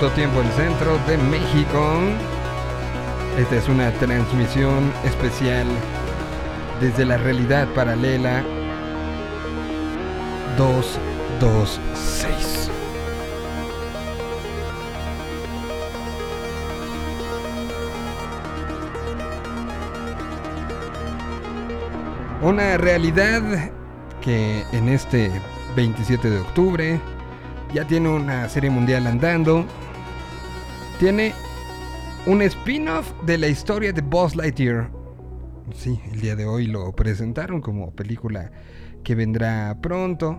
minuto tiempo el centro de México. Esta es una transmisión especial desde la realidad paralela 226. Una realidad que en este 27 de octubre ya tiene una serie mundial andando. Tiene un spin-off de la historia de Buzz Lightyear. Sí, el día de hoy lo presentaron como película que vendrá pronto.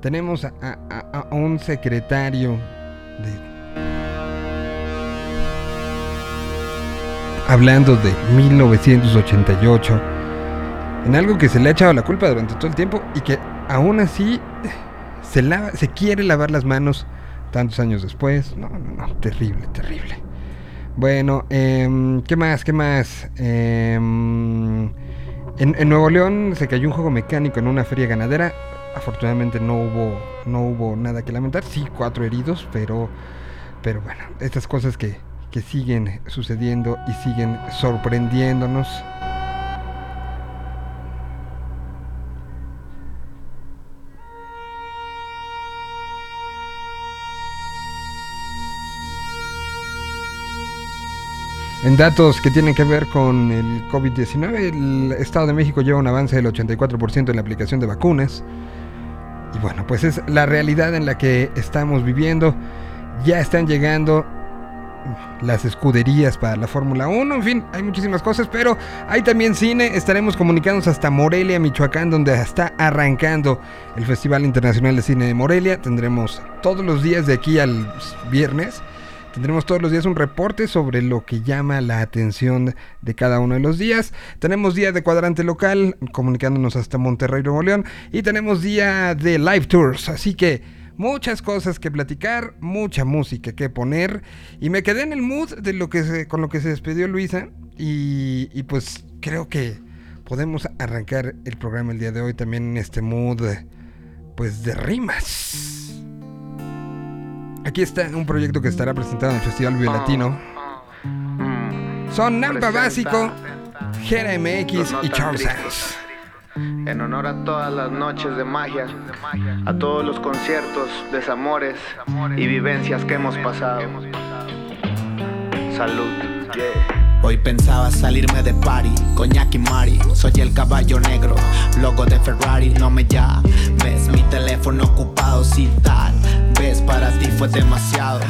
Tenemos a, un secretario de... Hablando de 1988 en algo que se le ha echado la culpa durante todo el tiempo y que aún así se, lava- se quiere lavar las manos tantos años después. No, no, no, terrible, terrible. Bueno, em, ¿qué más? ¿Qué más? Em, en, en Nuevo León se cayó un juego mecánico en una feria ganadera. Afortunadamente no hubo, no hubo nada que lamentar. Sí, cuatro heridos, pero, pero bueno, estas cosas que, que siguen sucediendo y siguen sorprendiéndonos. En datos que tienen que ver con el COVID-19, el Estado de México lleva un avance del 84% en la aplicación de vacunas. Y bueno, pues es la realidad en la que estamos viviendo. Ya están llegando las escuderías para la Fórmula 1, en fin, hay muchísimas cosas, pero hay también cine, estaremos comunicándonos hasta Morelia, Michoacán, donde está arrancando el Festival Internacional de Cine de Morelia. Tendremos todos los días de aquí al viernes Tendremos todos los días un reporte sobre lo que llama la atención de cada uno de los días. Tenemos día de cuadrante local, comunicándonos hasta Monterrey, Nuevo León. Y tenemos día de live tours. Así que muchas cosas que platicar, mucha música que poner. Y me quedé en el mood de lo que se- con lo que se despidió Luisa. Y, y pues creo que podemos arrancar el programa el día de hoy también en este mood pues de rimas. Aquí está un proyecto que estará presentado en el Festival Vive Latino. Son Nampa Básico, Gera MX y Charles Sands. En honor a todas las noches de magia, a todos los conciertos, desamores y vivencias que hemos pasado. Salud. Yeah. Hoy pensaba salirme de party, coñac y mari. Soy el caballo negro, logo de Ferrari. No me llames, mi teléfono ocupado, si tal. Ves, para ti fue demasiado.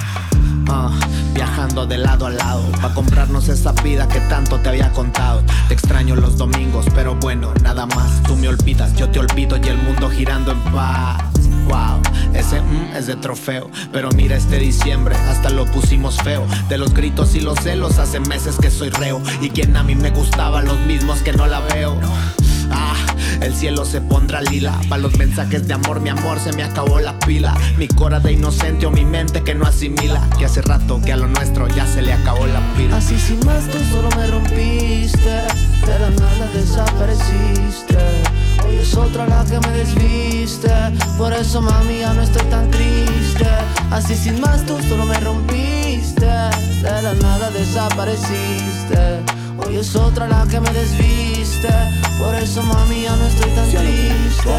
Ah, viajando de lado a lado, pa' comprarnos esa vida que tanto te había contado. Te extraño los domingos, pero bueno, nada más. Tú me olvidas, yo te olvido y el mundo girando en paz. Wow, ese mm es de trofeo. Pero mira este diciembre, hasta lo pusimos feo. De los gritos y los celos, hace meses que soy reo. Y quien a mí me gustaba, los mismos que no la veo. El cielo se pondrá lila. Pa' los mensajes de amor, mi amor, se me acabó la pila. Mi cora de inocente o mi mente que no asimila. Que hace rato que a lo nuestro ya se le acabó la pila. Así sin más tú solo me rompiste De la nada desapareciste Hoy es otra la que me desviste Por eso mami ya no estoy tan triste Así sin más tú solo me rompiste De la nada desapareciste Hoy es otra la que me desviste Por eso mami ya no estoy tan triste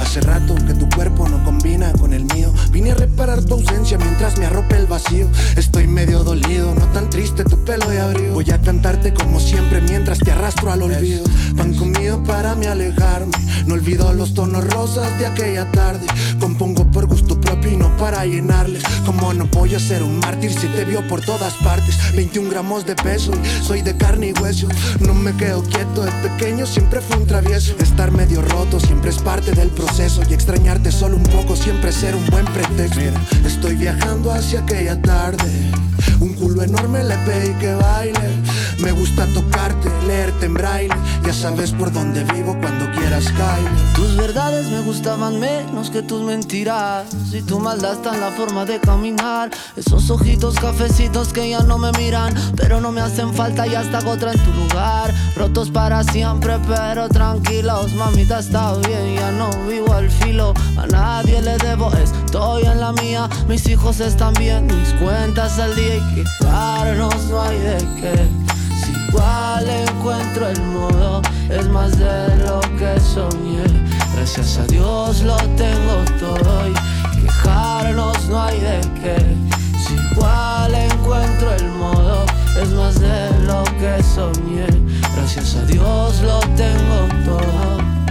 Hace rato que tu cuerpo no combina con el mío. Vine a reparar tu ausencia mientras me arrope el vacío. Estoy medio dolido, no tan triste tu pelo de abrigo. Voy a cantarte como siempre mientras te arrastro al olvido. Pan comido para me alejarme. No olvido los tonos rosas de aquella tarde. Compongo por gusto propio y no para llenarles. Como no voy a ser un mártir si te vio por todas partes. 21 gramos de peso y soy de carne y hueso. No me quedo quieto, de pequeño siempre fue un travieso. Estar medio roto siempre es parte del proceso. Y extrañarte solo un poco siempre ser un buen pretexto. Mira, estoy viajando hacia aquella tarde. Un culo enorme le pedí que baile. Me gusta tocarte leerte en braille. Ya sabes por dónde vivo cuando quieras caer. Tus verdades me gustaban menos que tus mentiras. Y tu maldad está en la forma de caminar. Esos ojitos cafecitos que ya no me miran, pero no me hacen falta y hasta otra en tu lugar. Rotos para siempre, pero tranquilos, mamita está bien, ya no vivo al filo. A nadie le debo, estoy en la mía. Mis hijos están bien, mis cuentas al día y quejarnos no hay de qué. Igual encuentro el modo, es más de lo que soñé. Gracias a Dios lo tengo todo y quejarnos no hay de qué. Si igual encuentro el modo, es más de lo que soñé. Gracias a Dios lo tengo todo.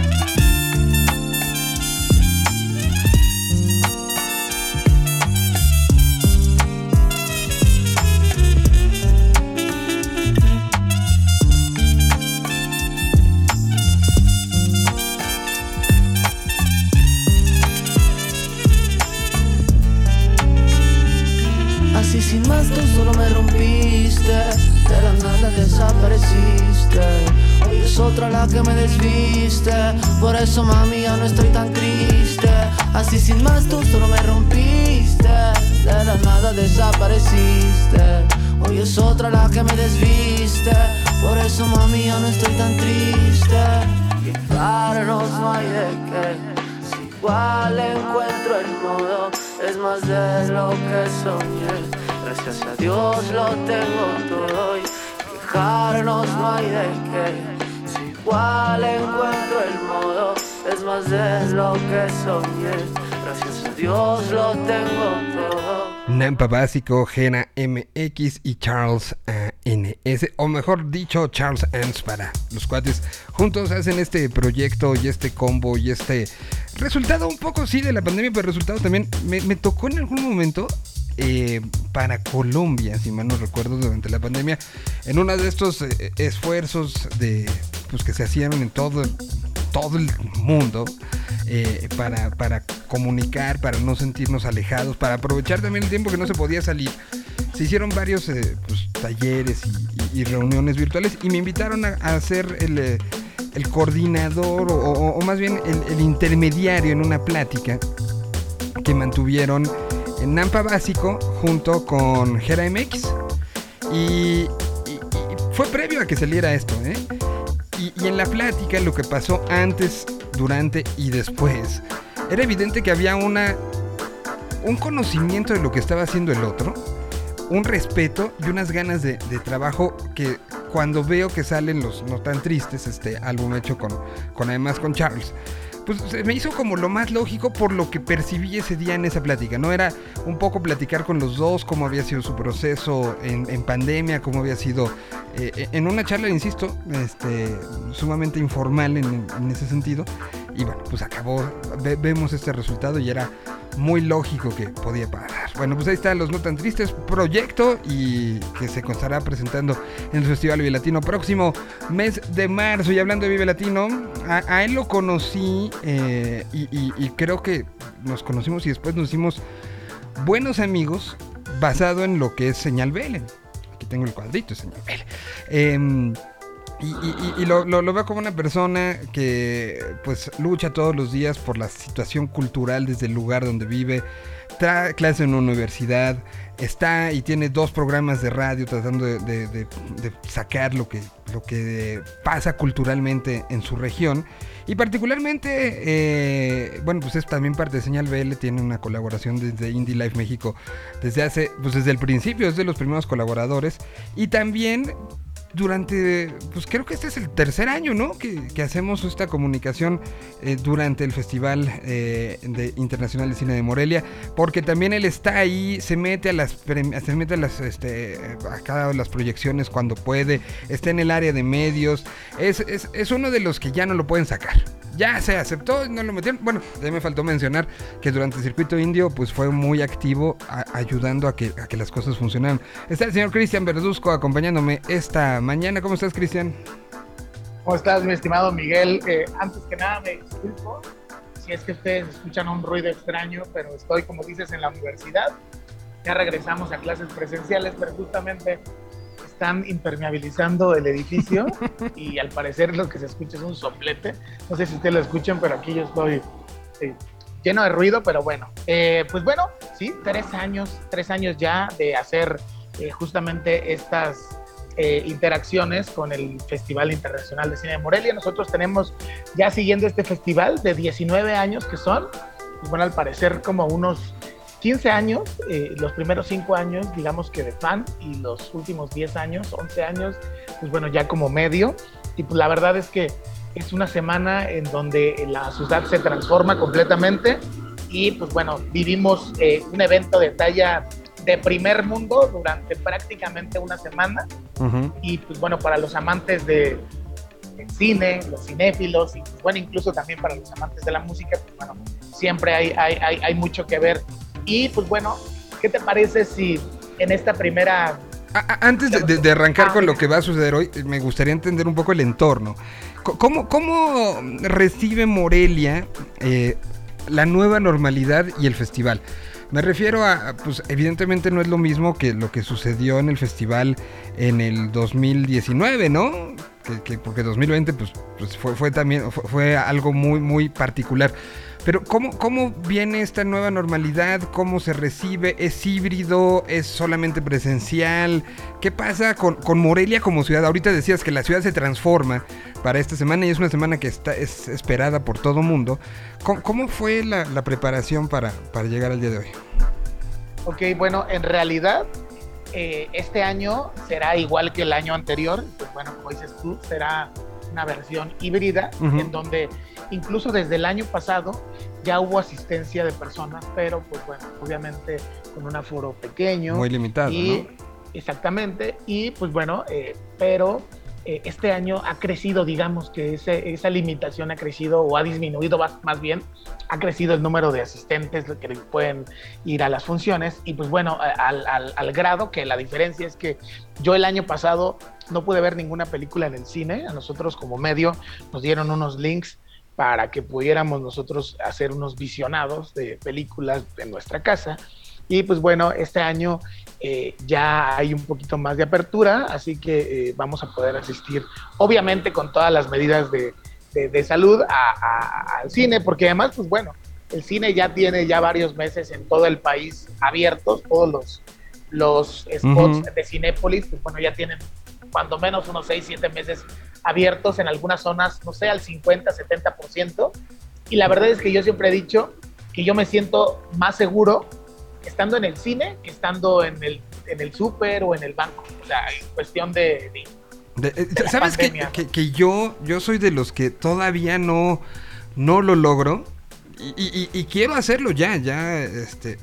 Así sin más tú solo me rompiste. De la nada desapareciste. Hoy es otra la que me desviste. Por eso mami ya no estoy tan triste. Así sin más tú solo me rompiste. De la nada desapareciste. Hoy es otra la que me desviste. Por eso mami ya no estoy tan triste. Quejarnos no hay igual encuentro el modo, es más de lo que soñé. Gracias a Dios lo tengo todo y quejarnos no hay de qué. Si igual encuentro el modo, es más de lo que soñé. Gracias a Dios lo tengo todo. Nampa Básico, Gena MX y Charles ANS, o mejor dicho, Charles ANS para los cuates. Juntos hacen este proyecto y este combo y este resultado un poco sí de la pandemia, pero resultado también me, me tocó en algún momento eh, para Colombia, si mal no recuerdo, durante la pandemia, en uno de estos eh, esfuerzos de pues que se hacían en todo, todo el mundo eh, para, para comunicar, para no sentirnos alejados, para aprovechar también el tiempo que no se podía salir. Se hicieron varios pues, talleres y, reuniones virtuales y me invitaron a, a ser el, el coordinador o, más bien el intermediario en una plática que mantuvieron en Nampa Básico junto con Gera MX. Y, y- fue previo a que saliera esto, ¿eh? Y, y en la plática, lo que pasó antes, durante y después, era evidente que había una un conocimiento de lo que estaba haciendo el otro, un respeto y unas ganas de, de trabajo que cuando veo que salen los no tan tristes, este álbum hecho con, con además con Charles, pues me hizo como lo más lógico por lo que percibí ese día en esa plática, ¿no? Era un poco platicar con los dos, cómo había sido su proceso en, pandemia, cómo había sido eh, en una charla, insisto, este, sumamente informal en, ese sentido. Y bueno, pues acabó, ve- vemos este resultado y era muy lógico que podía parar. Bueno, pues ahí están los No Tan Tristes proyecto y que se estará presentando en el Festival Vive Latino próximo mes de marzo. Y hablando de Vive Latino, a, él lo conocí eh, y, creo que nos conocimos y después nos hicimos buenos amigos basado en lo que es Señal Velen. Aquí tengo el cuadrito, Señal Velen. Em, y, y- y- lo, lo- lo veo como una persona que pues lucha todos los días por la situación cultural desde el lugar donde vive, trae clase en una universidad, está y tiene dos programas de radio tratando de sacar lo que, lo que pasa culturalmente en su región. Y particularmente, eh, bueno, pues es también parte de Señal BL, tiene una colaboración desde Indie Life México desde hace, pues desde el principio, es de los primeros colaboradores. Y también durante, pues creo que este es el tercer año, ¿no? Que, hacemos esta comunicación eh, durante el Festival eh, de Internacional de Cine de Morelia, porque también él está ahí, se mete a las, se mete a las, este, a cada las proyecciones cuando puede, está en el área de medios, es, es, uno de los que ya no lo pueden sacar. Ya se aceptó, no lo metieron. Bueno, ya me faltó mencionar que durante el circuito indio, pues fue muy activo ayudando a que, a que las cosas funcionaran. Está el señor Cristian Verduzco acompañándome esta mañana. ¿Cómo estás, Cristian? ¿Cómo estás, mi estimado Miguel? Eh, antes que nada, me disculpo si es que ustedes escuchan un ruido extraño, pero estoy, como dices, en la universidad. Ya regresamos a clases presenciales, pero justamente están impermeabilizando el edificio y al parecer lo que se escucha es un soplete. No sé si ustedes lo escuchan, pero aquí yo estoy eh, lleno de ruido, pero bueno. Eh, pues bueno, sí, tres años, tres años ya de hacer eh, justamente estas interacciones con el Festival Internacional de Cine de Morelia. Nosotros tenemos ya siguiendo este festival de 19 años que son, bueno, al parecer como unos 15 años, eh, los primeros 5 años, digamos que de fan, y los últimos 10 años, 11 años, pues bueno, ya como medio. Y pues la verdad es que es una semana en donde la ciudad se transforma completamente y pues bueno, vivimos eh, un evento de talla de primer mundo durante prácticamente una semana. Y pues bueno, para los amantes de, cine, los cinéfilos, y pues bueno, incluso también para los amantes de la música, pues bueno, siempre hay, hay, hay, hay mucho que ver y pues bueno, ¿qué te parece si en esta primera... Antes de, arrancar con lo que va a suceder hoy, me gustaría entender un poco el entorno. ¿Cómo, cómo recibe Morelia eh, la nueva normalidad y el festival? Me refiero a, pues evidentemente no es lo mismo que lo que sucedió en el festival en el 2019, ¿no? Que, porque 2020 pues, pues fue, fue también fue, algo muy muy particular. Pero ¿cómo, ¿cómo viene esta nueva normalidad? ¿Cómo se recibe? ¿Es híbrido? ¿Es solamente presencial? ¿Qué pasa con, Morelia como ciudad? Ahorita decías que la ciudad se transforma para esta semana y es una semana que está, es esperada por todo mundo. ¿Cómo, fue la, preparación para, para llegar al día de hoy? Ok, bueno, en realidad eh, este año será igual que el año anterior. Pues bueno, como dices tú, será una versión híbrida en donde incluso desde el año pasado ya hubo asistencia de personas, pero pues bueno, obviamente con un aforo pequeño. Muy limitado. Y, Exactamente, y pues bueno, eh, pero eh, este año ha crecido, digamos que esa limitación ha crecido o ha disminuido más, bien, ha crecido el número de asistentes que pueden ir a las funciones y pues bueno, al, al grado que la diferencia es que yo el año pasado no pude ver ninguna película en el cine, a nosotros como medio nos dieron unos links para que pudiéramos nosotros hacer unos visionados de películas en nuestra casa. Y pues bueno, este año eh, ya hay un poquito más de apertura, así que eh, vamos a poder asistir, obviamente con todas las medidas de, de, salud al cine, porque además, pues bueno, el cine ya tiene ya varios meses en todo el país abiertos, todos los, los spots de Cinépolis, pues bueno, ya tienen cuando menos unos 6, 7 meses abiertos en algunas zonas, no sé, al 50, 70%. Y la verdad es que yo siempre he dicho que yo me siento más seguro estando en el cine que estando en el, en el súper o en el banco. O sea, en cuestión de... Eh, ¿Sabes que, que, yo, yo soy de los que todavía no, no lo logro? Y, quiero hacerlo ya, ya, este,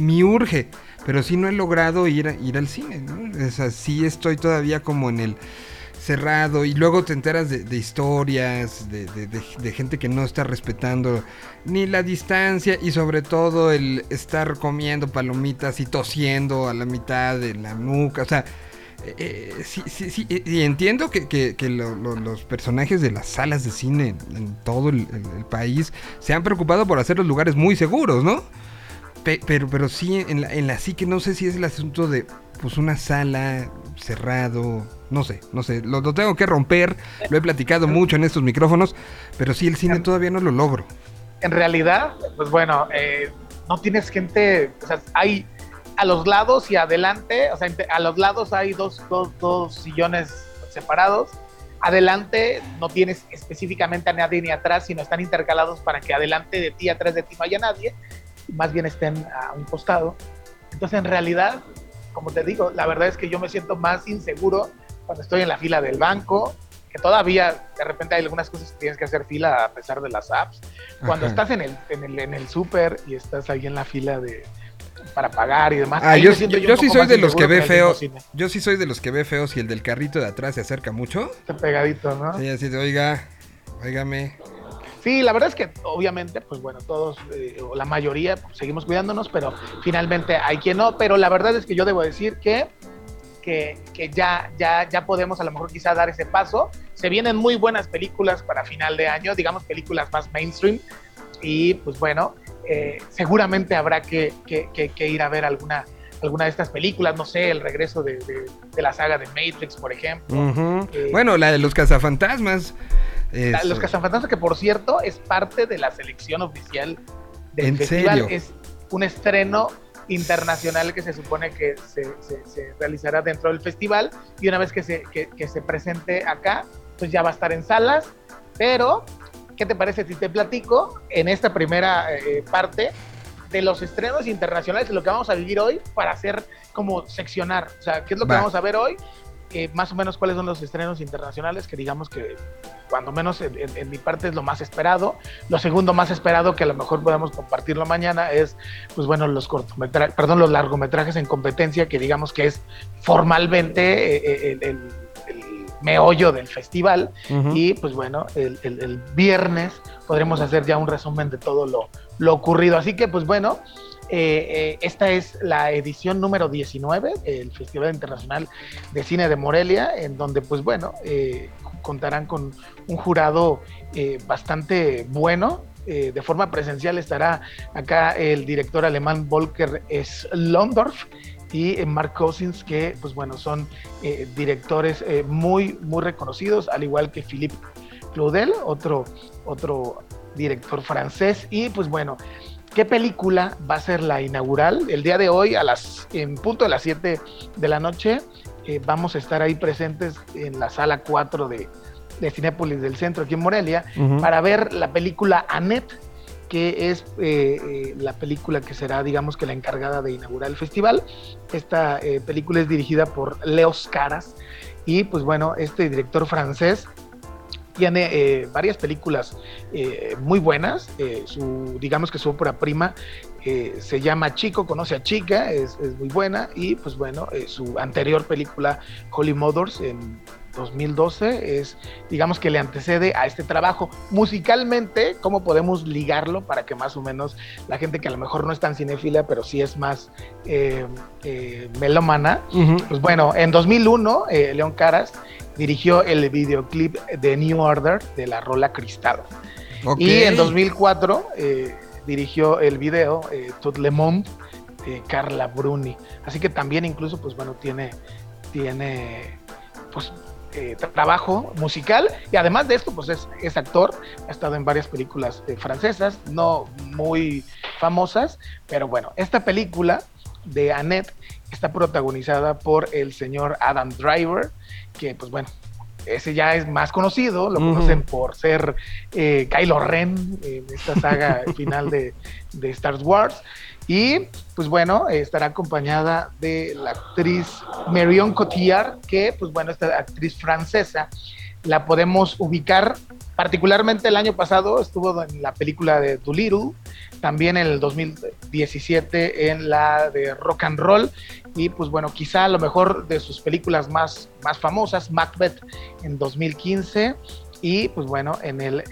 me urge, pero sí no he logrado ir, ir al cine, ¿no? O sea, sí estoy todavía como en el cerrado y luego te enteras de, historias, de, gente que no está respetando ni la distancia y sobre todo el estar comiendo palomitas y tosiendo a la mitad de la nuca, o sea... Eh, sí, sí, sí, y entiendo que, los personajes de las salas de cine en todo el, país se han preocupado por hacer los lugares muy seguros, ¿no? pero, pero sí, en la, en la que no sé si es el asunto de pues una sala cerrado, no sé, no sé, lo, tengo que romper, lo he platicado mucho en estos micrófonos, pero sí el cine todavía no lo logro. En realidad, pues bueno, eh, no tienes gente, o sea, hay a los lados y adelante, o sea, a los lados hay dos, dos, dos sillones separados, adelante no tienes específicamente a nadie ni atrás, sino están intercalados para que adelante de ti, atrás de ti no haya nadie, más bien estén a un costado. Entonces, en realidad, como te digo, la verdad es que yo me siento más inseguro cuando estoy en la fila del banco, que todavía de repente hay algunas cosas que tienes que hacer fila a pesar de las apps. Cuando estás en el, en el, en el súper y estás ahí en la fila de para pagar y demás. Ah, yo, yo, sí soy de los que ve feo. Yo sí soy de los que ve feos y el del carrito de atrás se acerca mucho. Está pegadito, ¿no? Sí, así de, oiga, oígame. Sí, la verdad es que obviamente, pues bueno, todos, eh, o la mayoría, pues, seguimos cuidándonos, pero finalmente hay quien no. Pero la verdad es que yo debo decir que, que, ya, ya, ya podemos a lo mejor quizá dar ese paso. Se vienen muy buenas películas para final de año, digamos películas más mainstream. Y pues bueno, eh, seguramente habrá que, que, ir a ver alguna alguna de estas películas, no sé, el regreso de, la saga de Matrix, por ejemplo. Eh, bueno, la de los cazafantasmas. los cazafantasmas, que por cierto es parte de la selección oficial del festival. Es un estreno internacional que se supone que se, realizará dentro del festival. Y una vez que se, que, se presente acá, pues ya va a estar en salas, pero ¿qué te parece si te platico en esta primera eh, parte de los estrenos internacionales, de lo que vamos a vivir hoy para hacer como seccionar, o sea, qué es lo que vamos a ver hoy más o menos cuáles son los estrenos internacionales, que digamos que cuando menos en, mi parte es lo más esperado. Lo segundo más esperado, que a lo mejor podemos compartirlo mañana, es, pues bueno, los cortometrajes, perdón, los largometrajes en competencia, que digamos que es formalmente eh, eh, el, meollo del festival. Y pues bueno, el, viernes podremos hacer ya un resumen de todo lo, lo ocurrido. Así que pues bueno, eh, eh, esta es la edición número 19, el Festival Internacional de Cine de Morelia, en donde, pues bueno, eh, contarán con un jurado bastante bueno. de forma presencial estará acá el director alemán Volker Slondorf y Mark Cousins, que, pues bueno, son directores muy, muy reconocidos, al igual que Philippe Claudel, otro, otro director francés. Y pues bueno, qué película va a ser la inaugural. El día de hoy, a las, en punto de las 7 de la noche, eh, vamos a estar ahí presentes en la sala 4 de, de Cinépolis del Centro, aquí en Morelia, para ver la película Annette, que es eh, eh, la película que será, digamos que la encargada de inaugurar el festival. Esta película es dirigida por Leos Caras y pues bueno, este director francés tiene eh, varias películas eh, muy buenas. Eh, su, digamos que su ópera prima se llama Chico, conoce a Chica, es, muy buena. Y pues bueno, su anterior película, Holy Mothers, en 2012, es, digamos que le antecede a este trabajo. Musicalmente, ¿cómo podemos ligarlo para que más o menos la gente que a lo mejor no es tan cinéfila, pero sí es más melómana? Pues bueno, en 2001, León Caras dirigió el videoclip de New Order de la rola Cristal. Y en 2004 eh, dirigió el video eh, Tout le monde de Carla Bruni. Así que también incluso, pues bueno, tiene, tiene pues eh, trabajo musical y además de esto, pues es, es actor, ha estado en varias películas eh, francesas, no muy famosas, pero bueno, esta película de Annette está protagonizada por el señor Adam Driver, que pues bueno, ese ya es más conocido, lo conocen por ser eh, Kylo Ren en esta saga final de, Star Wars. Y pues bueno, estará acompañada de la actriz Marion Cotillard, que pues bueno, esta actriz francesa la podemos ubicar particularmente el año pasado estuvo en la película de Doolittle, también en el 2017 en la de Rock and Roll y pues bueno, quizá a lo mejor de sus películas más, más famosas, Macbeth en 2015 y pues bueno, en el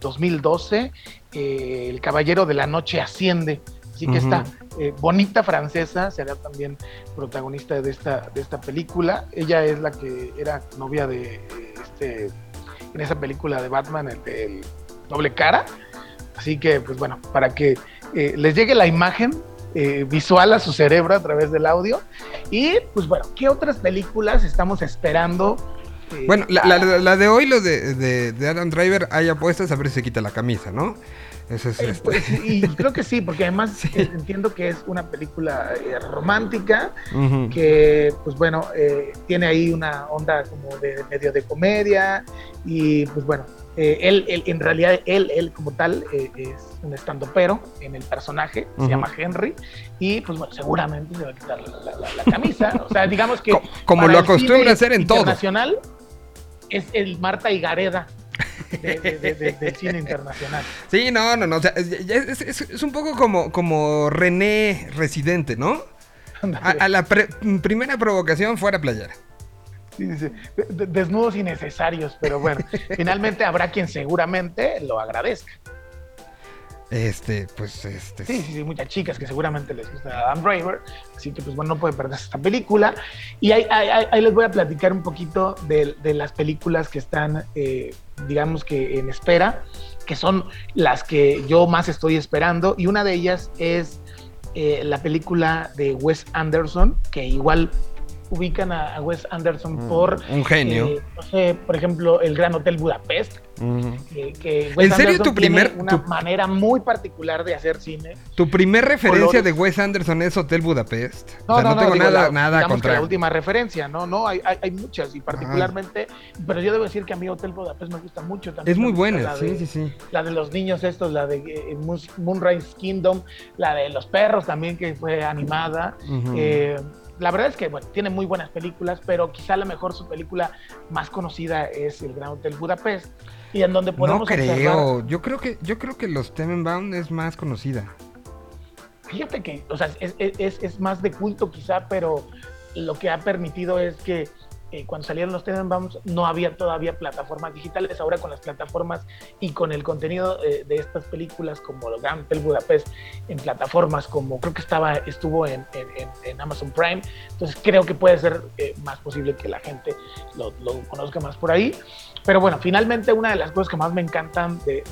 2012 eh, eh, El Caballero de la Noche asciende. Así que esta eh, bonita francesa será también protagonista de esta, de esta película. Ella es la que era novia de este en esa película de Batman, el, doble cara. Así que, pues bueno, para que les llegue la imagen eh, visual a su cerebro a través del audio. Y pues bueno, ¿qué otras películas estamos esperando? Eh, bueno, la, de hoy, lo de, de, Adam Driver, hay apuestas a ver si se quita la camisa, ¿no? Eso es, eh, este. pues, y creo que sí, porque además entiendo que es una película romántica, que pues bueno, tiene ahí una onda como de medio de comedia, y pues bueno, eh, él, en realidad, él, él como tal eh, es un estando pero en el personaje, se llama Henry, y pues bueno, seguramente se va a quitar la, camisa. o sea, digamos que. Como, lo acostumbra hacer en todo. Internacional es el Marta Higareda. del cine internacional. Sí, no, no, no. O sea, es, es, un poco como, como René Residente, ¿no? A, la primera provocación fuera playera desnudos innecesarios, pero bueno, finalmente habrá quien seguramente lo agradezca. Este, pues, este. Sí, sí, sí, muchas chicas que seguramente les gusta Adam Driver, así que, pues, bueno, no pueden perderse esta película. Y ahí, les voy a platicar un poquito de, las películas que están, eh, digamos que en espera, que son las que yo más estoy esperando, y una de ellas es eh, la película de Wes Anderson, que igual ubican a, Wes Anderson mm, por... Un genio. Eh, no sé, por ejemplo, El Gran Hotel Budapest. que Wes ¿En serio tu primer... Tiene una manera muy particular de hacer cine. ¿Tu primer referencia de Wes Anderson es Hotel Budapest? No, no, no, tengo nada, nada contra... la última referencia, ¿no? No, hay, hay, muchas y particularmente... Pero yo debo decir que a mí Hotel Budapest me gusta mucho también. Es muy buena, sí, sí, sí. La de los niños estos, la de eh, Moonrise Kingdom, la de los perros también que fue animada la verdad es que, bueno, tiene muy buenas películas, pero quizá la mejor su película más conocida es El Gran Hotel Budapest. Y en donde podemos. No creo. Yo creo que, yo creo que Los Tenenbaum es más conocida. Fíjate que, o sea, es, es, es más de culto quizá, pero lo que ha permitido es que eh, cuando salieron los Tenenbaums no había todavía plataformas digitales, ahora con las plataformas y con el contenido eh, de estas películas como lo Grand Hotel Budapest en plataformas como creo que estaba estuvo en, Amazon Prime, entonces creo que puede ser eh, más posible que la gente lo, conozca más por ahí. Pero bueno, finalmente una de las cosas que más me encantan de,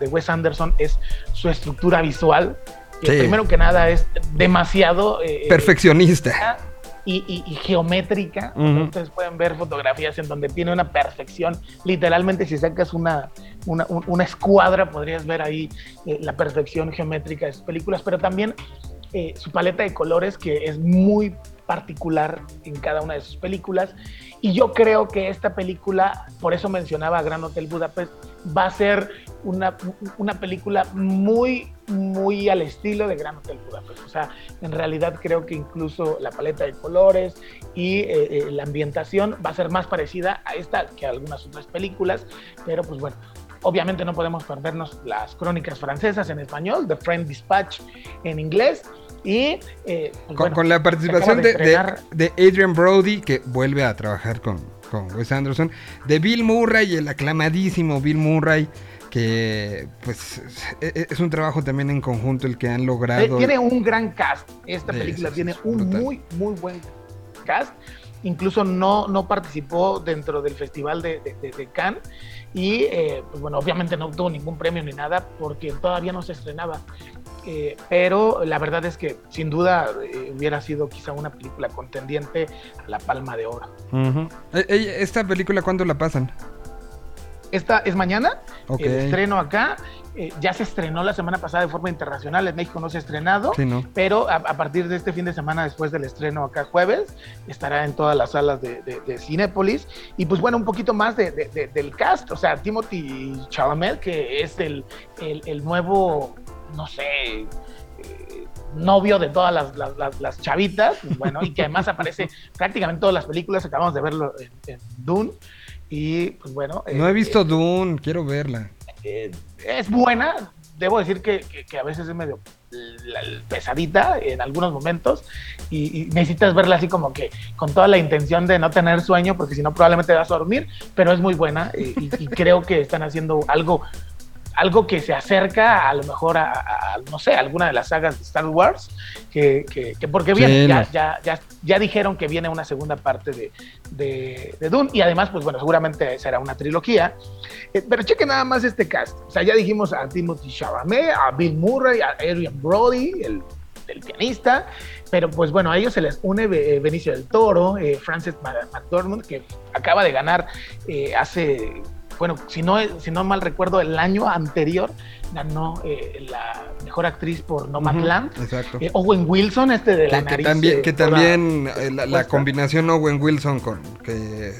de, Wes Anderson es su estructura visual. Primero que nada es demasiado... Perfeccionista y, geométrica. Ustedes pueden ver fotografías en donde tiene una perfección. Literalmente, si sacas una, una, escuadra, podrías ver ahí eh, la perfección geométrica de sus películas, pero también eh, su paleta de colores, que es muy particular en cada una de sus películas. Y yo creo que esta película, por eso mencionaba Gran Hotel Budapest, va a ser una, una película muy, muy al estilo de Gran Hotel Budapest. O sea, en realidad creo que incluso la paleta de colores y eh, eh, la ambientación va a ser más parecida a esta que a algunas otras películas. Pero pues bueno, obviamente no podemos perdernos las crónicas francesas en español, The Friend Dispatch en inglés y eh, pues con, la participación de, Adrian Brody, que vuelve a trabajar con, con Wes Anderson, de Bill Murray, el aclamadísimo Bill Murray, que pues e, e, es un trabajo también en conjunto el que han logrado. Tiene un gran cast, esta película tiene un muy, muy buen cast. Incluso no, no participó dentro del Festival de, de, Cannes y, eh, pues bueno, obviamente no obtuvo ningún premio ni nada porque todavía no se estrenaba. Eh, pero la verdad es que sin duda eh, hubiera sido quizá una película contendiente a la Palma de Oro. Eh, ¿Esta película cuándo la pasan? Esta es mañana, el estreno acá. ya se estrenó la semana pasada de forma internacional, en México no se ha estrenado, pero a, partir de este fin de semana, después del estreno acá jueves, estará en todas las salas de, de, Cinépolis. Y pues bueno, un poquito más del cast, o sea, Timothy Chalamet, que es el, el nuevo no sé, eh, novio de todas las, chavitas, bueno, y que además aparece prácticamente en todas las películas, acabamos de verlo en, Dune, y pues bueno. No he eh, visto Dune, quiero verla. Eh, es buena, debo decir que, a veces es medio pesadita en algunos momentos y, necesitas verla así como que con toda la intención de no tener sueño porque si no probablemente vas a dormir, pero es muy buena y creo que están haciendo algo algo que se acerca a lo mejor a, no sé, alguna de las sagas de Star Wars, que, que, porque bien, ya, ya, ya, ya, dijeron que viene una segunda parte de, de, de, Dune, y además, pues bueno, seguramente será una trilogía, eh, pero cheque nada más este cast, o sea, ya dijimos a Timothy Chalamet, a Bill Murray, a Adrian Brody, el, el pianista, pero pues bueno, a ellos se les une eh, Benicio del Toro, eh, Frances McDormand, que acaba de ganar hace bueno, si no, si no mal recuerdo, el año anterior ganó eh, la mejor actriz por Nomadland. exacto. Eh, Owen Wilson, este de la que, también, que también eh, la, combinación Owen Wilson con que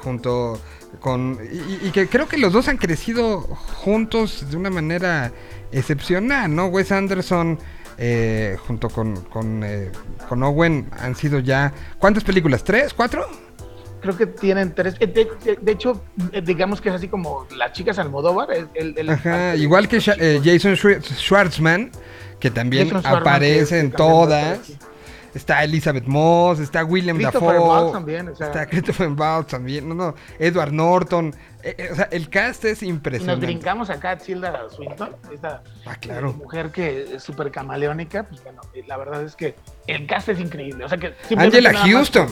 junto con y, que creo que los dos han crecido juntos de una manera excepcional, ¿no? Wes Anderson junto con, con, con Owen han sido ya ¿cuántas películas? ¿Tres? ¿Cuatro? Creo que tienen tres. Eh, de, hecho, eh, digamos que es así como las chicas Almodóvar. El, Ajá, igual que eh, Jason Schwartzman, que también aparece en todas. Está Elizabeth Moss, está William Dafoe. También, está Christopher Waltz también. No, no, Edward Norton. o sea, el cast es impresionante. Nos brincamos acá a Tilda Swinton, esta ah, claro. mujer que es súper camaleónica. Pues bueno, la verdad es que el cast es increíble. O sea que Angela Houston.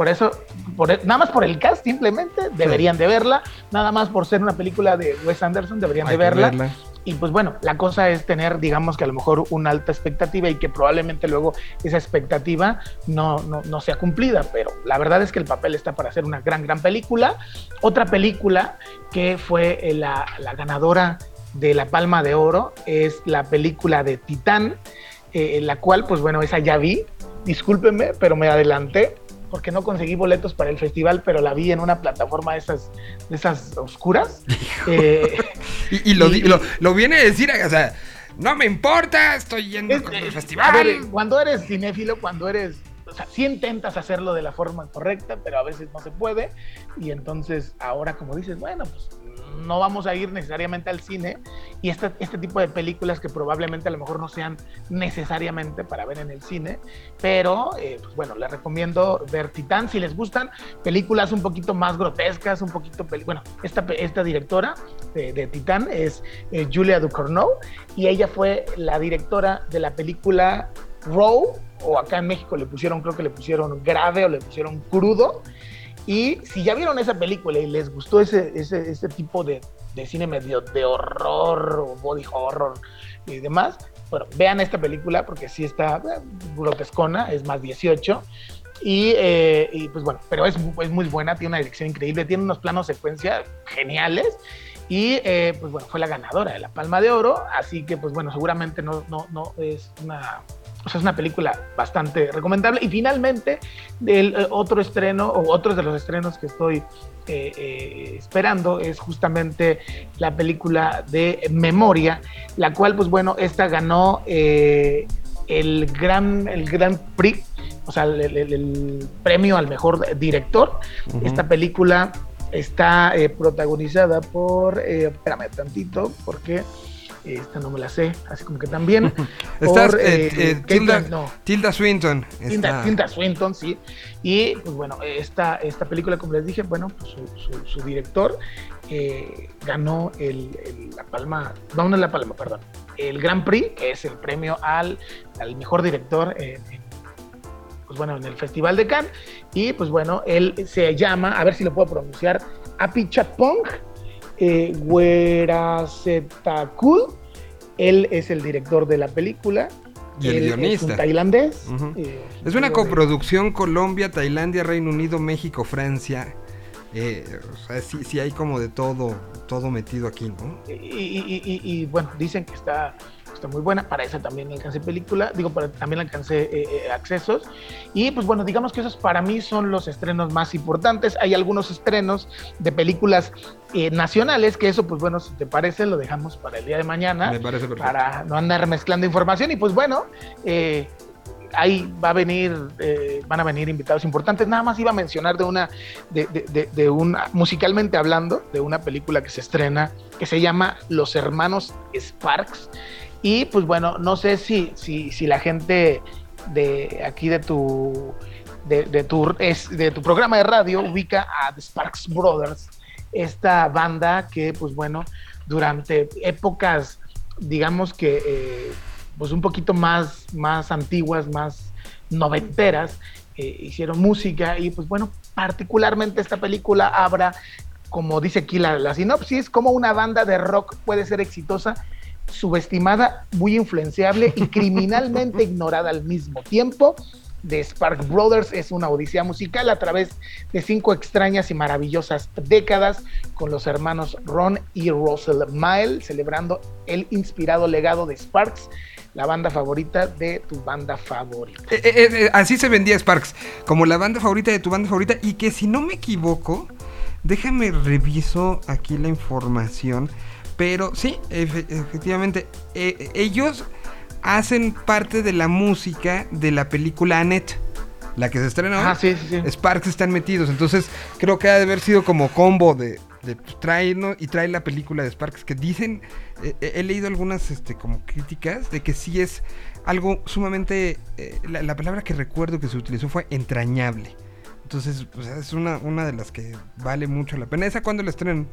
Por eso, por, e, nada más por el cast, simplemente deberían de verla. Nada más por ser una película de Wes Anderson, deberían de verla. Y pues bueno, la cosa es tener, digamos que a lo mejor una alta expectativa y que probablemente luego esa expectativa no, no, no sea cumplida, pero la verdad es que el papel está para hacer una gran, gran película. Otra película que fue eh, la, la ganadora de la Palma de Oro es la película de Titán, eh, la cual, pues bueno, esa ya vi, discúlpenme, pero me adelanté porque no conseguí boletos para el festival, pero la vi en una plataforma de esas, de esas oscuras. eh, y, y, lo, y, lo, lo, viene a decir, o sea, no me importa, estoy yendo es, el festival. Ver, cuando eres cinéfilo, cuando eres o sea, sí intentas hacerlo de la forma correcta, pero a veces no se puede. Y entonces ahora, como dices, bueno, pues no vamos a ir necesariamente al cine. Y este, este tipo de películas que probablemente a lo mejor no sean necesariamente para ver en el cine. Pero, eh, pues bueno, les recomiendo ver Titán. Si les gustan películas un poquito más grotescas, un poquito... Bueno, esta, esta directora de, de Titán es eh, Julia Ducournau. Y ella fue la directora de la película Row o acá en México le pusieron, creo que le pusieron grave o le pusieron crudo. Y si ya vieron esa película y les gustó ese, ese, ese tipo de, de, cine medio de horror body horror y demás, bueno, vean esta película porque sí está eh, grotescona, es más 18. Y, eh, y, pues bueno, pero es, es, muy buena, tiene una dirección increíble, tiene unos planos secuencia geniales. Y eh, pues bueno, fue la ganadora de la Palma de Oro, así que pues bueno, seguramente no, no, no es una o sea, es una película bastante recomendable. Y finalmente, el eh, otro estreno, o otros de los estrenos que estoy eh, eh, esperando, es justamente la película de Memoria, la cual, pues bueno, esta ganó eh, el, gran, el Gran Prix, o sea, el, el, el premio al mejor director. Uh -huh. Esta película está protagonizada por, espérame tantito, porque esta no me la sé, así como que también. Estás, por, eh, eh, Tilda, no. Tilda, Swinton. Tilda, Tilda, Swinton, sí. Y pues bueno, esta, esta película, como les dije, bueno, pues su, su, su director eh, ganó el, el, la palma, no, no la palma, perdón, el Grand Prix, que es el premio al, al mejor director en, pues bueno, en el Festival de Cannes. Y pues bueno, él se llama, a ver si lo puedo pronunciar, Apichatpong eh, Werasetakul. Él es el director de la película. Y el guionista. Es un tailandés. Uh -huh. eh, es una coproducción. Colombia, Tailandia, Reino Unido, México, Francia. Eh, o sea, sí, sí, hay como de todo, todo metido aquí, ¿no? Y, y, y, y bueno, dicen que está está muy buena, para esa también alcancé película, digo, para, también alcancé eh, eh, accesos. Y pues bueno, digamos que esos para mí son los estrenos más importantes. Hay algunos estrenos de películas eh, nacionales, que eso pues bueno, si te parece, lo dejamos para el día de mañana. Me parece perfecto. Para no andar mezclando información. Y pues bueno, eh, ahí va a venir, eh, van a venir invitados importantes. Nada más iba a mencionar de una, de, de, de, de, una, musicalmente hablando, de una película que se estrena que se llama Los Hermanos Sparks. Y pues bueno, no sé si, si, si la gente de aquí de tu, de, tu, es, de tu programa de radio ubica a The Sparks Brothers, esta banda que pues bueno, durante épocas, digamos que eh, pues un poquito más, más antiguas, más noventeras, eh, hicieron música y pues bueno, particularmente esta película habla, como dice aquí la, la sinopsis, como una banda de rock puede ser exitosa subestimada, muy influenciable y criminalmente ignorada al mismo tiempo. The Spark Brothers es una odisea musical a través de cinco extrañas y maravillosas décadas con los hermanos Ron y Russell Mile celebrando el inspirado legado de Sparks, la banda favorita de tu banda favorita. Eh, eh, eh, así se vendía Sparks, como la banda favorita de tu banda favorita y que si no me equivoco, déjame reviso aquí la información. Pero sí, efectivamente, eh, ellos hacen parte de la música de la película Annette. La que se estrenó. Ah, sí, sí, sí. Sparks están metidos. Entonces, creo que ha de haber sido como combo de. de trae, ¿no? Y trae la película de Sparks. Que dicen. Eh, he leído algunas este, como críticas de que sí es algo sumamente. Eh, la, la, palabra que recuerdo que se utilizó fue entrañable. Entonces, pues, es una, una de las que vale mucho la pena. ¿Esa cuándo la estrenan?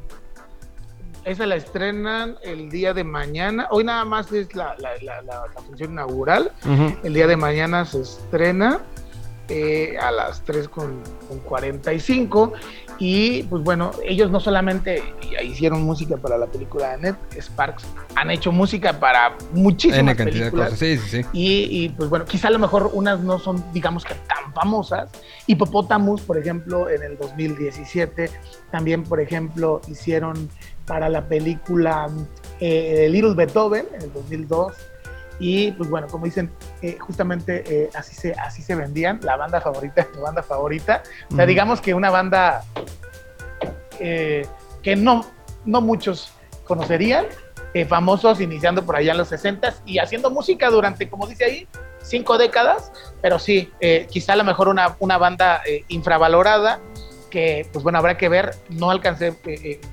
Esa la estrenan el día de mañana. Hoy nada más es la, la, la, la función inaugural. Uh -huh. El día de mañana se estrena. eh, a las 3 con, con 45 y pues bueno, ellos no solamente hicieron música para la película de Net Sparks, han hecho música para muchísimas películas. Sí, sí, sí. Y, pues bueno, quizá a lo mejor unas no son, digamos que tan famosas. Hippopotamus, por ejemplo, en el 2017, también, por ejemplo, hicieron para la película eh, Little Beethoven en el 2002. Y pues bueno, como dicen, eh, justamente eh, así, se, así se vendían, la banda favorita tu banda favorita. O sea, digamos que una banda eh, que no, no muchos conocerían, famosos iniciando por allá en los 60 y haciendo música durante, como dice ahí, cinco décadas, pero sí, quizá a lo mejor una, una banda infravalorada que pues bueno, habrá que ver, no alcancé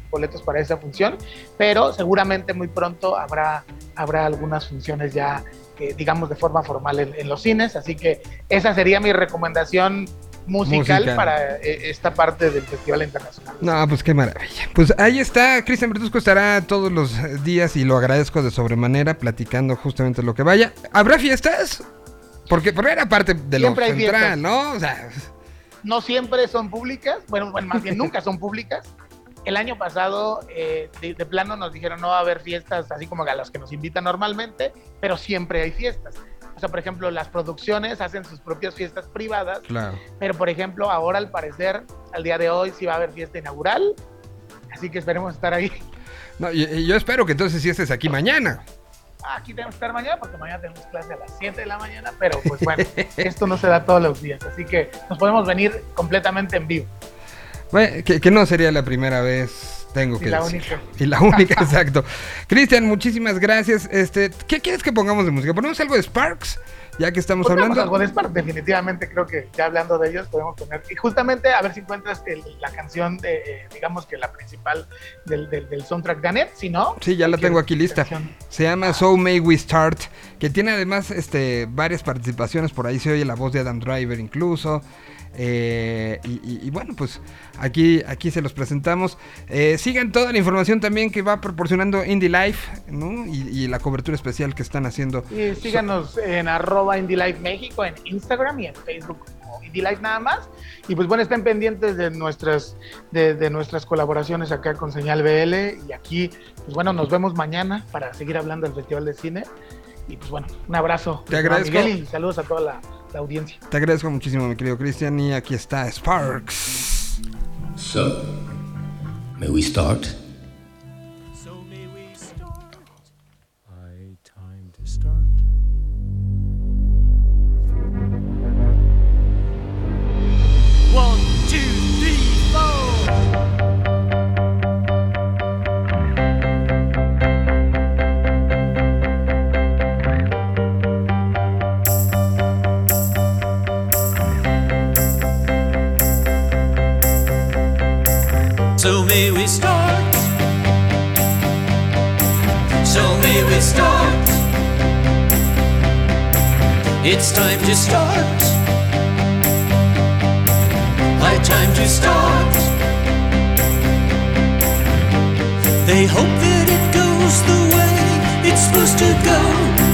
boletos para esa función, pero seguramente muy pronto habrá habrá algunas funciones ya, eh, digamos, de forma formal en, los cines. Así que esa sería mi recomendación musical, para eh, esta parte del Festival Internacional. No, pues qué maravilla. Pues ahí está, Cristian Bertusco estará todos los días y lo agradezco de sobremanera platicando justamente lo que vaya. ¿Habrá fiestas? Porque, porque era parte de lo central, ¿no? O sea... No siempre son públicas, bueno, bueno, más bien nunca son públicas. El año pasado, eh, de, plano, nos dijeron no va a haber fiestas así como a las que nos invitan normalmente, pero siempre hay fiestas. O sea, por ejemplo, las producciones hacen sus propias fiestas privadas. Claro. Pero, por ejemplo, ahora al parecer, al día de hoy, sí va a haber fiesta inaugural. Así que esperemos estar ahí. No, yo espero que entonces sí estés aquí mañana. Ah, aquí tenemos que estar mañana porque mañana tenemos clase a las 7 de la mañana, pero pues bueno, esto no se da todos los días, así que nos podemos venir completamente en vivo que, no sería la primera vez, tengo que y la Única. Y la única, exacto. Cristian, muchísimas gracias. Este, ¿Qué quieres que pongamos de música? ¿Ponemos algo de Sparks? Ya que estamos hablando. algo de Sparks, definitivamente creo que ya hablando de ellos podemos poner. Y justamente a ver si encuentras la canción, de, eh, digamos que la principal del, del, soundtrack de Annette, si no. Sí, ya la tengo aquí lista. Se llama So May We Start, que tiene además este, varias participaciones. Por ahí se oye la voz de Adam Driver incluso. Eh, y, bueno, pues aquí, aquí se los presentamos. Eh, sigan toda la información también que va proporcionando Indie Life y, la cobertura especial que están haciendo. Y síganos en arroba Indie Life México en Instagram y en Facebook como Indie Life nada más. Y pues bueno, estén pendientes de nuestras, de, nuestras colaboraciones acá con Señal BL. Y aquí, pues bueno, nos vemos mañana para seguir hablando del Festival de Cine. Y pues bueno, un abrazo. Te agradezco. y saludos a toda la audiencia. Te agradezco muchísimo, mi querido Cristian. Y aquí está Sparks. So, may we start? So may we start. So may we start. It's time to start. High time to start. They hope that it goes the way it's supposed to go.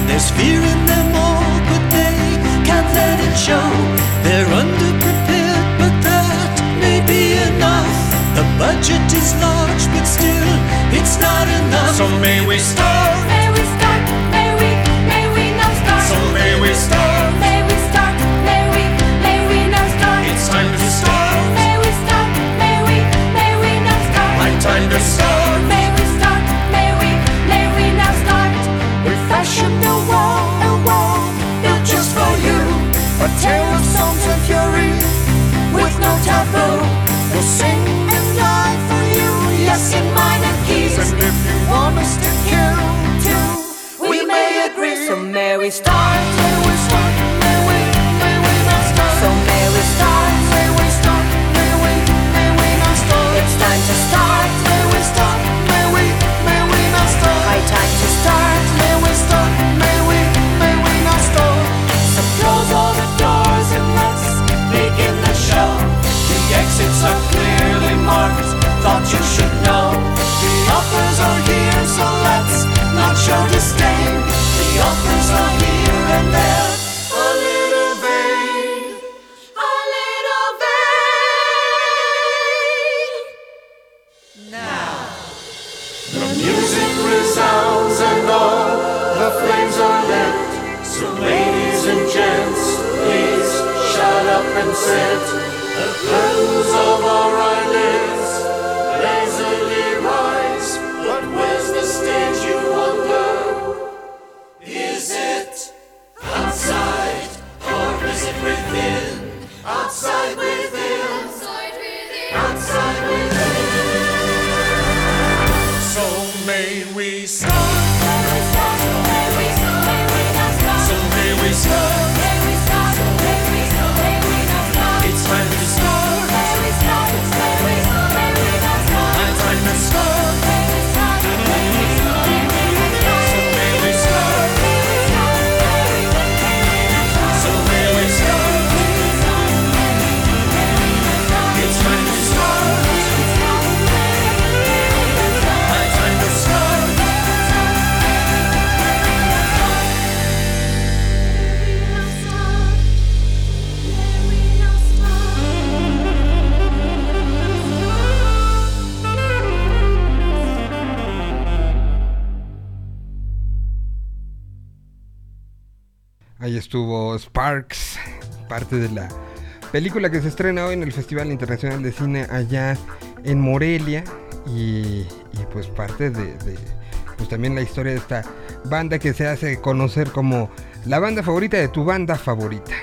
There's fear in them all, but they can't let it show. They're underprepared, budget is large, but still, it's not enough. So may we start. May we start. May we, may we now start. So may we start. May we start. May we, may we now start. It's time to start. May we start. May we, may we now start. My time to start. May we start. May we, may we now start. We fashion the wall, a wall built just for you. A tale of songs and fury with no taboo. We'll sing May we start, may we start, may we, may we not start. So may we start, may we start, may we, may we not start. It's time to start, may we start, may we, may we not start. High time to start, may we start, may we, may we not start. So close all the doors and let's begin the show. The exits are clear. The set de la película que se estrena hoy en el Festival Internacional de Cine allá en Morelia y, pues parte de, de, pues también la historia de esta banda que se hace conocer como la banda favorita de tu banda favorita.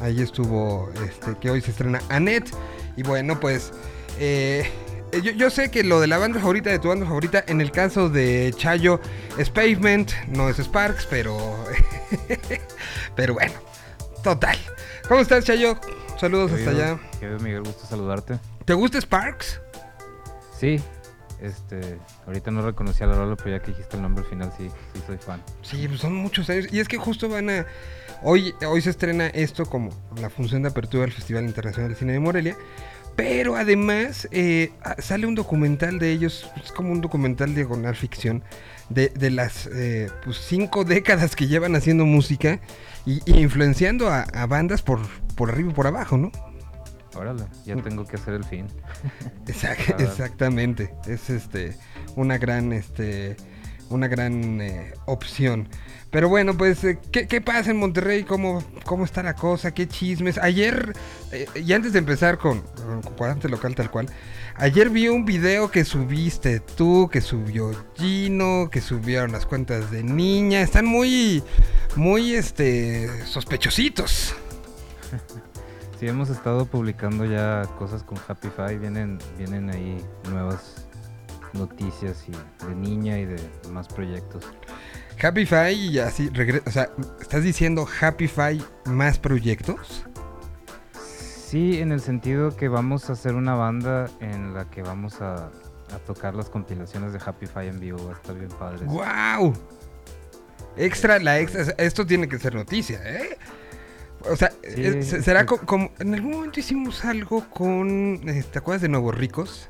Ahí estuvo este que hoy se estrena Annette y bueno pues eh, yo, yo sé que lo de la banda favorita de tu banda favorita, en el caso de Chayo es Pavement, no es Sparks, pero. pero bueno, total. ¿Cómo estás, Chayo? Saludos hasta allá. Querido Miguel, gusto saludarte. ¿Te gusta Sparks? Sí, este, ahorita no reconocía la rola, pero ya que dijiste el nombre al final, sí, sí soy fan. Sí, pues son muchos años. Y es que justo van a. Hoy, hoy se estrena esto como la función de apertura del Festival Internacional de Cine de Morelia. Pero además eh, sale un documental de ellos, es como un documental diagonal ficción, de, de las eh, pues, cinco décadas que llevan haciendo música y, y influenciando a, a bandas por, por arriba y por abajo, ¿no? Órale, ya tengo que hacer el fin. Exact- exactamente. Es este una gran este una gran eh, opción. Pero bueno, pues eh, ¿qué, qué pasa en Monterrey? ¿Cómo, ¿Cómo está la cosa? ¿Qué chismes? Ayer, eh, y antes de empezar con, con cuadrante local tal cual, ayer vi un video que subiste tú, que subió Gino, que subieron las cuentas de niña. Están muy, muy este sospechositos. Sí, hemos estado publicando ya cosas con Happy Five, vienen, vienen ahí nuevas noticias y de niña y de más proyectos. Happy Fi y así o sea, ¿estás diciendo Happy Fi más proyectos? Sí, en el sentido que vamos a hacer una banda en la que vamos a, a tocar las compilaciones de Happy Five en vivo, va a estar bien padre. ¡Wow! Extra, la extra, esto tiene que ser noticia, ¿eh? O sea, Sí, será co- como, en algún momento hicimos algo con, eh, ¿te acuerdas de Nuevos Ricos?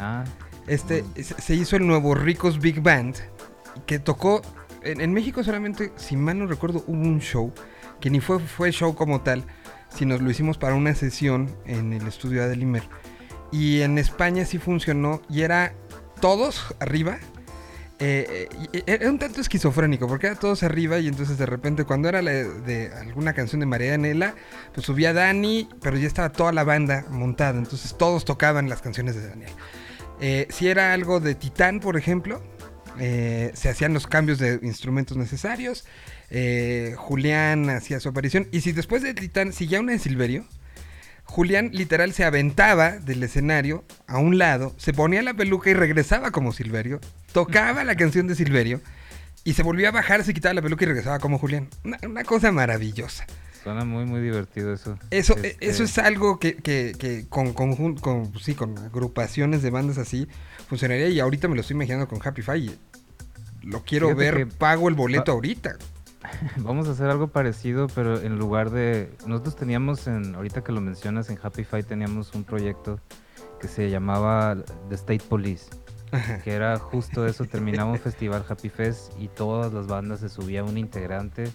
Ah, Este, se se hizo el Nuevo Ricos Big Band, que tocó, en, en México solamente, si mal no recuerdo, hubo un show, que ni fue, fue show como tal, sino lo hicimos para una sesión en el estudio de Adelimer. Y en España sí funcionó, y era todos arriba. eh, eh, era un tanto esquizofrénico, porque era todos arriba y entonces de repente cuando era de alguna canción de María Anela, pues subía Dani, pero ya estaba toda la banda montada, entonces todos tocaban las canciones de Daniel. Eh, si era algo de Titán, por ejemplo, eh, se hacían los cambios de instrumentos necesarios. Eh, Julián hacía su aparición. Y si después de Titán seguía una de Silverio, Julián literal se aventaba del escenario a un lado, se ponía la peluca y regresaba como Silverio, tocaba la canción de Silverio y se volvía a bajar, se quitaba la peluca y regresaba como Julián. Una, una cosa maravillosa. suena muy, muy divertido eso. Eso, Este, eso es algo que, que- que con, conjun- con, sí, con agrupaciones de bandas así funcionaría y ahorita me lo estoy imaginando con Happy Five. Lo quiero Fíjate ver, pago el boleto Ah. ahorita. Vamos a hacer algo parecido, pero en lugar de... Nosotros teníamos, en, ahorita que lo mencionas, en Happy Five teníamos un proyecto que se llamaba The State Police, que era justo eso, terminaba un festival Happy Fest y todas las bandas se subía un integrante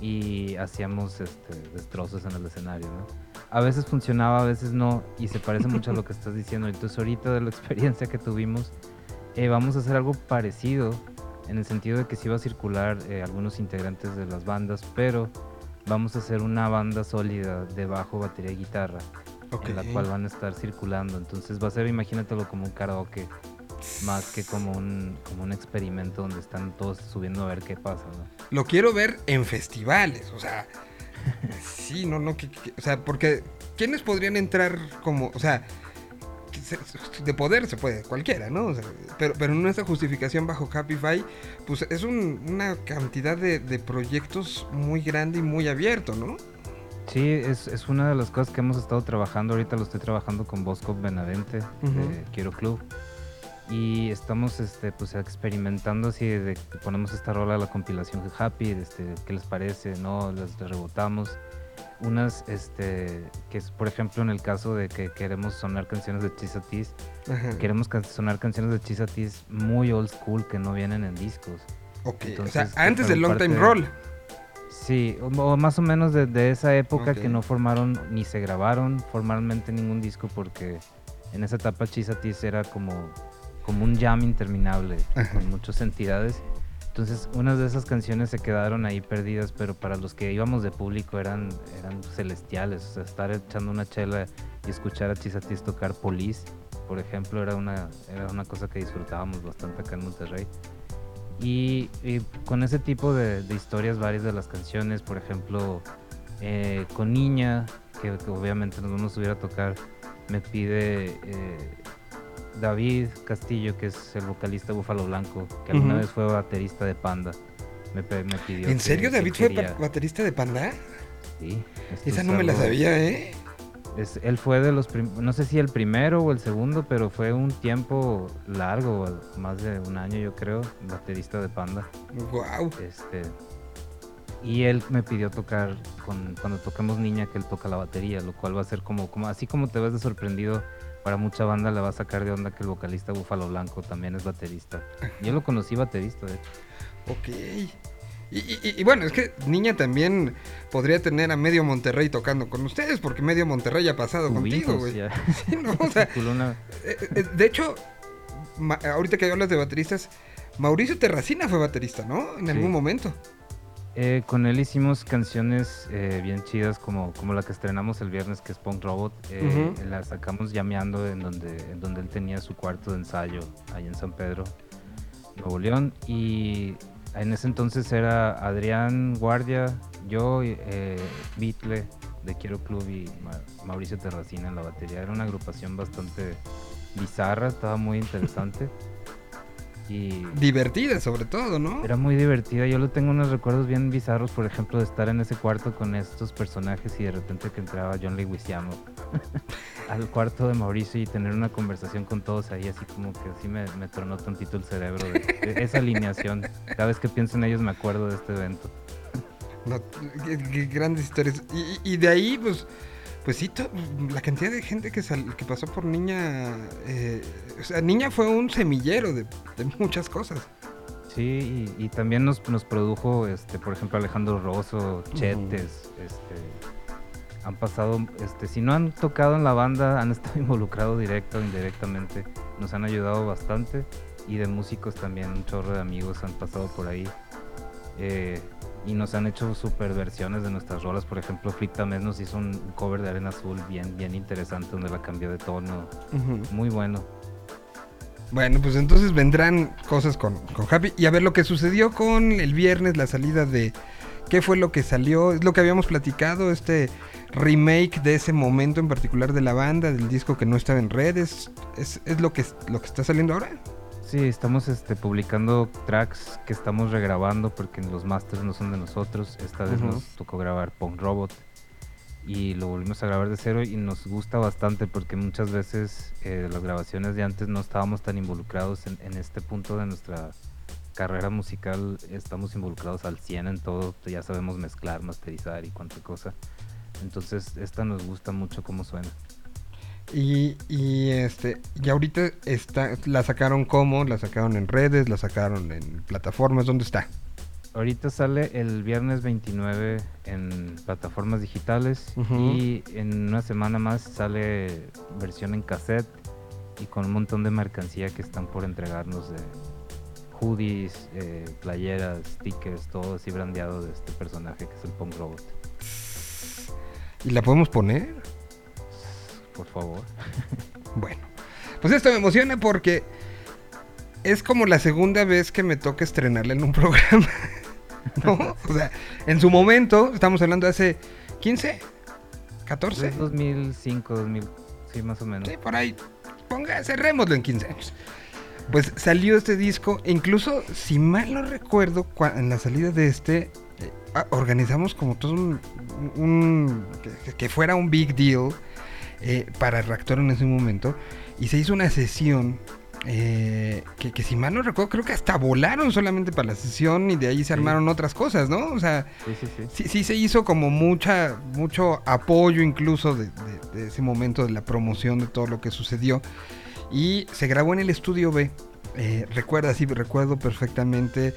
y hacíamos este, destrozos en el escenario, ¿no? A veces funcionaba, a veces no, y se parece mucho a lo que estás diciendo. Entonces ahorita de la experiencia que tuvimos, Eh, vamos a hacer algo parecido en el sentido de que sí va a circular eh, algunos integrantes de las bandas, pero vamos a hacer una banda sólida de bajo, batería y guitarra, en la cual van a estar circulando. Entonces va a ser, imagínatelo como un karaoke, más que como un, como un experimento donde están todos subiendo a ver qué pasa, ¿no? Lo quiero ver en festivales, o sea. Sí, no, no, que- que- o sea, porque ¿quiénes podrían entrar como, o sea, de poder se puede, cualquiera, ¿no? O sea, pero, pero en esa justificación bajo Capify, pues es un- una cantidad de, de proyectos muy grande y muy abierto, ¿no? Sí, es, es una de las cosas que hemos estado trabajando. Ahorita lo estoy trabajando con Bosco Benavente de Quiero Club. Y estamos este, pues, experimentando así de que ponemos esta rola a la compilación de Happy, este, ¿qué les parece? ¿No? Las rebotamos. Unas, este, que es por ejemplo en el caso de que queremos sonar canciones de Chisatis, queremos can- sonar canciones de Chisatis muy old school que no vienen en discos. Ok, Entonces, o sea, antes del Long Time Roll. Sí, o, o más o menos de, de esa época que no formaron ni se grabaron formalmente ningún disco porque en esa etapa Chisatis era como, como un jam interminable Ajá. con muchas entidades. Entonces unas de esas canciones se quedaron ahí perdidas, pero para los que íbamos de público eran, eran celestiales. O sea, estar echando una chela y escuchar a Chisatis tocar Police, por ejemplo, era una, era una cosa que disfrutábamos bastante acá en Monterrey. Y, con ese tipo de, historias, varias de las canciones, por ejemplo, eh, con Niña, que, obviamente nos vamos a subir a tocar, me pide eh, David Castillo, que es el vocalista de Búfalo Blanco, que alguna vez fue baterista de Panda. Me, pidió. ¿En serio que David fue baterista de Panda? Sí. Esa es no me la sabía, ¿eh? es- él fue de los no sé si el primero o el segundo, pero fue un tiempo largo, más de un año yo creo, baterista de Panda. Wow. Este, y él me pidió tocar con, cuando toquemos Niña que él toca la batería, lo cual va a ser como, como así como te ves de sorprendido, para mucha banda le va a sacar de onda que el vocalista Búfalo Blanco también es baterista. Yo lo conocí baterista, de hecho. Ok. Y, y- y bueno, es que Niña también podría tener a medio Monterrey tocando con ustedes, porque medio Monterrey ha pasado contigo, güey. Sí, no, o sea, eh, eh, de hecho, ahorita que hablas de bateristas, Mauricio Terracina fue baterista, ¿no? En Sí. algún momento. Eh, con él hicimos canciones eh, bien chidas como, como la que estrenamos el viernes que es Punk Robot. Eh. La sacamos llameando en donde, en donde él tenía su cuarto de ensayo ahí en San Pedro, Nuevo León. Y en ese entonces era Adrián Guardia, yo, eh, Beatle de Quiero Club y Ma- Mauricio Terracina en la batería. Era una agrupación bastante bizarra, estaba muy interesante. Y Divertida, sobre todo, ¿no? era muy divertida. Yo le tengo unos recuerdos bien bizarros, por ejemplo, de estar en ese cuarto con estos personajes y de repente que entraba John Leguizamo al cuarto de Mauricio y tener una conversación con todos ahí, así como que así me, me tronó tantito el cerebro de, de esa alineación. Cada vez que pienso en ellos me acuerdo de este evento. No, qué- qué grandes historias. Y de ahí, pues, pues sí, la cantidad de gente que, sal- que pasó por Niña. eh, o sea, Niña fue un semillero de, de muchas cosas. Sí, y, y también nos, nos produjo, este, por ejemplo, Alejandro Rosso, Chetes, este, han pasado, este, si no han tocado en la banda, han estado involucrados directo o indirectamente, nos han ayudado bastante, y de músicos también, un chorro de amigos han pasado por ahí, eh, y nos han hecho super versiones de nuestras rolas, por ejemplo, Flick también nos hizo un cover de Arena Azul bien, bien interesante, donde la cambió de tono, muy bueno. Bueno, pues entonces vendrán cosas con, con Happy. Y a ver lo que sucedió con el viernes, la salida de. ¿Qué fue lo que salió? Es lo que habíamos platicado, este remake de ese momento en particular de la banda, del disco que no estaba en redes. ¿Es, es lo, que, lo que está saliendo ahora? Sí, estamos este, publicando tracks que estamos regrabando porque los masters no son de nosotros. Esta vez nos tocó grabar Punk Robot y lo volvimos a grabar de cero y nos gusta bastante porque muchas veces eh, las grabaciones de antes no estábamos tan involucrados en, en este punto de nuestra carrera musical. Estamos involucrados al 100 en todo, ya sabemos mezclar, masterizar y cuánta cosa. Entonces esta nos gusta mucho cómo suena. Y, y este, y ahorita está, la sacaron como, la sacaron en redes, la sacaron en plataformas, ¿dónde está? Ahorita sale el viernes 29 en plataformas digitales y en una semana más sale versión en cassette y con un montón de mercancía que están por entregarnos de hoodies, eh, playeras, stickers, todo así brandeado de este personaje que es el Punk Robot. ¿Y la podemos poner? Por favor. Bueno, pues esto me emociona porque es como la segunda vez que me toca estrenarla en un programa. ¿No? O sea, en su momento, estamos hablando de hace 15, 14. Es 2005, 2000, sí, más o menos. Sí, por ahí. Ponga, cerrémoslo en 15 años. Pues salió este disco, incluso, si mal no recuerdo, en la salida de este, eh, ah, organizamos como todo un. un- que, que fuera un big deal eh, para el reactor en ese momento. Y se hizo una sesión. eh, que, que si mal no recuerdo, creo que hasta volaron solamente para la sesión y de ahí se armaron otras cosas, ¿no? O sea, Sí, sí, sí. sí, sí se hizo como mucha, mucho apoyo incluso de, de- de ese momento de la promoción de todo lo que sucedió. Y se grabó en el estudio B. Eh, recuerda, sí, recuerdo perfectamente.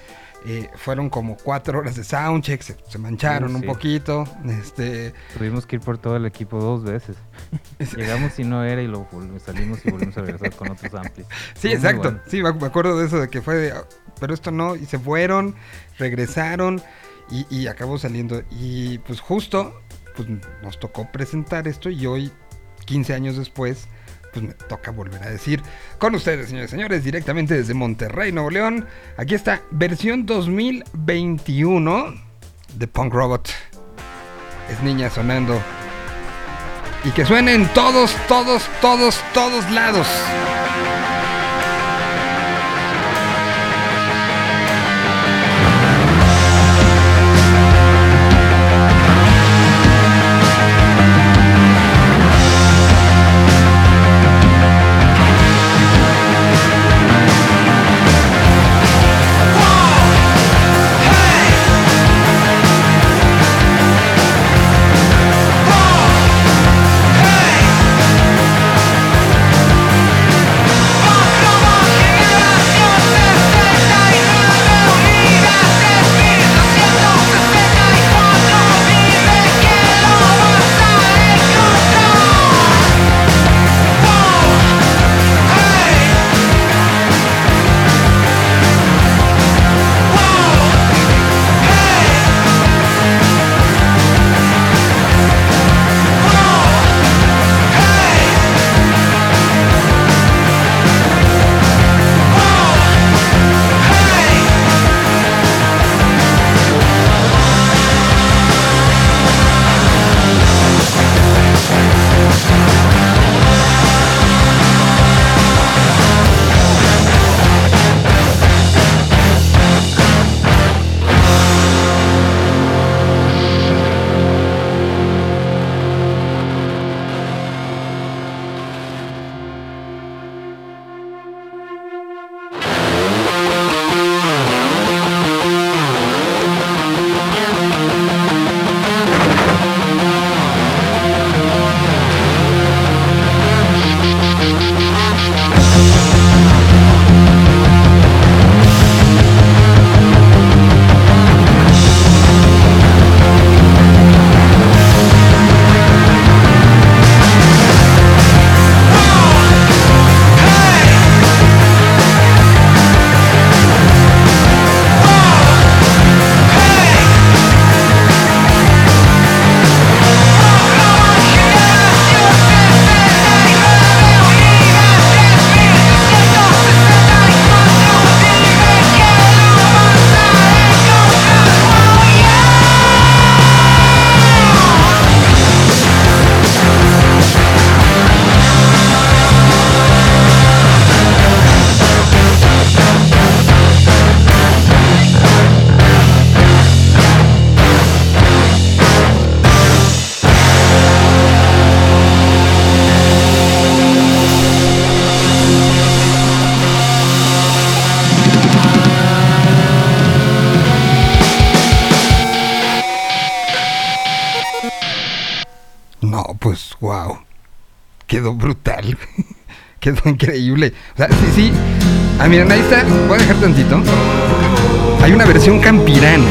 Eh, fueron como cuatro horas de soundcheck, se, se mancharon un sí. poquito. Este, Tuvimos que ir por todo el equipo dos veces. Llegamos y no era y vol- salimos y volvimos a regresar con otros amplis. Sí, exacto. bueno. Sí, me me acuerdo de eso, de que fue de, "Ah, pero esto no, y se fueron, regresaron y, y acabó saliendo. Y pues justo, pues nos tocó presentar esto y hoy, 15 años después, pues me toca volver a decir con ustedes, señores y señores, directamente desde Monterrey, Nuevo León. Aquí está, versión 2021 de Punk Robot. Es niña sonando. Y que suene en todos, todos, todos, todos lados. Wow. Quedó brutal. Quedó increíble. O sea, sí, sí. Ah, miren, ahí está. Voy a dejar tantito. Hay una versión campirana.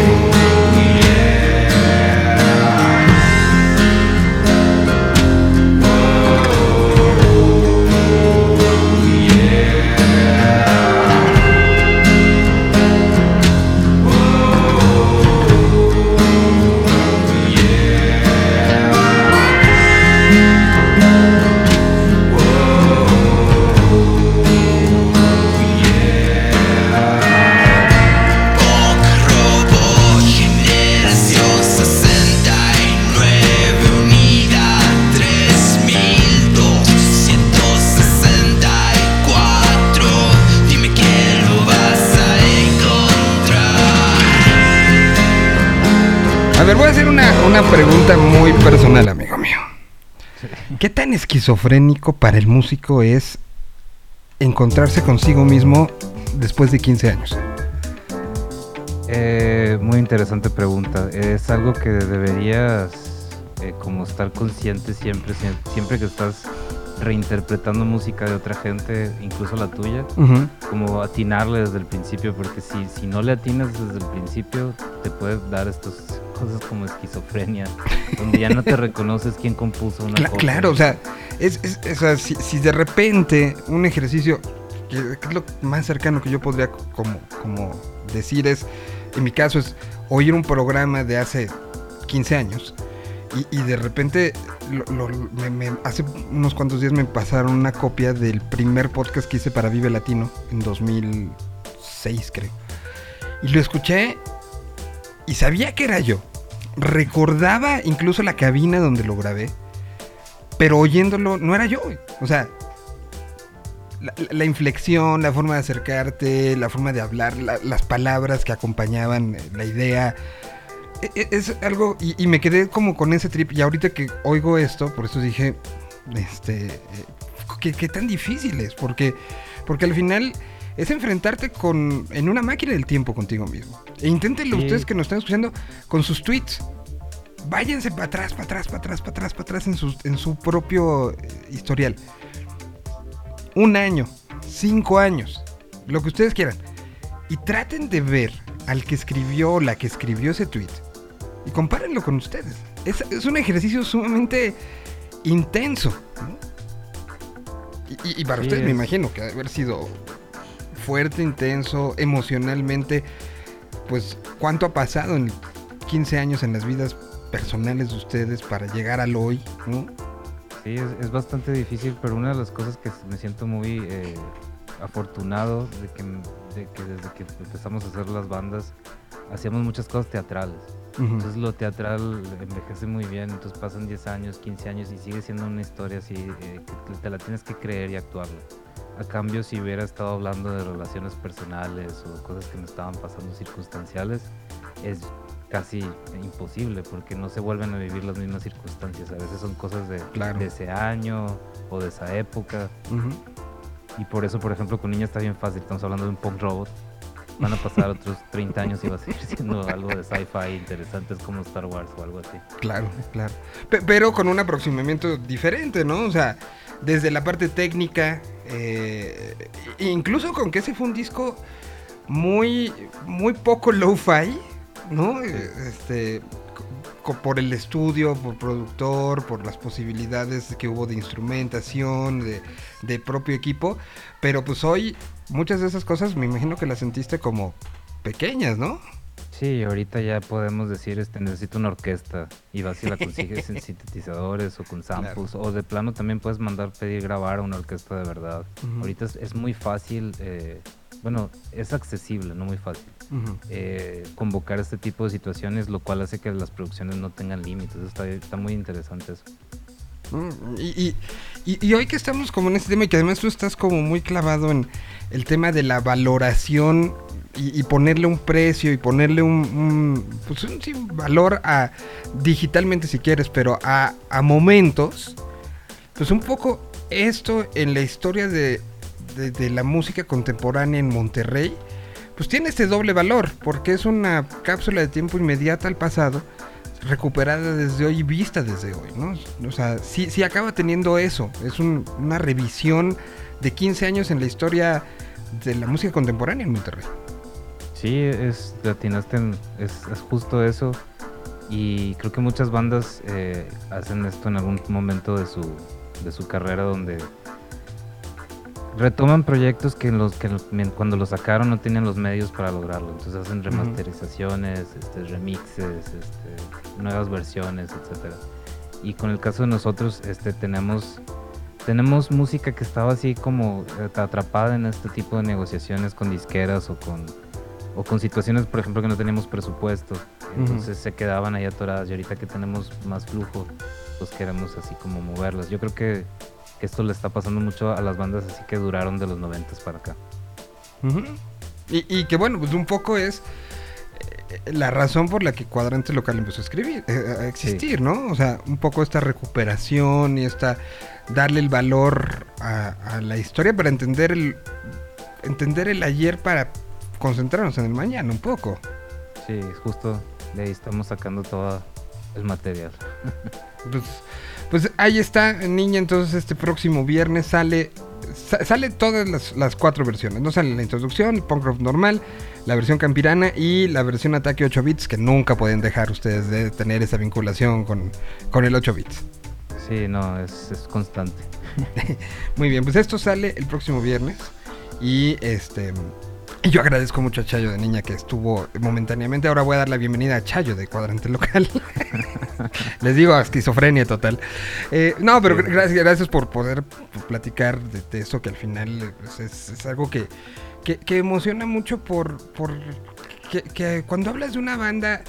Pregunta muy personal, amigo mío. ¿Qué tan esquizofrénico para el músico es encontrarse consigo mismo después de 15 años? Eh, muy interesante pregunta. Es algo que deberías eh, como estar consciente siempre, sie- siempre que estás reinterpretando música de otra gente, incluso la tuya, como atinarle desde el principio, porque si, si no le atinas desde el principio, te puede dar estas cosas como esquizofrenia, donde ya no te reconoces quién compuso una Cla- cosa. claro, o sea, es, es- o sea, si, si de repente un ejercicio, que, que es lo más cercano que yo podría co- como, como decir es, en mi caso es oír un programa de hace 15 años y, de repente hace unos cuantos días me pasaron una copia del primer podcast que hice para Vive Latino en 2006 creo. Y lo escuché y sabía que era yo. Recordaba incluso la cabina donde lo grabé pero oyéndolo no era yo. O sea, la, inflexión, la forma de acercarte, la forma de hablar, la- las palabras que acompañaban eh, la idea. E- e- Es algo, y, y me quedé como con ese trip, y ahorita que oigo esto, por eso dije, este, eh, ¿qué, qué tan difícil es? Porque, porque al final es enfrentarte con, en una máquina del tiempo contigo mismo. E inténtenlo Sí. ustedes que nos están escuchando con sus tweets váyanse para atrás, para atrás, para atrás, para atrás, para atrás en su, en su propio eh, historial. Un año, cinco años, lo que ustedes quieran. Y traten de ver al que escribió o la que escribió ese tweet. Y compárenlo con ustedes. Es, es un ejercicio sumamente intenso. ¿no? Y, para Sí, ustedes me imagino que haber sido fuerte, intenso, emocionalmente. Pues, ¿cuánto ha pasado en 15 años en las vidas personales de ustedes para llegar al hoy? ¿no? Sí, es, es bastante difícil, pero una de las cosas que me siento muy eh, afortunado de que, de que desde que empezamos a hacer las bandas hacíamos muchas cosas teatrales. Entonces lo teatral envejece muy bien, entonces pasan 10 años, 15 años y sigue siendo una historia así eh, que te la tienes que creer y actuarla. A cambio, si hubiera estado hablando de relaciones personales o cosas que me estaban pasando circunstanciales, es casi imposible porque no se vuelven a vivir las mismas circunstancias. A veces son cosas de, Claro. de ese año o de esa época. Ujú. Y por eso, por ejemplo, con Niña está bien fácil. Estamos hablando de un punk robot. Van a pasar otros 30 años y va a seguir siendo algo de sci-fi interesante, es como Star Wars o algo así. Claro, claro. Pe- pero con un aproximamiento diferente, ¿no? O sea, desde la parte técnica, eh, incluso con que ese fue un disco muy, muy poco low-fi, ¿no? Eh, Este, por el estudio, por productor, por las posibilidades que hubo de instrumentación, de, de propio equipo. Pero pues hoy muchas de esas cosas me imagino que las sentiste como pequeñas, ¿no? Sí, ahorita ya podemos decir, este, necesito una orquesta y vas y la consigues en sintetizadores o con samples o de plano también puedes mandar pedir grabar a una orquesta de verdad. Ahorita es, es muy fácil, eh, bueno, es accesible, no muy fácil. Eh, convocar este tipo de situaciones, lo cual hace que las producciones no tengan límites. Está, está muy interesante eso. Y, y- y- hoy que estamos como en este tema y que además tú estás como muy clavado en el tema de la valoración y, ponerle un precio y ponerle un, pues un, valor a digitalmente si quieres, pero a, a momentos, pues un poco esto en la historia de- de la música contemporánea en Monterrey, pues tiene este doble valor, porque es una cápsula de tiempo inmediata al pasado, recuperada desde hoy y vista desde hoy, ¿no? O sea, sí, acaba teniendo eso, es un- una revisión de 15 años en la historia de la música contemporánea en Monterrey. Sí, es, le atinaste en- es, es justo eso. Y creo que muchas bandas eh, hacen esto en algún momento de su, de su carrera donde retoman proyectos que, en los, que cuando los sacaron no tenían los medios para lograrlo. Entonces hacen remasterizaciones, este, remixes, este, nuevas versiones, etcétera. Y con el caso de nosotros, este, tenemos tenemos música que estaba así como eh, atrapada en este tipo de negociaciones con disqueras o con o con situaciones, por ejemplo, que no teníamos presupuesto. Entonces se quedaban ahí atoradas y ahorita que tenemos más flujo, pues queremos así como moverlas. Yo creo que, que esto le está pasando mucho a las bandas así que duraron de los noventas para acá. Y, y que bueno, pues un poco es eh, la razón por la que Cuadrante Local empezó a escribir, eh, a existir, ¿no? O sea, un poco esta recuperación y esta darle el valor a, a la historia para entender el entender el ayer para concentrarnos en el mañana un poco. Sí, justo de ahí estamos sacando todo el material. Pues, pues ahí está, niña. Entonces, este próximo viernes sale. sa- sale todas las, las cuatro versiones. No sale la introducción, el punk rock normal, la versión campirana y la versión ataque 8 bits, que nunca pueden dejar ustedes de tener esa vinculación con, con el 8 bits. Sí, no, es, es constante. Muy bien, pues esto sale el próximo viernes. Y este. Y yo agradezco mucho a Chayo de Niña que estuvo momentáneamente. Ahora voy a dar la bienvenida a Chayo de Cuadrante Local. Les digo, esquizofrenia total. Eh, no, pero gra- gracias, gracias por poder platicar de, de eso que al final pues, es, algo que, que, emociona mucho por, por que, cuando hablas de una banda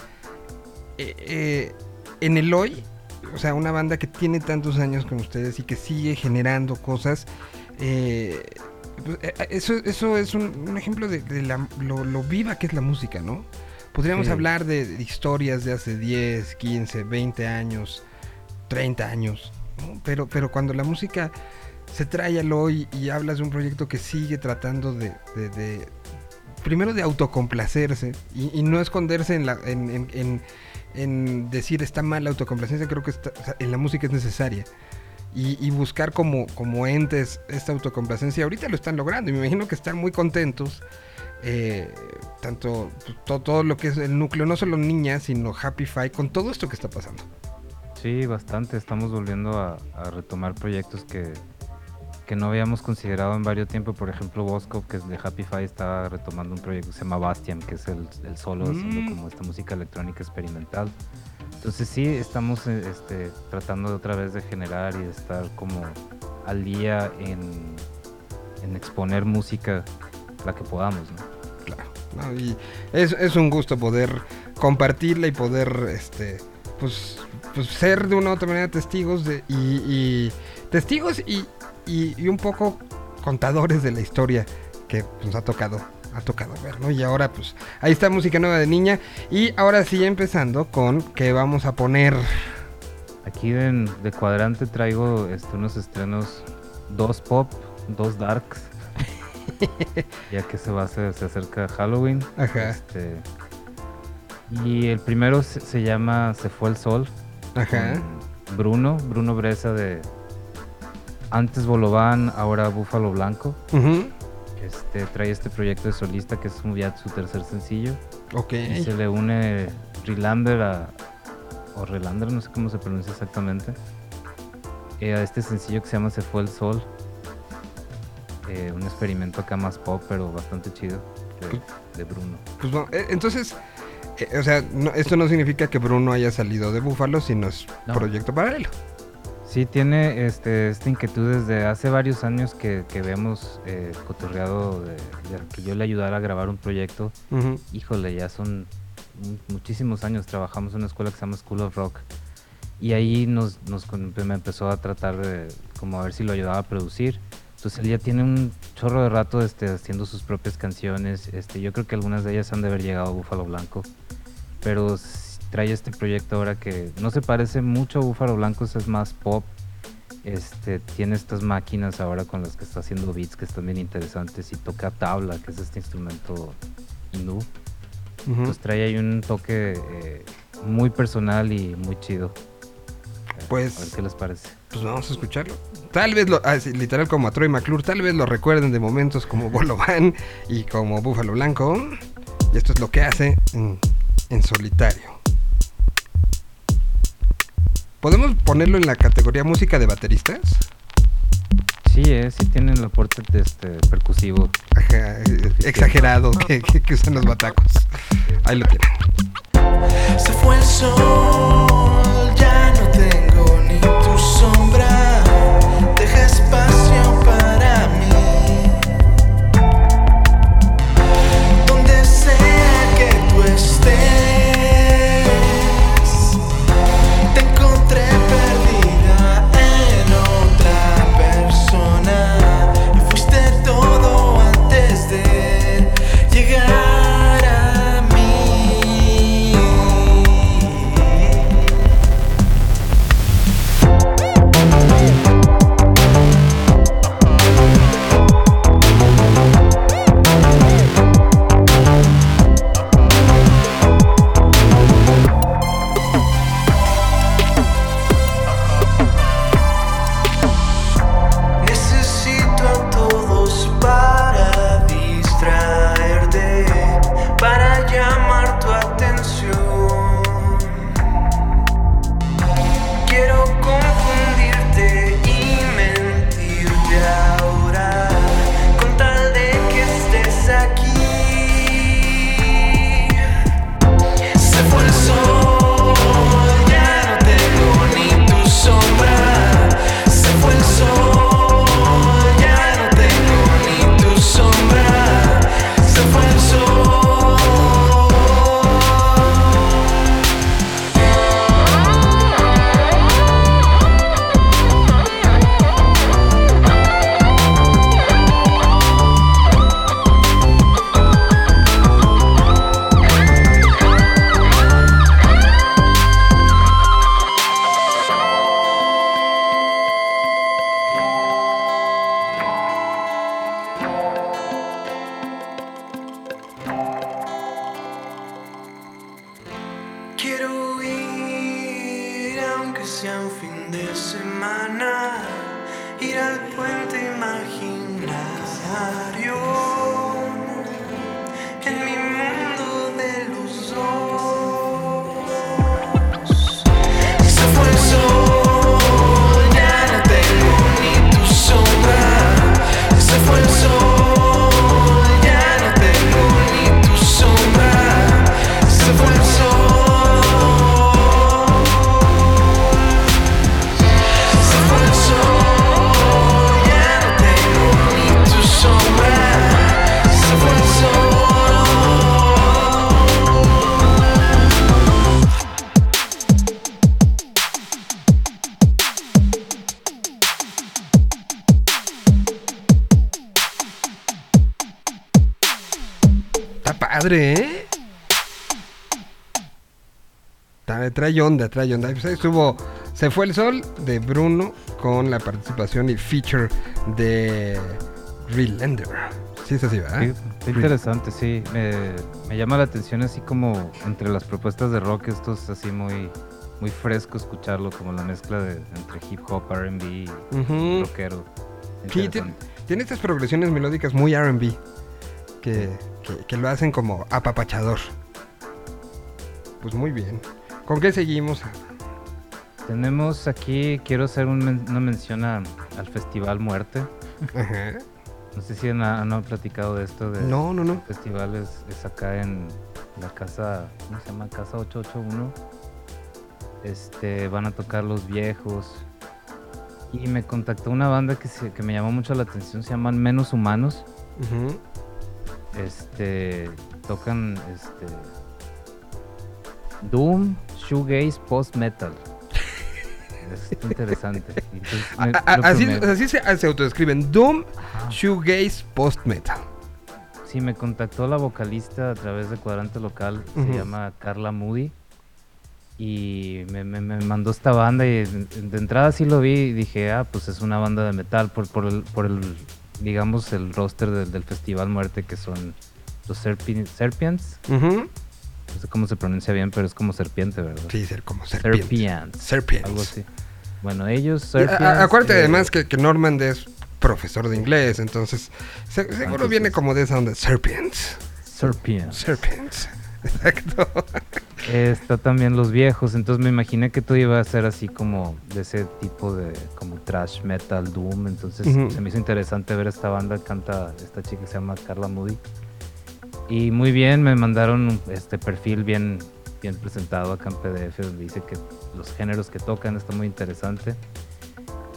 eh, eh, en el hoy, o sea, una banda que tiene tantos años con ustedes y que sigue generando cosas, eso, eso es un, un ejemplo de, de la- lo, lo viva que es la música, ¿no? Podríamos Sí. hablar de, de historias de hace 10, 15, 20 años, 30 años, ¿no? Pero, pero cuando la música se trae al hoy y hablas de un proyecto que sigue tratando de, de- de- primero de autocomplacerse y, y no esconderse en, la, en, en- en- en decir está mal la autocomplacencia, creo que está- en la música es necesaria. Y, y buscar como, como entes esta autocomplacencia. Ahorita lo están logrando y me imagino que están muy contentos. eh, tanto to- todo lo que es el núcleo, no solo niñas, sino Happy Five, con todo esto que está pasando. Sí, bastante. Estamos volviendo a, a retomar proyectos que, que no habíamos considerado en varios tiempo. Por ejemplo, Bosco, que es de Happy Five, está retomando un proyecto que se llama Bastian, que es el, el solo haciendo Mm. como esta música electrónica experimental. Entonces sí, estamos eh, este, tratando de otra vez de generar y de estar como al día en, en exponer música la que podamos, ¿no? Claro. Y es, es un gusto poder compartirla y poder este pues, pues ser de una u otra manera testigos de, y, testigos y- y un poco contadores de la historia que nos ha tocado ha tocado ver, ¿no? Y ahora pues ahí está música nueva de niña y ahora sí empezando con que vamos a poner Aquí en- de cuadrante traigo este, unos estrenos, dos pop, dos darks. ya que se va a hacer, se acerca Halloween. Ajá. Este, y el primero se, se llama Se fue el sol. Ajá. Bruno, Bruno Bresa de antes Bolobán, ahora Búfalo Blanco. Ujú. Este, trae este proyecto de solista que es un- ya su tercer sencillo. Ok. Y se le une Rilander a. O Relander, no sé cómo se pronuncia exactamente. eh, a este sencillo que se llama Se fue el sol. Eh, un experimento acá más pop, pero bastante chido. De, de Bruno. Pues no, eh, entonces, eh, o sea, no- esto no significa que Bruno haya salido de Búfalo, sino es No. proyecto paralelo. Sí, tiene este, esta inquietud desde hace varios años que, que habíamos eh, cotorreado de, de que yo le ayudara a grabar un proyecto. Ujú. Híjole, ya son mu- muchísimos años. Trabajamos en una escuela que se llama School of Rock. Y ahí nos, nos con- me empezó a tratar de como a ver si lo ayudaba a producir. Entonces él ya tiene un chorro de rato este, haciendo sus propias canciones. Este, yo creo que algunas de ellas han de haber llegado a Búfalo Blanco. Pero trae este proyecto ahora que no se parece mucho a Búfalo Blanco, es más pop. Este, tiene estas máquinas ahora con las que está haciendo beats que están bien interesantes y toca tabla, que es este instrumento hindú. Entonces trae ahí un toque eh, muy personal y muy chido. Pues- A ver qué les parece. Pues vamos a escucharlo. Tal vez, lo, ah, literal como a Troy McClure, tal vez lo recuerden de momentos como Bolovan y como Búfalo Blanco. Y esto es lo que hace en, en solitario. ¿Podemos ponerlo en la categoría música de bateristas? Sí, eh, sí tienen el aporte de este, percusivo. Ajá, exagerado que, que- que usan los batacos. Ahí lo tienen. Se fue el sol, ya no tengo ni tu sombra. Deja espacio Trae, onda, trae onda. Pues estuvo Se fue el sol de Bruno con la participación y feature de Relander. Sí, es así, ¿verdad? Sí, está interesante, sí. Me, me llama la atención así como entre las propuestas de rock, esto es así muy, muy fresco escucharlo, como la mezcla de, entre hip hop, RB y rockero. Sí, tiene, tiene estas progresiones melódicas muy RB que, que, que lo hacen como apapachador. Pues muy bien. ¿Con qué seguimos? Tenemos aquí, quiero hacer un men- una mención a- al Festival Muerte. Ajá. No sé si han, han platicado de esto. De No, no, no. El festival es, acá en la casa, ¿cómo se llama? Casa 881. Este, van a tocar Los Viejos. Y me contactó una banda que, se- que me llamó mucho la atención, se llaman Menos Humanos. Ujú. Este, tocan este Doom, Shoegaze, Post Metal. Es interesante. Y entonces me- A- a- lo que así, se, se autodescriben. Doom, shoegaze, post-metal. Sí, me contactó la vocalista a través de Cuadrante Local, se llama Carla Moody. Y me, me- me mandó esta banda y de, entrada sí lo vi y dije, ah, pues es una banda de metal por, por, el, por el, digamos, el roster del, del Festival Muerte que son los Serpi- Serpients. Ujú. No sé cómo se pronuncia bien, pero es como serpiente, ¿verdad? Sí, ser como serpientes. Serpients. Serpients. Algo así. Bueno, ellos, Y a- a- Serpients, acuérdate eh, además que, que Normand es profesor de inglés, entonces se- seguro Entonces- viene como de esa onda. Serpients. Serpients. Serpients. Exacto. Eh, Está también los viejos, entonces me imaginé que todo iba a ser así como de ese tipo de como trash metal, doom, entonces se me hizo interesante ver esta banda, canta esta chica que se llama Carla Moody. Y muy bien, me mandaron este perfil bien, bien presentado acá en PDF, donde dice que los géneros que tocan está muy interesante.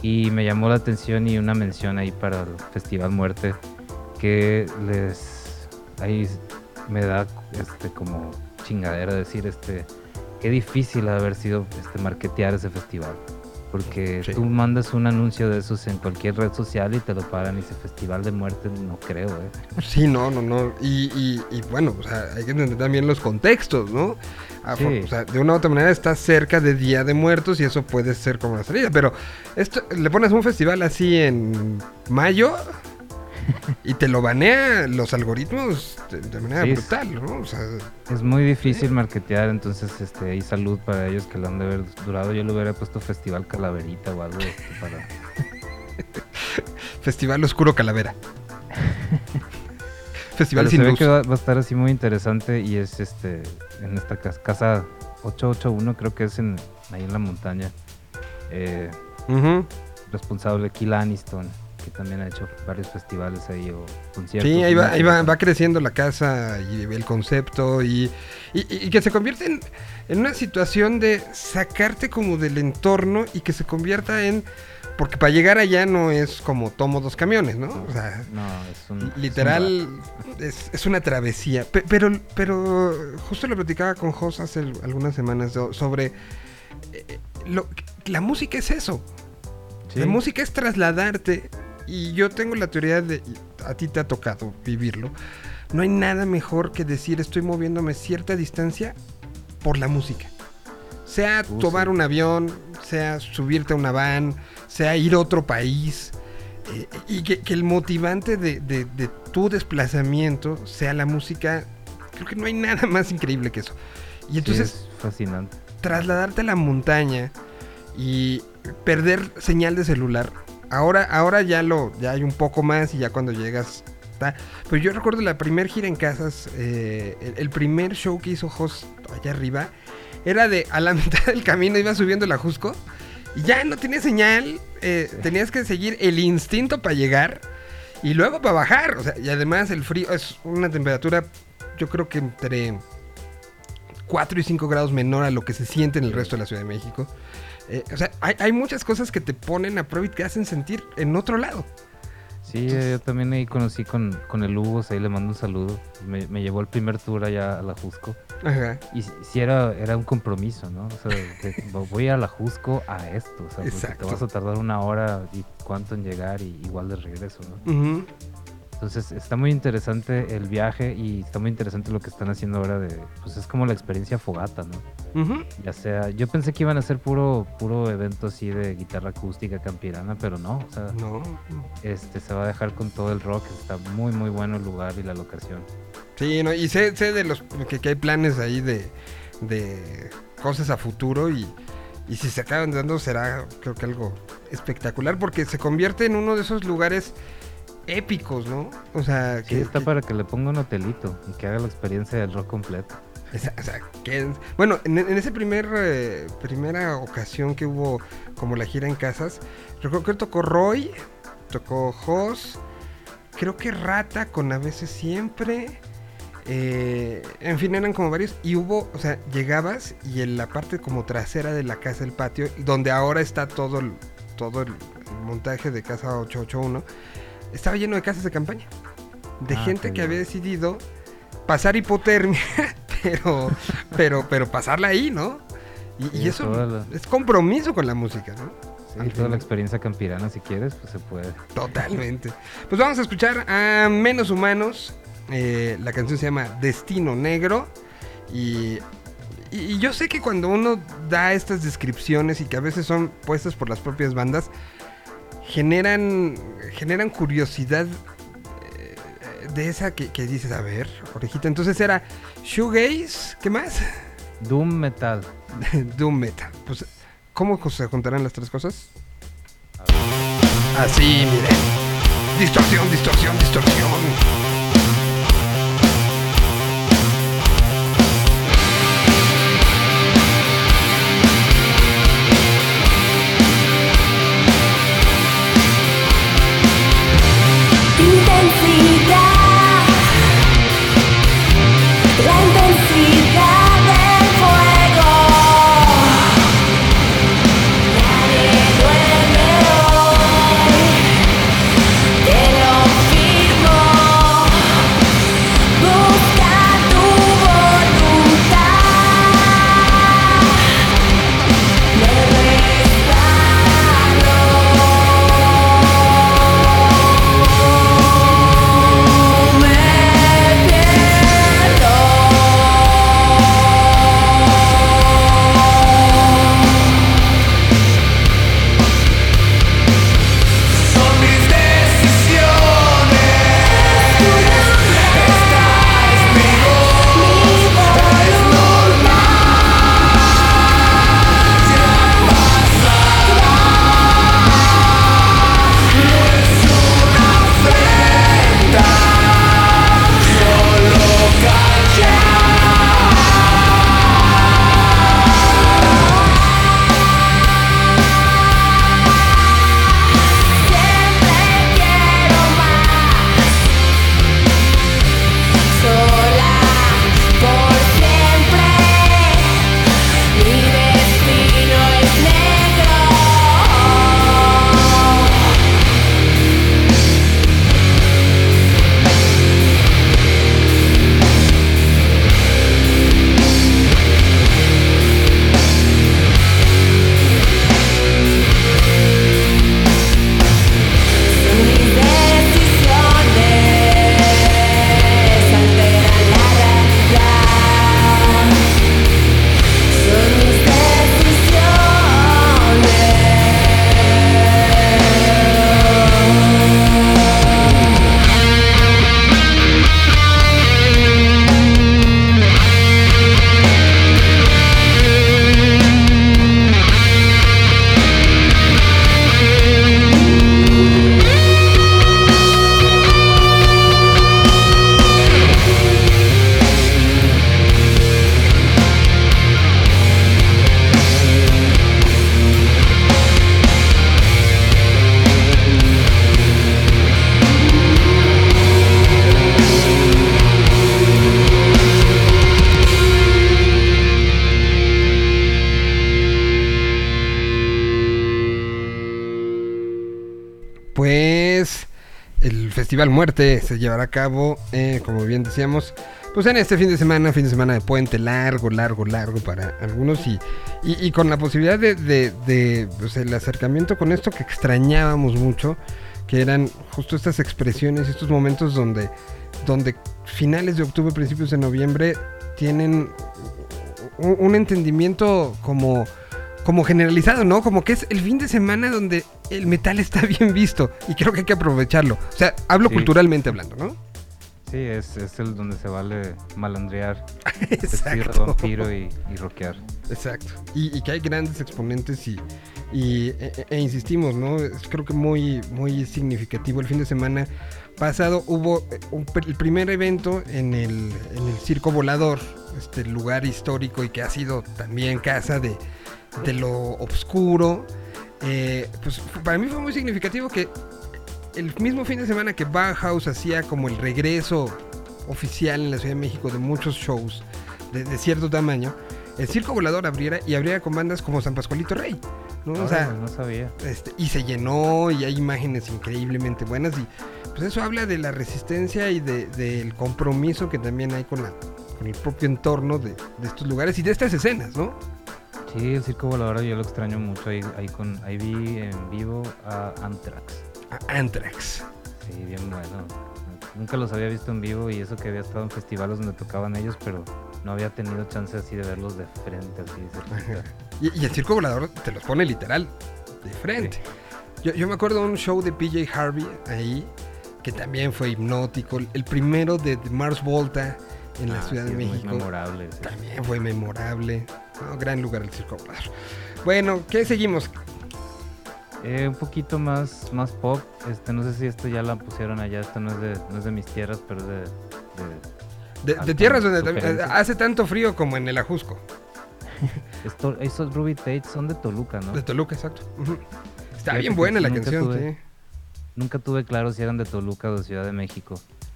Y me llamó la atención y una mención ahí para el Festival Muerte, que les ahí me da este como chingadera decir este qué difícil haber sido este marketear ese festival porque Sí. tú mandas un anuncio de esos en cualquier red social y te lo pagan y dice festival de muerte no creo eh Sí, no, no, no. Y, y- y bueno, o sea, hay que entender también los contextos, ¿no? Afo- Sí. O sea, de una u otra manera está cerca de Día de Muertos y eso puede ser como la salida. Pero esto, le pones un festival así en mayo y te lo banea los algoritmos de, de manera Sí, brutal, ¿no? O sea, es muy difícil marketear entonces este ahí salud para ellos que lo han de haber durado yo le hubiera puesto festival calaverita o algo este, para Festival Oscuro Calavera. Festival Pero sin se ve luz. que va, va a estar así muy interesante y es este en esta cas- casa 881 creo que es en ahí en la montaña eh, Ujú. responsable Kill Aniston que también ha hecho varios festivales ahí o conciertos Sí, ahí va, ahí va, creciendo la casa y el concepto y, y- y que se convierte en, en una situación de sacarte como del entorno y que se convierta en... Porque para llegar allá no es como tomo dos camiones, ¿no? O sea, no es un es un literal es, es una travesía. Pe- Pero, pero justo lo platicaba con Jos hace al- algunas semanas sobre... eh, lo- la música es eso. Sí. La música es trasladarte. Y yo tengo la teoría de. A ti te ha tocado vivirlo. No hay nada mejor que decir estoy moviéndome cierta distancia por la música. Sea Uh, tomar sí. un avión, sea subirte a una van, sea ir a otro país. eh, y que, que el motivante de, de- de tu desplazamiento sea la música. Creo que no hay nada más increíble que eso. Y Sí, entonces es fascinante trasladarte a la montaña y perder señal de celular ahora, ahora ya lo, ya hay un poco más y ya cuando llegas. Pero yo recuerdo la primer gira en casas, eh, el, el primer show que hizo Host allá arriba, era de a la mitad del camino iba subiendo la Jusco y ya no tenía señal, eh, tenías que seguir el instinto para llegar y luego para bajar. O sea, y además el frío es una temperatura, yo creo que entre 4 y 5 grados menor a lo que se siente en el resto de la Ciudad de México. Eh, o sea, hay, hay muchas cosas que te ponen a prueba y te hacen sentir en otro lado. Sí, eh, yo también ahí conocí con, con el Hugo, ahí le mando un saludo. Me, me llevó el primer tour allá a la Jusco. Ajá. Y sí- era, era un compromiso, ¿no? O sea, voy a la Jusco a esto, o sea, Exacto. te vas a tardar una hora y cuánto en llegar y igual de regreso, ¿no? Ujú. Entonces está muy interesante el viaje y está muy interesante lo que están haciendo ahora de, pues es como la experiencia fogata, ¿no? Ya sea, yo pensé que iban a ser puro, puro evento así de guitarra acústica campirana, pero no, o sea, No. este se va a dejar con todo el rock, está muy muy bueno el lugar y la locación. Sí, no, y sé, sé de los que, que hay planes ahí de, de cosas a futuro y, y si se acaban dando será creo que algo espectacular porque se convierte en uno de esos lugares épicos, ¿no? O sea, Sí, que, está que- para que le ponga un hotelito y que haga la experiencia del rock completo. Esa- o sea, que- bueno, en, en ese primer eh, primera ocasión que hubo como la gira en casas, recuerdo que tocó Roy, tocó Jos, creo que Rata con a veces siempre. eh, en fin, eran como varios. Y hubo, o sea, llegabas y en la parte como trasera de la casa, el patio, donde ahora está todo el, todo el, montaje de casa 881, estaba lleno de casas de campaña. De Ah, gente que había decidido pasar hipotermia, pero, pero, pero pasarla ahí, ¿no? Y, eso la- es compromiso con la música, ¿no? Sí, Al toda la experiencia campirana, si quieres, pues se puede. Totalmente. Pues vamos a escuchar a Menos Humanos. Eh, la canción se llama Destino Negro. Y, y- yo sé que cuando uno da estas descripciones y que a veces son puestas por las propias bandas, generan, generan curiosidad de esa que, que dices, a ver, orejita. Entonces era Shoegaze, ¿qué más? Doom Metal. Doom Metal. Pues, ¿cómo se juntarán las tres cosas? Así, miren. Distorsión, distorsión, distorsión. Festival Muerte se llevará a cabo, eh, como bien decíamos, pues en este fin de semana, fin de semana de puente largo, largo, largo para algunos y, y, con la posibilidad de, de- de, pues, el acercamiento con esto que extrañábamos mucho, que eran justo estas expresiones, estos momentos donde, donde finales de octubre, principios de noviembre tienen un entendimiento como, como generalizado, ¿no? Como que es el fin de semana donde el metal está bien visto y creo que hay que aprovecharlo. O sea, hablo Sí. culturalmente hablando, ¿no? Sí, es, es el donde se vale malandrear, Exacto. vampiro y, y rockear. Exacto. Y, y que hay grandes exponentes y, y- e, e insistimos, ¿no? Es creo que muy, muy significativo. El fin de semana pasado hubo eh, un el primer evento en el, en el Circo Volador, este lugar histórico y que ha sido también casa de, de lo oscuro. Eh, pues para mí fue muy significativo que el mismo fin de semana que Bauhaus hacía como el regreso oficial en la Ciudad de México de muchos shows de, de cierto tamaño, el Circo Volador abriera y abriera con bandas como San Pascualito Rey. ¿no? O sea, no sabía. este, y se llenó y hay imágenes increíblemente buenas y pues eso habla de la resistencia y de- del compromiso que también hay con, la, con el propio entorno de, de estos lugares y de estas escenas, ¿no? Sí, el circo volador yo lo extraño mucho. Ahí, ahí, con, ahí vi en vivo a Anthrax. A Anthrax. Sí, bien bueno. Nunca los había visto en vivo y eso que había estado en festivales donde tocaban ellos, pero no había tenido chance así de verlos de frente, así de. Y, y el circo volador te los pone literal de frente. Yo, yo me acuerdo de un show de PJ Harvey ahí, que también fue hipnótico. El- primero de, Mars Volta en la Ah, Ciudad sí, de México. memorable, sí. También fue memorable. No, gran lugar el circo volador. Bueno, ¿qué seguimos? Eh, un poquito más, más pop. Este, no sé si esto ya la pusieron allá. Esto no es de, no es de mis tierras, pero es de. de- De, de Hasta tierras donde también- sugerencias. hace tanto frío como en el Ajusco. esto- esos Ruby Tate son de Toluca, ¿no? De Toluca, exacto. Está bien buena la canción, tuve- sí. Nunca tuve claro si eran de Toluca o de Ciudad de México.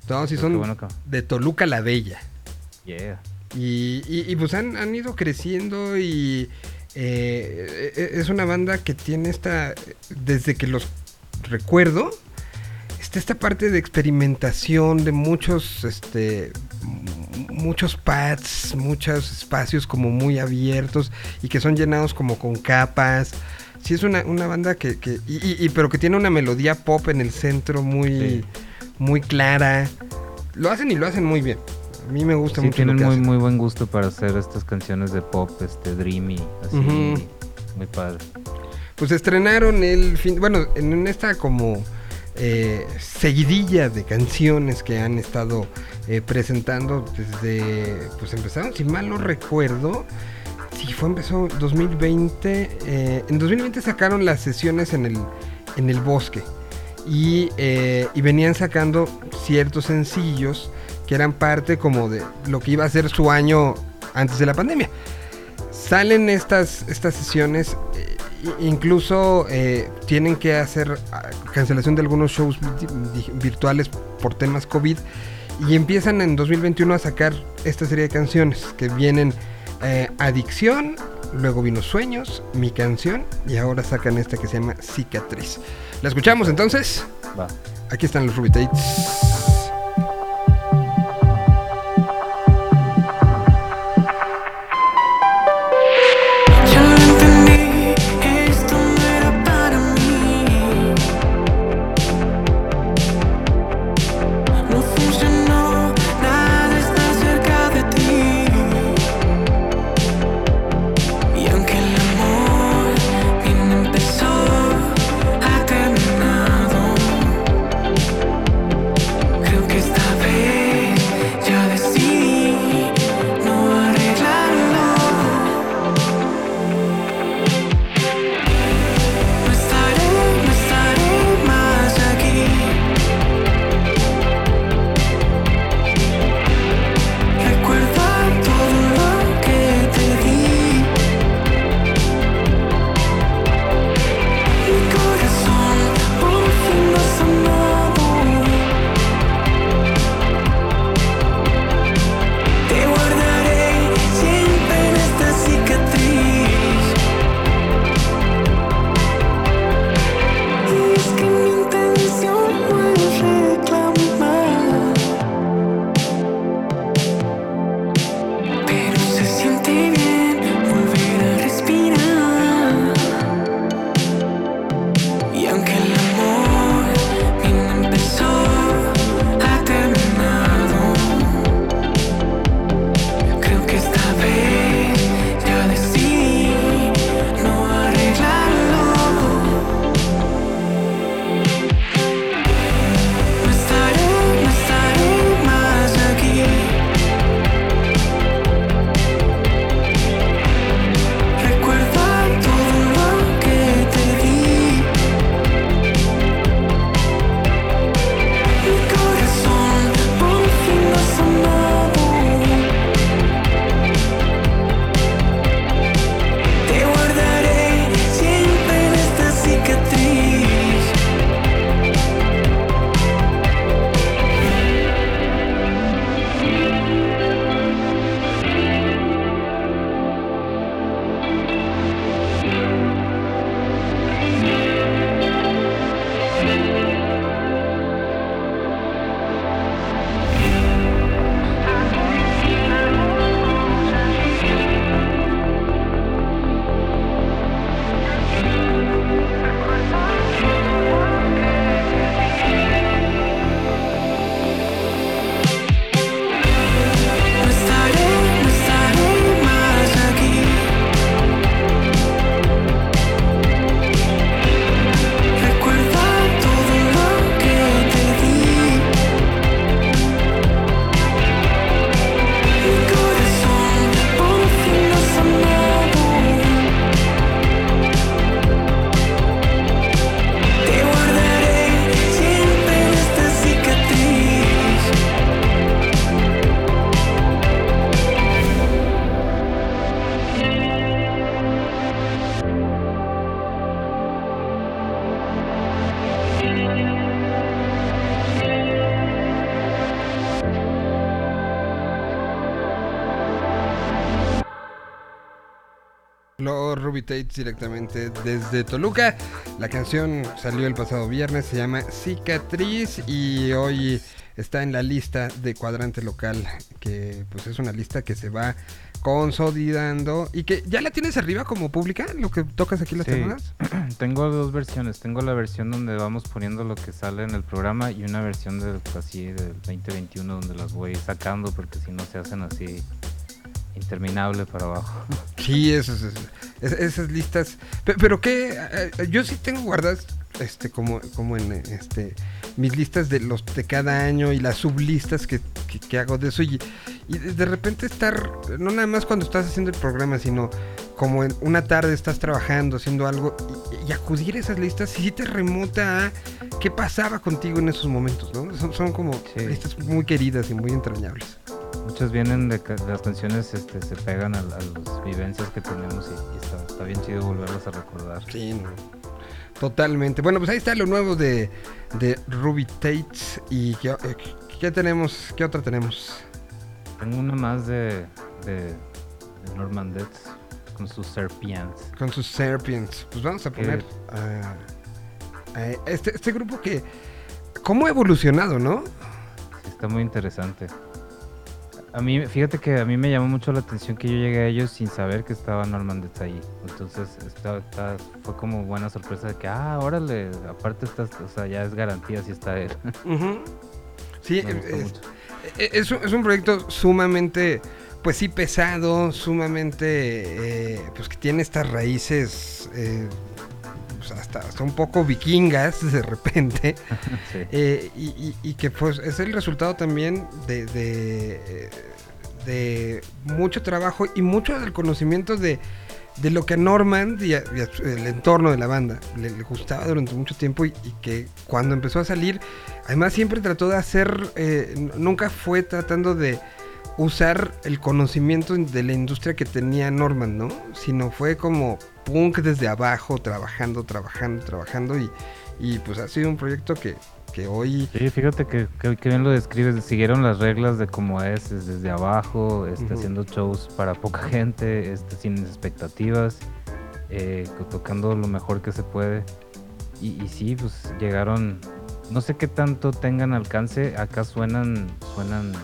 No, Pero son bueno de Toluca la Bella. Yeah. Y, y- y, pues han, han ido creciendo y eh, e- es una banda que tiene esta, desde que los recuerdo, está esta parte de experimentación de muchos, este, muchos pads, muchos espacios como muy abiertos y que son llenados como con capas. Sí es una, una banda que, que y, y- y- pero que tiene una melodía pop en el centro muy, Sí. muy clara. Lo hacen y lo hacen muy bien. A mí me gusta Sí, mucho lo tienen que muy, muy buen gusto para hacer estas canciones de pop, este, dreamy, así, Ujú. muy padre. Pues estrenaron el fin, bueno, en esta como eh, seguidilla de canciones que han estado eh, presentando desde, pues empezaron, si mal no recuerdo, si fue empezó 2020, eh, en 2020 sacaron las sesiones en el, en el bosque y, eh, y venían sacando ciertos sencillos que eran parte como de lo que iba a ser su año antes de la pandemia salen estas, estas sesiones, eh, incluso eh, tienen que hacer ah, cancelación de algunos shows virtuales por temas COVID y empiezan en 2021 a sacar esta serie de canciones que vienen eh, Adicción, luego vino Sueños, Mi Canción y ahora sacan esta que se llama Cicatriz. ¿La escuchamos entonces? Va. Aquí están los Ruby Tates directamente desde Toluca. La canción salió el pasado viernes, se llama Cicatriz y hoy está en la lista de cuadrante local, que pues es una lista que se va consolidando y que ya la tienes arriba como pública, lo que tocas aquí las Sí. semanas. Tengo dos versiones. Tengo la versión donde vamos poniendo lo que sale en el programa y una versión del así del 2021 donde las voy sacando porque si no se hacen así interminable para abajo. Sí, esas, esas, esas listas. Pe- Pero, que yo sí tengo guardadas este como como en este mis listas de los de cada año y las sublistas que, que, que hago de eso y, y de de repente estar no nada más cuando estás haciendo el programa sino como en una tarde estás trabajando haciendo algo y, y acudir a esas listas sí te remota a qué pasaba contigo en esos momentos no son, son como Sí. listas muy queridas y muy entrañables Muchas vienen de las canciones este, se pegan a, a las vivencias que tenemos y, y está, está bien chido volverlas a recordar. Sí, no. Totalmente. Bueno, pues ahí está lo nuevo de, de Ruby Tates. ¿Y qué, eh, qué tenemos? ¿Qué otra tenemos? Tengo una más de, de, de Norman Death con sus Serpients. Con sus Serpients. Pues vamos a poner ¿Qué? a- a este, este grupo que... ¿Cómo ha evolucionado, no? Está muy interesante. A mí, fíjate que a mí me llamó mucho la atención que yo llegué a ellos sin saber que estaba Norman ahí. Entonces está, está- fue como buena sorpresa de que, ah, órale, aparte estás, o sea, ya es garantía si está él. Sí, es, mucho. e- es un, es un proyecto sumamente, pues sí, pesado, sumamente, eh, pues que tiene estas raíces, eh, pues hasta, hasta un poco vikingas de repente. Sí. Eh, y, y- y que pues es el resultado también de, de, eh, de mucho trabajo y mucho del conocimiento de, de lo que a Norman y, a- y a su- el entorno de la banda le, le gustaba durante mucho tiempo y, y que cuando empezó a salir, además siempre trató de hacer, eh, nunca fue tratando de usar el conocimiento de la industria que tenía Norman, ¿no? Sino fue como punk desde abajo, trabajando, trabajando, trabajando y, y pues ha sido un proyecto que, que hoy... Sí, fíjate que, que- que bien lo describes. Siguieron las reglas de cómo es, es desde abajo, este, haciendo shows para poca gente, este, sin expectativas, eh, tocando lo mejor que se puede. Y, y sí, pues llegaron. No sé qué tanto tengan alcance. Acá suenan, suenan, eh,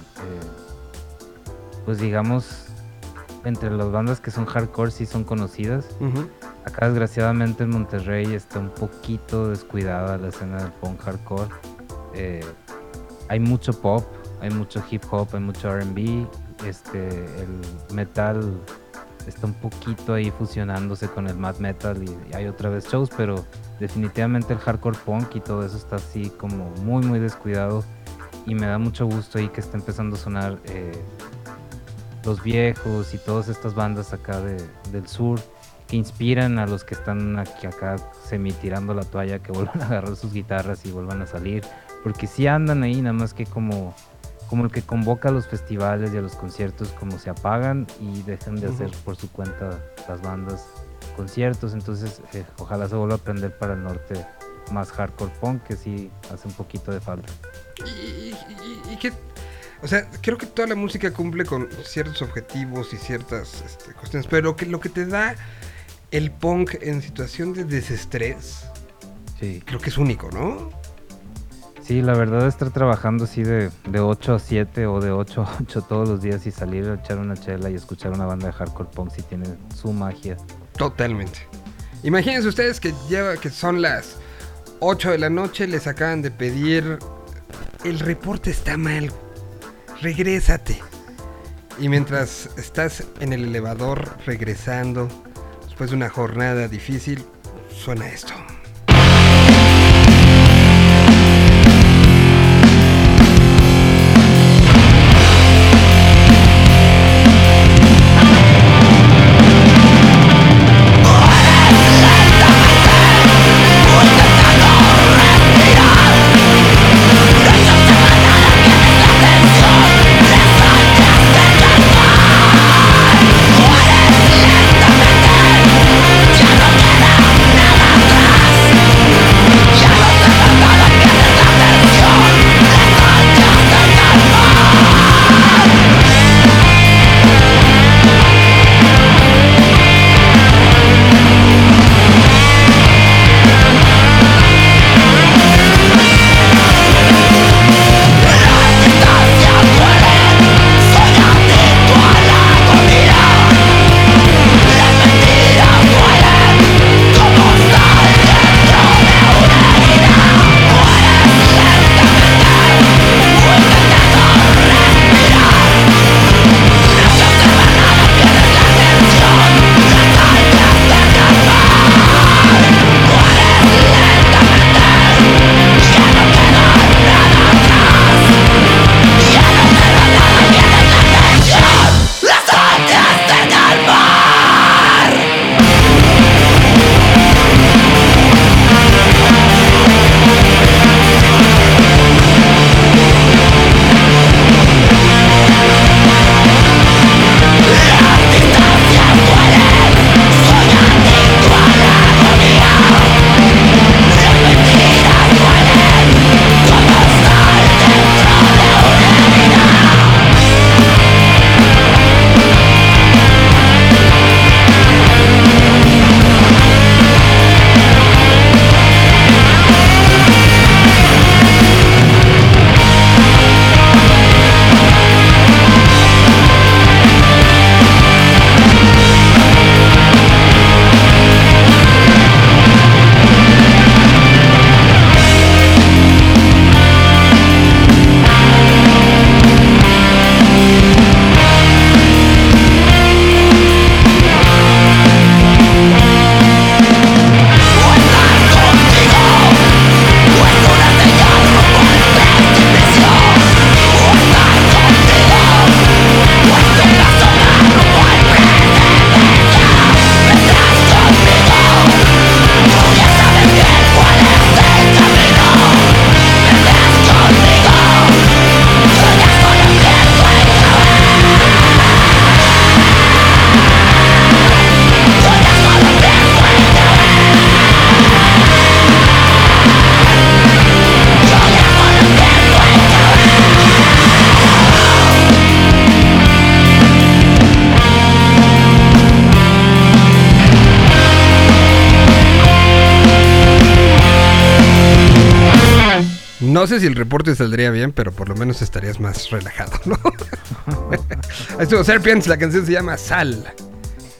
pues digamos, entre las bandas que son hardcore sí son conocidas. Ujú. Acá desgraciadamente en Monterrey está un poquito descuidada la escena del punk hardcore. Eh, hay mucho pop, hay mucho hip hop, hay mucho RB. Este, el metal está un poquito ahí fusionándose con el mad metal y, y hay otra vez shows, pero definitivamente el hardcore punk y todo eso está así como muy muy descuidado y me da mucho gusto ahí que está empezando a sonar eh, los viejos y todas estas bandas acá de- del sur que inspiran a los que están aquí acá semi tirando la toalla que vuelvan a agarrar sus guitarras y vuelvan a salir porque sí andan ahí nada más que como como el que convoca a los festivales y a los conciertos como se apagan y dejan de hacer por su cuenta las bandas conciertos. Entonces eh, ojalá se vuelva a aprender para el norte más hardcore punk que sí hace un poquito de falta. Y, y- y que, o sea, creo que toda la música cumple con ciertos objetivos y ciertas este, cuestiones, pero que lo que te da el punk en situación de desestrés, sí creo que es único, ¿no? Sí, la verdad estar trabajando así de, de 8 a 7 o de 8 a 8 todos los días y salir a echar una chela y escuchar una banda de hardcore punk sí tiene su magia. Totalmente. Imagínense ustedes que lleva que son las 8 de la noche, les acaban de pedir el reporte está mal. Regrésate. Y mientras estás en el elevador regresando después de una jornada difícil, suena esto. Sé si el reporte saldría bien, pero por lo menos estarías más relajado, ¿no? Ahí estuvo Serpients, la canción se llama Sal.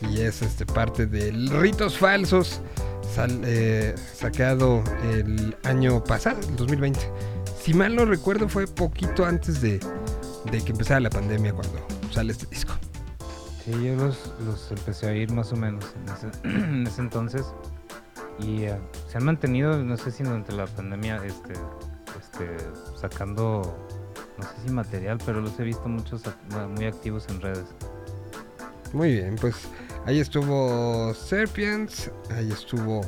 Y es este parte del Ritos Falsos, sal- eh, sacado el año pasado, el 2020. Si mal no recuerdo, fue poquito antes de, de que empezara la pandemia cuando sale este disco. Sí, yo los, los empecé a oír más o menos en ese, en ese entonces. Y eh, se han mantenido, no sé si durante la pandemia, este, este, sacando, no sé si material, pero los he visto muchos muy activos en redes. Muy bien, pues ahí estuvo Serpients, ahí estuvo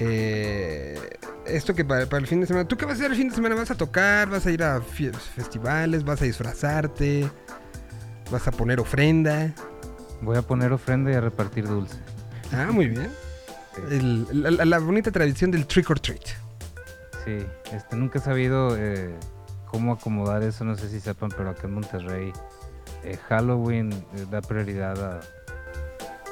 eh, esto que para, para el fin de semana. ¿Tú qué vas a hacer el fin de semana? ¿Vas a tocar? ¿Vas a ir a festivales? ¿Vas a disfrazarte? ¿Vas a poner ofrenda? Voy a poner ofrenda y a repartir dulce. Ah, muy bien. El- la- la bonita tradición del trick or treat. Sí, este, nunca he sabido eh, cómo acomodar eso, no sé si sepan, pero acá en Monterrey eh, Halloween eh, da prioridad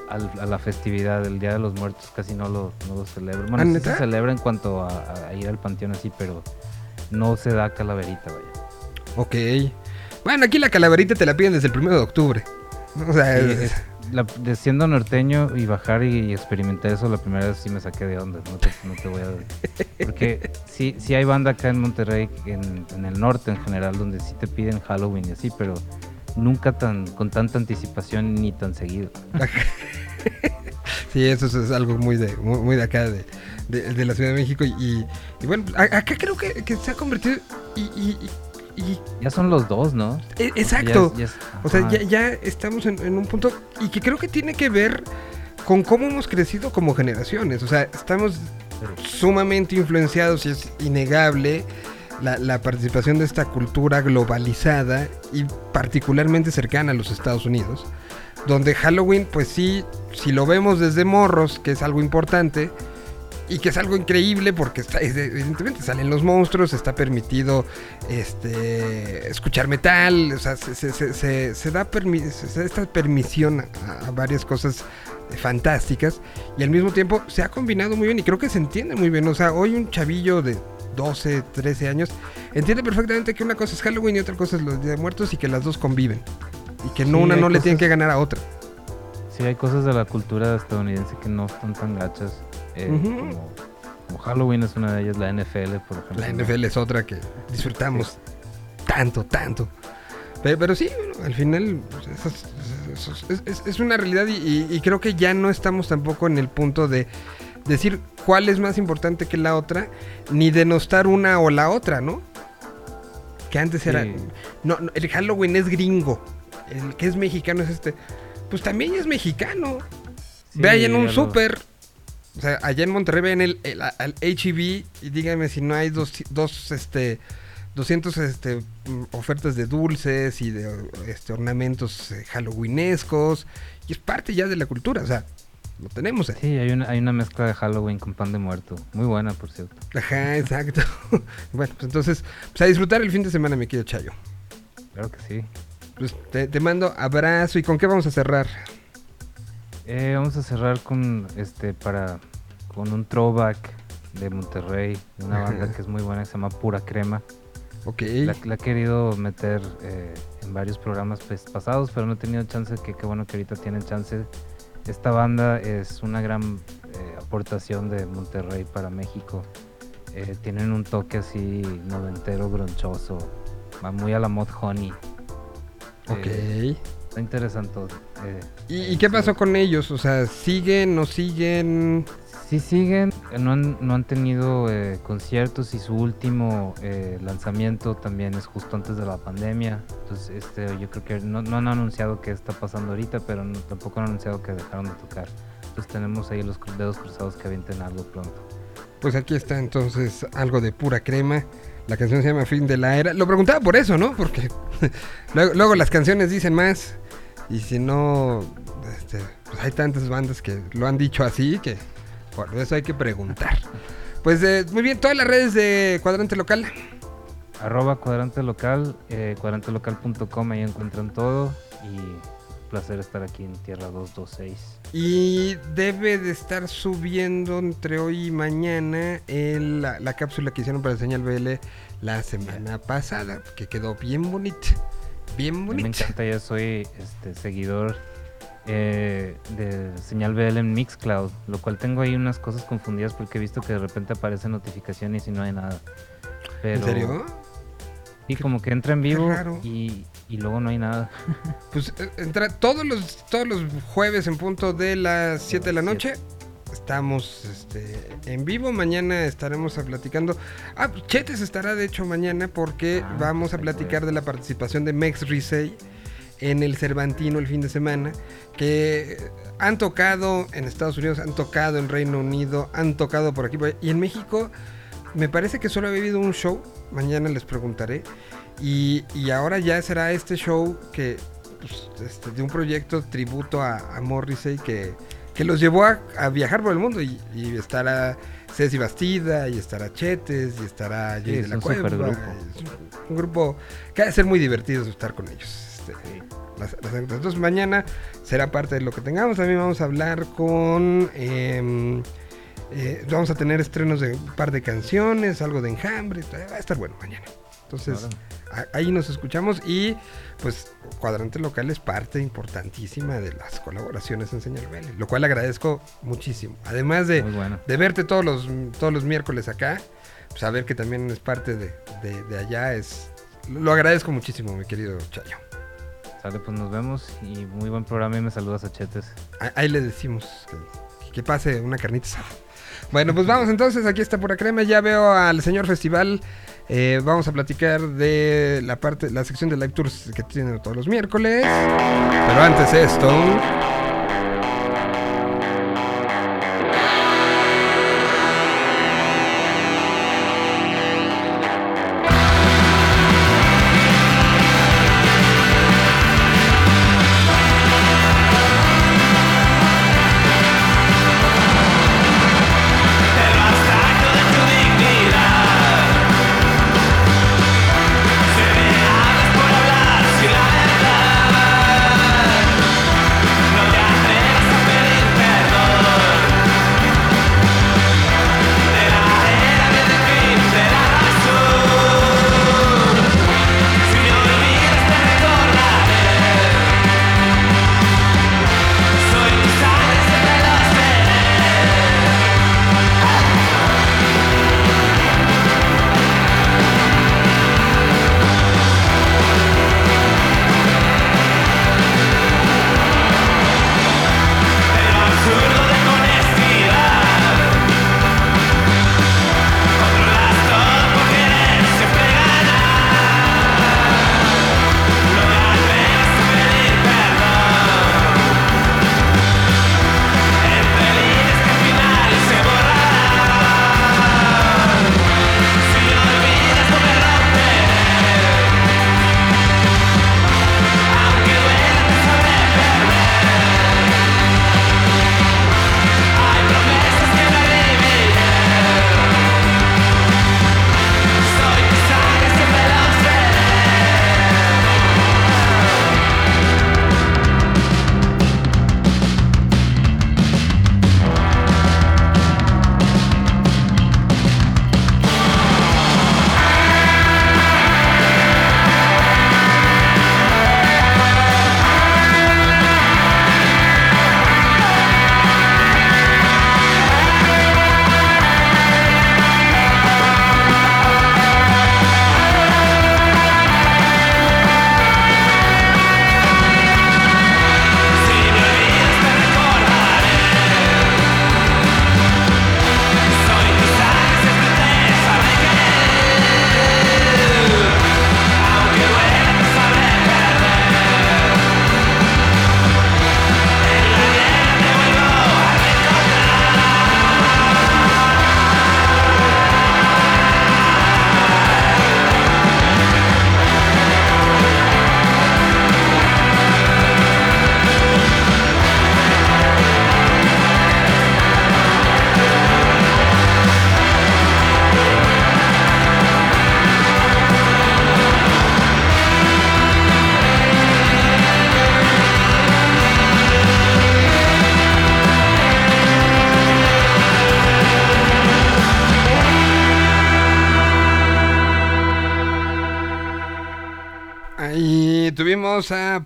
a, a la festividad, el Día de los Muertos casi no lo, no lo celebra. Bueno, ¿Ah, sí se celebra en cuanto a, a- a ir al panteón así, pero no se da calaverita, vaya. Ok. Bueno, aquí la calaverita te la piden desde el primero de octubre. O sea, Sí, es- es- la- de siendo norteño y bajar y, experimentar eso la primera vez sí me saqué de onda, no te, no te voy a... Porque sí, sí hay banda acá en Monterrey, en, en el norte en general, donde sí te piden Halloween y así, pero nunca tan con tanta anticipación ni tan seguido. Sí, eso es, algo muy de, muy, muy de acá, de, de- de la Ciudad de México. Y, y bueno, a- acá creo que, que se ha convertido. Y, y- y- Ya son los dos, ¿no? e- exacto. Ya ya o sea, ya, ya estamos en, en un punto. Y que creo que tiene que ver con cómo hemos crecido como generaciones. O sea, estamos sumamente influenciados y es innegable. La, la participación de esta cultura globalizada y particularmente cercana a los Estados Unidos, donde Halloween, pues sí, si lo vemos desde morros, que es algo importante, y que es algo increíble porque está- es- evidentemente salen los monstruos, está permitido este escuchar metal, o sea, se, se- se- da permi- se da esta permisión a, a varias cosas eh, fantásticas y al mismo tiempo se ha combinado muy bien y creo que se entiende muy bien, o sea, hoy un chavillo de 12, 13 años entiende perfectamente que una cosa es Halloween y otra cosa es los Días de Muertos y que las dos conviven y que no Sí, una no le tiene que ganar a otra. Sí, hay cosas de la cultura estadounidense que no están tan gachas. Eh, como, como Halloween es una de ellas, la NFL, por ejemplo. La. NFL es otra que disfrutamos tanto, tanto. Pero, pero sí, bueno, al final pues, es, eso es- es- es una realidad y, y- y creo que ya no estamos tampoco en el punto de decir cuál es más importante que la otra, ni denostar una o la otra, ¿no? Que antes era... Sí. No, no, el Halloween es gringo, el que es mexicano es este. Pues también es mexicano. Sí, Ve allá en un súper. O sea, allá en Monterrey ven el, el- al HEB y díganme si no hay dos, dos este, 200 este, ofertas de dulces y de este, ornamentos eh, halloweenescos. Y es parte ya de la cultura, o sea, lo tenemos ahí. Sí, hay una, hay una mezcla de Halloween con pan de muerto. Muy buena, por cierto. Ajá, exacto. bueno, pues entonces, pues a disfrutar el fin de semana, mi querido Chayo. Claro que sí. Pues te, te mando abrazo y con qué vamos a cerrar. Eh, vamos a cerrar con este para con un throwback de Monterrey, de una banda que es muy buena que se llama Pura Crema. Ok. La, la he querido meter eh, en varios programas pues, pasados, pero no he tenido chance, que qué bueno que ahorita tienen chance. Esta banda es una gran eh, aportación de Monterrey para México. Eh, tienen un toque así noventero, gronchoso, va muy a la mod honey. Ok. Está interesante. eh, ¿Y, y qué pasó con ellos? O sea, ¿siguen, no siguen? Sí siguen, eh, no han, no han tenido eh, conciertos y su último eh, lanzamiento también es justo antes de la pandemia. Entonces, este, yo creo que no, no han anunciado qué está pasando ahorita, pero no- tampoco han anunciado que dejaron de tocar. Entonces tenemos ahí los dedos cruzados que avienten algo pronto. Pues aquí está entonces algo de pura crema. La canción se llama Fin de la Era. Lo preguntaba por eso, ¿no? Porque luego, luego las canciones dicen más. Y si no, este, pues hay tantas bandas que lo han dicho así que por eso hay que preguntar. Pues eh, muy bien, todas las redes de Cuadrante Local. Arroba cuadrante local, eh, cuadrantelocal.com, ahí encuentran todo. Y placer estar aquí en Tierra 226. Y debe de estar subiendo entre hoy y mañana el- la, la cápsula que hicieron para Señal BL la semana pasada, que quedó bien bonita. Bien mí me encanta, ya soy este seguidor eh, de señal BL en Mixcloud, lo cual tengo ahí unas cosas confundidas porque he visto que de repente aparecen notificaciones y no hay nada. Pero, ¿En serio? Sí, como que entra en vivo y, y luego no hay nada. Pues eh, entra todos los, todos los jueves en punto de las 7 de la noche. Estamos este, en vivo. Mañana estaremos a platicando. Ah, Chetes estará de hecho mañana porque Ah, vamos a platicar de la participación de Mex Risey en el Cervantino el fin de semana. Que han tocado en Estados Unidos, han tocado en Reino Unido, han tocado por aquí. Y en México me parece que solo ha habido un show. Mañana les preguntaré. Y, y ahora ya será este show que pues, este, de un proyecto tributo a, a Morrissey que, que los llevó a, a viajar por el mundo y, y estará Ceci Bastida y estará Chetes y estará Jay Sí, de la Cueva. un, un grupo que ha de ser muy divertido estar con ellos. este, las- las anécdotas. Entonces mañana será parte de lo que tengamos. También vamos a hablar con... em, eh, vamos a tener estrenos de un par de canciones, algo de enjambre. Va a estar bueno mañana. Entonces, ahí nos escuchamos y pues Cuadrante Local es parte importantísima de las colaboraciones en Señal BL, lo cual agradezco muchísimo. Además de, bueno. de verte todos los, todos los miércoles acá, pues saber que también es parte de, de- de allá es... Lo agradezco muchísimo, mi querido Chayo. Sale, pues nos vemos y muy buen programa y me saludas a Chetes. Ahí le decimos que, que pase una carnita asada. Bueno, pues vamos entonces, aquí está Pura Crema, ya veo al señor Festival, eh, vamos a platicar de la parte, la sección de live tours que tienen todos los miércoles, pero antes esto...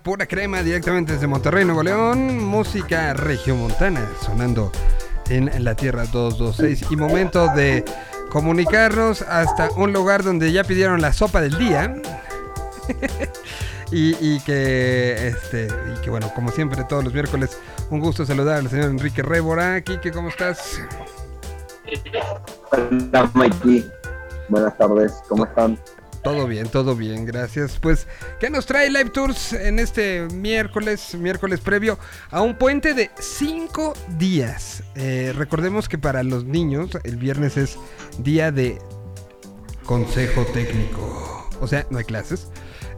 Pura Crema directamente desde Monterrey, Nuevo León. Música regiomontana sonando en la Tierra 226. Y momento de comunicarnos hasta un lugar donde ya pidieron la sopa del día. y, que, este, y que bueno, como siempre, todos los miércoles, un gusto saludar al señor Enrique Rébora. Quique, ¿cómo estás? Hola Mikey, buenas tardes, ¿cómo están? Todo bien, todo bien, gracias. Pues, ¿qué nos trae Live Tours en este miércoles, miércoles previo a un puente de cinco días? Eh, recordemos que para los niños el viernes es día de consejo técnico. O sea, no hay clases.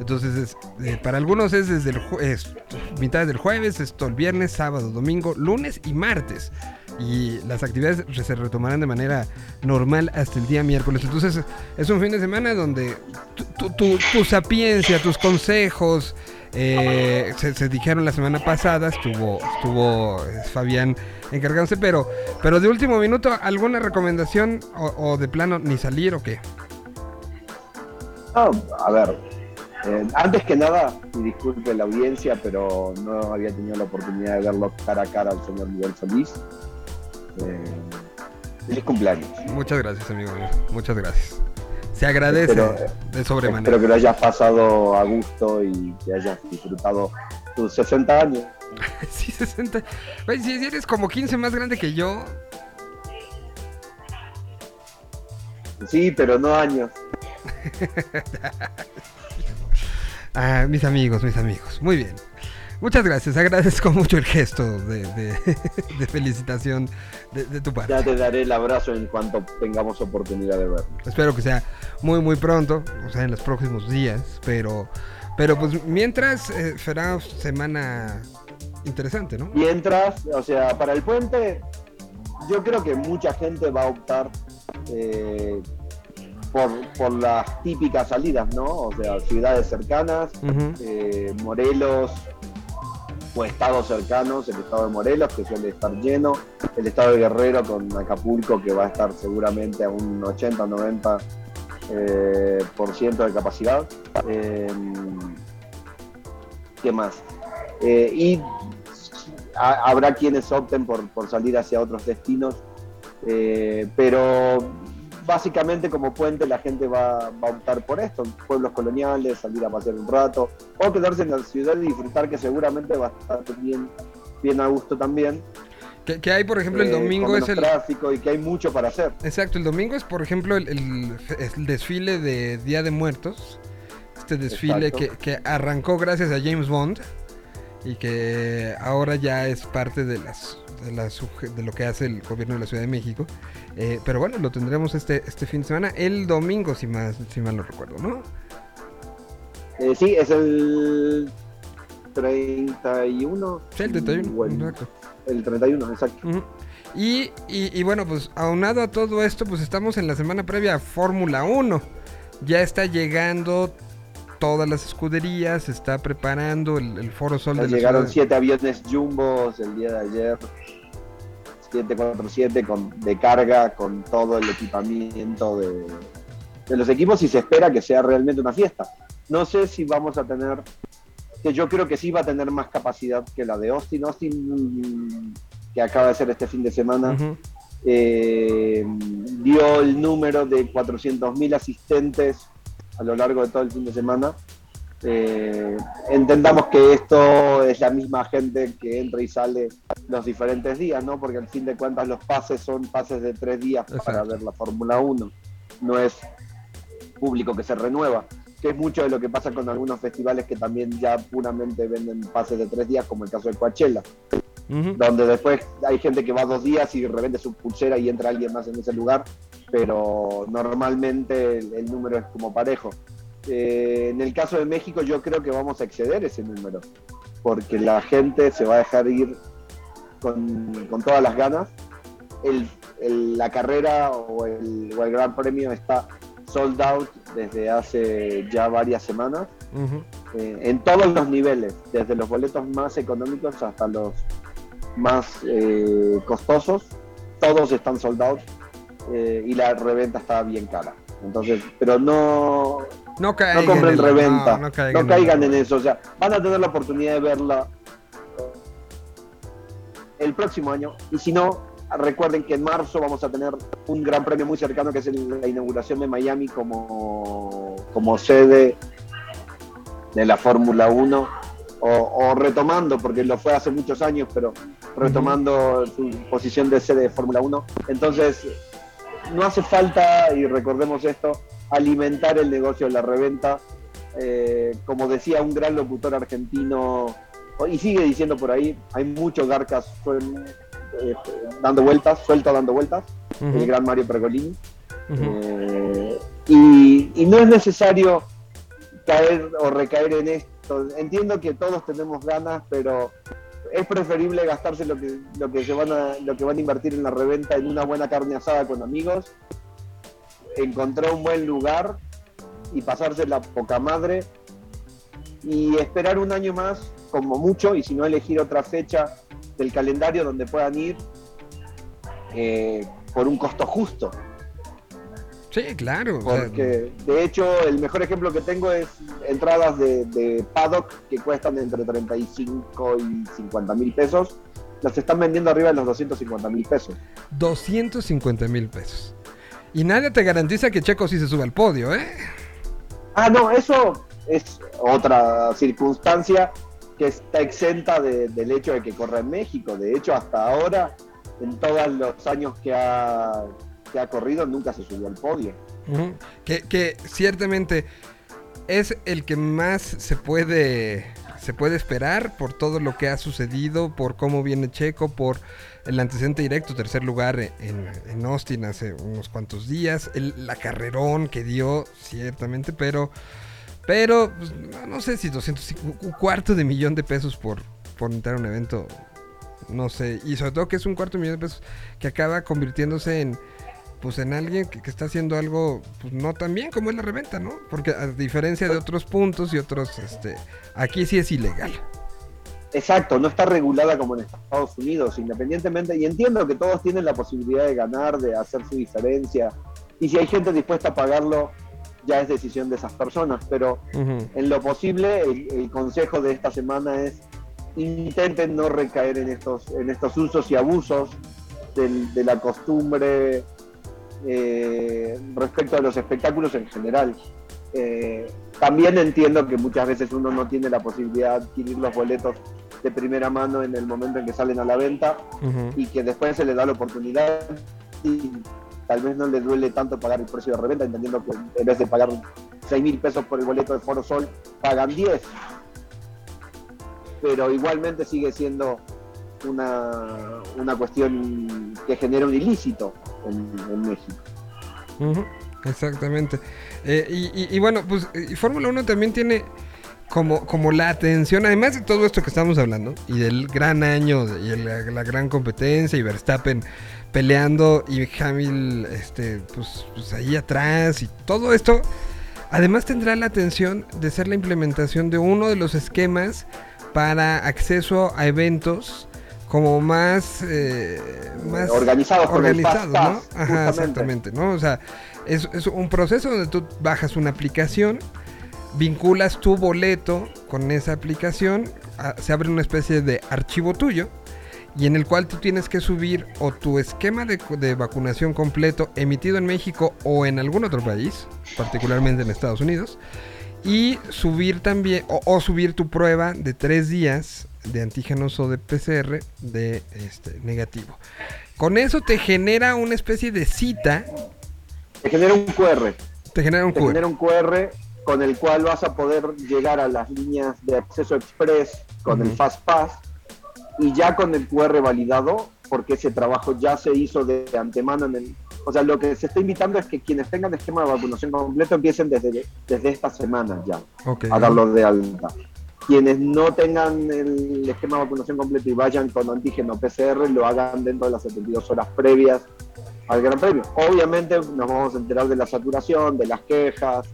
Entonces, es, eh, para algunos es desde el es mitad del jueves, es todo el viernes, sábado, domingo, lunes y martes. Y las actividades se retomarán de manera normal hasta el día miércoles. Entonces, es un fin de semana donde tu, tu- tu- sapiencia, tus consejos, eh, se, dijeron la semana pasada, estuvo, estuvo Fabián encargándose, pero, pero de último minuto, ¿alguna recomendación o, de plano ni salir o qué? Ah, a ver, eh, antes que nada, y disculpe la audiencia, pero no había tenido la oportunidad de verlo cara a cara al señor Miguel Solís. Eh, feliz cumpleaños. Muchas gracias, amigo mío. Muchas gracias. Se agradece Espero- de sobremanera. Espero que lo hayas pasado a gusto y que hayas disfrutado tus 60 años. Sí, 60. Güey, si si eres como 15 más grande que yo. Sí, pero no años. Ah, mis amigos, mis amigos. Muy bien. Muchas gracias. Agradezco mucho el gesto de, de- de felicitación de, de tu parte. Ya te daré el abrazo en cuanto tengamos oportunidad de ver. Espero que sea muy, muy pronto. O sea, en los próximos días. Pero, pero pues mientras eh, será semana interesante, ¿no? Mientras, o sea, para el puente, yo creo que mucha gente va a optar eh, por, por las típicas salidas, ¿no? O sea, ciudades cercanas, eh, Morelos o estados cercanos, el estado de Morelos que suele estar lleno, el estado de Guerrero con Acapulco que va a estar seguramente a un 80-90% eh, por ciento de capacidad. Eh, ¿Qué más? Eh, y ha- habrá quienes opten por, por salir hacia otros destinos, pero básicamente como puente la gente va, va a optar por esto, pueblos coloniales, salir a pasear un rato, o quedarse en la ciudad y disfrutar que seguramente va a estar bien, bien a gusto también. Que, que hay, por ejemplo, el eh, domingo con es el. tráfico y que hay mucho para hacer. Exacto, el domingo es, por ejemplo, el, el- el desfile de Día de Muertos. Este desfile que, que arrancó gracias a James Bond y que ahora ya es parte de las de, lo que hace el gobierno de la Ciudad de México. Eh, pero bueno, lo tendremos este, este fin de semana, el domingo, si, más, si mal no recuerdo, ¿no? Eh, sí, es el 31. Sí, el 31, o el- exacto. El 31, exacto. Ujú. Y, y- y bueno, pues aunado a todo esto, pues estamos en la semana previa a Fórmula 1. Ya está llegando todas las escuderías, se está preparando el, el Foro Sol de la llegaron ciudad. siete aviones jumbos el día de ayer. 747 con, de carga con todo el equipamiento de, de los equipos y se espera que sea realmente una fiesta. No sé si vamos a tener, que yo creo que sí va a tener más capacidad que la de Austin. Austin, mm, que acaba de ser este fin de semana, eh, dio el número de 400.000 asistentes a lo largo de todo el fin de semana. Eh, entendamos que esto es la misma gente que entra y sale los diferentes días, ¿no? Porque al fin de cuentas los pases son pases de tres días para ver la Fórmula 1. No es público que se renueva, que es mucho de lo que pasa con algunos festivales que también ya puramente venden pases de tres días, como el caso de Coachella donde después hay gente que va dos días y revende su pulsera y entra alguien más en ese lugar, pero normalmente el, el número es como parejo. Eh, en el caso de México yo creo que vamos a exceder ese número, porque la gente se va a dejar ir con, con todas las ganas. El- el- la carrera o el, o el Gran Premio está sold out desde hace ya varias semanas eh, en todos los niveles, desde los boletos más económicos hasta los más eh, costosos, todos están soldados y la reventa está bien cara. Entonces, pero no, No no compren en- reventa, no, no no caigan, en- en eso. O sea, van a tener la oportunidad de verla el próximo año. Y si no, recuerden que en marzo vamos a tener un gran premio muy cercano que es la inauguración de Miami como, como sede de la Fórmula 1. O, o retomando, porque lo fue hace muchos años, pero retomando su posición de sede de Fórmula 1. Entonces, no hace falta, y recordemos esto, alimentar el negocio de la reventa. Eh, como decía un gran locutor argentino, y sigue diciendo por ahí, hay muchos garcas suel- eh, dando vueltas, suelto dando vueltas, el gran Mario Pergolini. Eh, y, y no es necesario caer o recaer en esto. Entiendo que todos tenemos ganas, pero es preferible gastarse lo que, lo que se van a, lo que van a invertir en la reventa en una buena carne asada con amigos, encontrar un buen lugar y pasarse la poca madre y esperar un año más como mucho y si no elegir otra fecha del calendario donde puedan ir eh, por un costo justo. Sí, claro. Porque de hecho el mejor ejemplo que tengo es entradas de, de paddock que cuestan entre 35 y 50 mil pesos. Las están vendiendo arriba de los 250 mil pesos. 250 mil pesos. Y nadie te garantiza que Checo sí se sube al podio, ¿eh? Ah, no, eso es otra circunstancia que está exenta de- del hecho de que corra en México. De hecho, hasta ahora, en todos los años que ha, que ha corrido, nunca se subió al podio. Que, que ciertamente es el que más se puede se puede esperar por todo lo que ha sucedido, por cómo viene Checo, por el antecedente directo, tercer lugar en, en Austin hace unos cuantos días, el, la carrerón que dio, ciertamente, pero pero pues, no, no sé si 200, un cuarto de millón de pesos por, por entrar a un evento, no sé, y sobre todo que es un cuarto de millón de pesos que acaba convirtiéndose en pues en alguien que, que está haciendo algo pues no tan bien como es la reventa, ¿no? Porque a diferencia de otros puntos y otros, este, aquí sí es ilegal. Exacto, no está regulada como en Estados Unidos, independientemente, y entiendo que todos tienen la posibilidad de ganar, de hacer su diferencia, y si hay gente dispuesta a pagarlo, ya es decisión de esas personas, pero en lo posible, el, el consejo de esta semana es intenten no recaer en estos, en estos usos y abusos del- de la costumbre eh, respecto a los espectáculos en general. Eh, también entiendo que muchas veces uno no tiene la posibilidad de adquirir los boletos de primera mano en el momento en que salen a la venta y que después se le da la oportunidad y tal vez no le duele tanto pagar el precio de reventa, entendiendo que en vez de pagar 6 mil pesos por el boleto de Foro Sol, pagan 10. Pero igualmente sigue siendo una, una cuestión que genera un ilícito en, México. Exactamente. Eh, y, bueno, pues Fórmula 1 también tiene como, como la atención, además de todo esto que estamos hablando, y del gran año y la gran competencia, y Verstappen peleando, y Hamil este, pues, pues ahí atrás, y todo esto, además tendrá la atención de ser la implementación de uno de los esquemas para acceso a eventos como más, eh, más Organizados el organizados, Fast ¿no? Ajá, exactamente, ¿no? O sea, es, es un proceso donde tú bajas una aplicación, vinculas tu boleto con esa aplicación, ah, se abre una especie de archivo tuyo y en el cual tú tienes que subir o tu esquema de, de vacunación completo emitido en México o en algún otro país, particularmente en Estados Unidos, y subir también, o, o subir tu prueba de tres días de antígenos o de PCR de este, negativo. Con eso te genera una especie de cita, Te genera un QR. te genera un te QR. genera un QR con el cual vas a poder llegar a las líneas de acceso express con el Ujú. Fast Pass y ya con el QR validado, porque ese trabajo ya se hizo de antemano en el... O sea, lo que se está invitando es que quienes tengan esquema de vacunación completo empiecen desde, desde esta semana ya Ok. a darlo de alta. Quienes no tengan el esquema de vacunación completo y vayan con antígeno PCR, lo hagan dentro de las 72 horas previas al Gran Premio. Obviamente nos vamos a enterar de la saturación, de las quejas,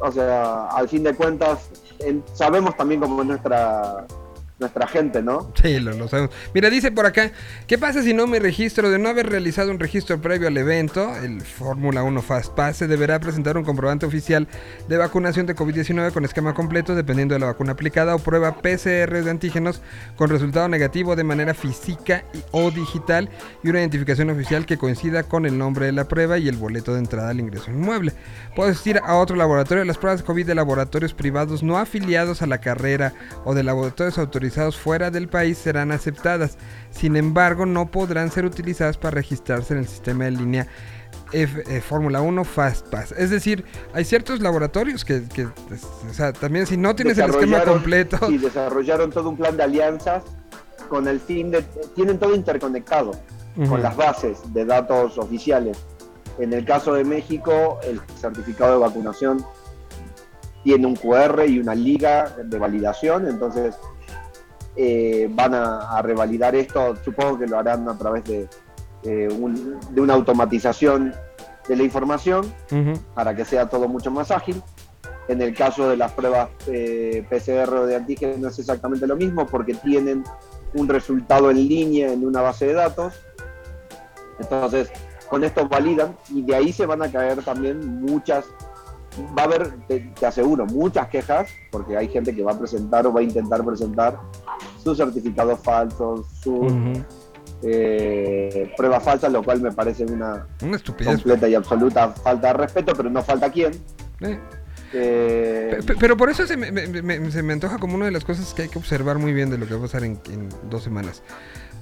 o sea, al fin de cuentas, en- sabemos también cómo es nuestra, nuestra gente, ¿no? Sí, lo, sabemos. Mira, dice por acá, ¿qué pasa si no me registro de no haber realizado un registro previo al evento? El Fórmula 1 Fast Pass se deberá presentar un comprobante oficial de vacunación de COVID-19 con esquema completo dependiendo de la vacuna aplicada o prueba PCR de antígenos con resultado negativo de manera física o digital y una identificación oficial que coincida con el nombre de la prueba y el boleto de entrada al ingreso inmueble. Puedo asistir a otro laboratorio. Las pruebas COVID de laboratorios privados no afiliados a la carrera o de laboratorios autorizados fuera del país serán aceptadas. Sin embargo, no podrán ser utilizadas para registrarse en el sistema de línea eh, Fórmula 1 Fast Pass. Es decir, hay ciertos laboratorios que, que, es- o sea, también si no tienes el esquema completo, Sí, desarrollaron todo un plan de alianzas con el fin de... Tienen todo interconectado con las bases de datos oficiales. En el caso de México, el certificado de vacunación tiene un QR y una liga de validación, entonces eh, van a, a revalidar esto, supongo que lo harán a través de, eh, un- de una automatización de la información para que sea todo mucho más ágil. En el caso de las pruebas eh, PCR o de antígeno es exactamente lo mismo porque tienen un resultado en línea en una base de datos. Entonces, con esto validan y de ahí se van a caer también muchas, va a haber, te, te aseguro, muchas quejas porque hay gente que va a presentar o va a intentar presentar sus certificados falsos, sus eh, pruebas falsas, lo cual me parece una una estupidez. completa y absoluta falta de respeto, pero no falta quién. Eh. Eh, Pe- pe- Pero por eso se me, me- me- se me antoja como una de las cosas que hay que observar muy bien de lo que va a pasar en, en dos semanas.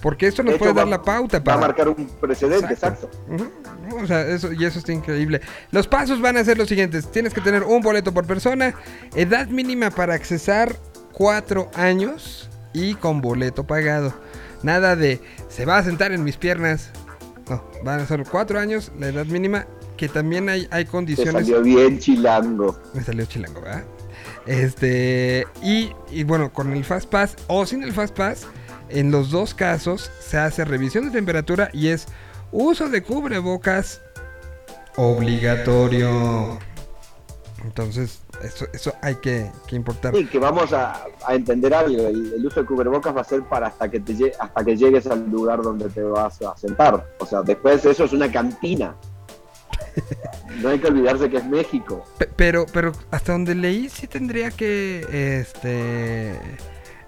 Porque esto nos de puede dar va- la pauta Va para... a marcar un precedente, exacto. O sea, eso, y eso está increíble. Los pasos van a ser los siguientes. Tienes que tener un boleto por persona, edad mínima para accesar, cuatro años y con boleto pagado. Nada de, se va a sentar en mis piernas. No, van a ser cuatro años, la edad mínima, que también hay, hay condiciones... salió bien chilango. Me salió chilango, ¿verdad? Este, y, y bueno, con el Fast Pass o sin el Fast Pass, en los dos casos se hace revisión de temperatura y es uso de cubrebocas obligatorio. Entonces, eso, eso hay que, que importar. Sí, que vamos a, a entender algo. El, el uso de cubrebocas va a ser para hasta que te lle- hasta que llegues al lugar donde te vas a sentar. O sea, después eso es una cantina. No hay que olvidarse que es México. Pe- Pero, pero hasta donde leí, sí tendría que, este,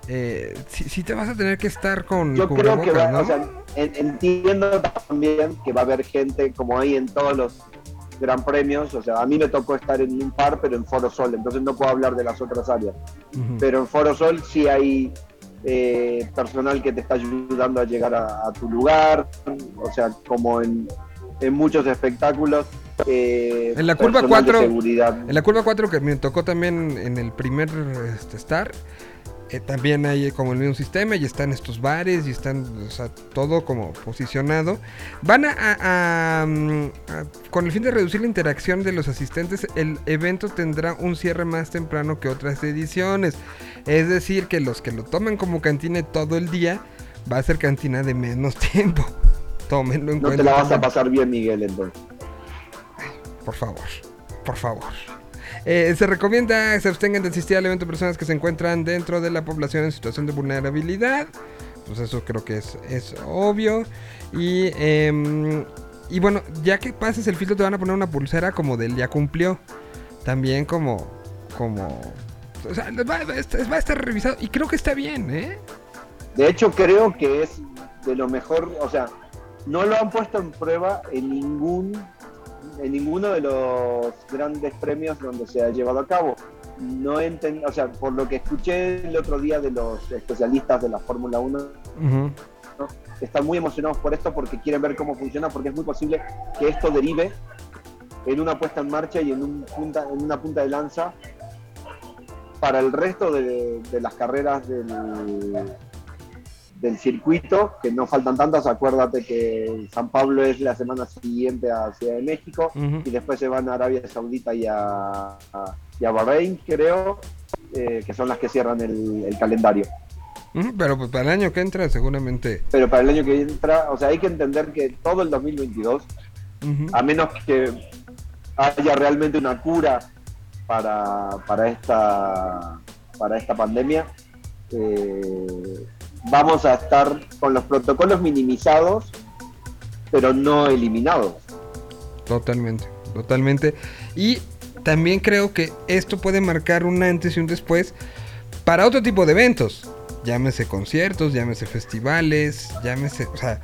eh, sí te vas a tener que estar con Yo creo que va, ¿no? o sea, en- entiendo también que va a haber gente como hay en todos los gran premios. O sea, a mí me tocó estar en un par, pero en Foro Sol, entonces no puedo hablar de las otras áreas. Pero en Foro Sol sí hay eh, personal que te está ayudando a llegar a, a tu lugar, o sea, como en, en muchos espectáculos. eh, En la curva personal de 4, seguridad. en la curva 4 que me tocó también en el primer este, Star, eh, también hay como el mismo sistema y están estos bares y están, o sea, todo como posicionado. Van a, a- a, mm, a- con el fin de reducir la interacción de los asistentes, el evento tendrá un cierre más temprano que otras ediciones. Es decir, que los que lo toman como cantina todo el día, va a ser cantina de menos tiempo. Tómenlo en No cuenta. te la vas a pasar bien, Miguel, entonces. Por favor, por favor. Eh, se recomienda que se abstengan de asistir al evento personas que se encuentran dentro de la población en situación de vulnerabilidad. Pues eso creo que es, es obvio. Y, em, y bueno, ya que pases el filtro te van a poner una pulsera como del ya cumplió. También como... como o sea, va a estar revisado. Y creo que está bien, ¿eh? De hecho, creo que es de lo mejor, o sea, no lo han puesto en prueba en ningún en ninguno de los grandes premios donde se ha llevado a cabo. No enten- o sea, por lo que escuché el otro día de los especialistas de la Fórmula 1, Ujú. ¿no? están muy emocionados por esto porque quieren ver cómo funciona, porque es muy posible que esto derive en una puesta en marcha y en, un punta, en una punta de lanza para el resto de, de las carreras del, del circuito, que no faltan tantas, acuérdate que San Pablo es la semana siguiente a Ciudad de México y después se van a Arabia Saudita y a, a- y a Bahrein, creo, eh, que son las que cierran el, el calendario. Pero pues para el año que entra seguramente... Pero para el año que entra, o sea, hay que entender que todo el 2022 Ujú. a menos que haya realmente una cura para, para esta para esta pandemia, eh, vamos a estar con los protocolos minimizados, pero no eliminados. Totalmente, totalmente. Y también creo que esto puede marcar un antes y un después para otro tipo de eventos. Llámese conciertos, llámese festivales, llámese, o sea,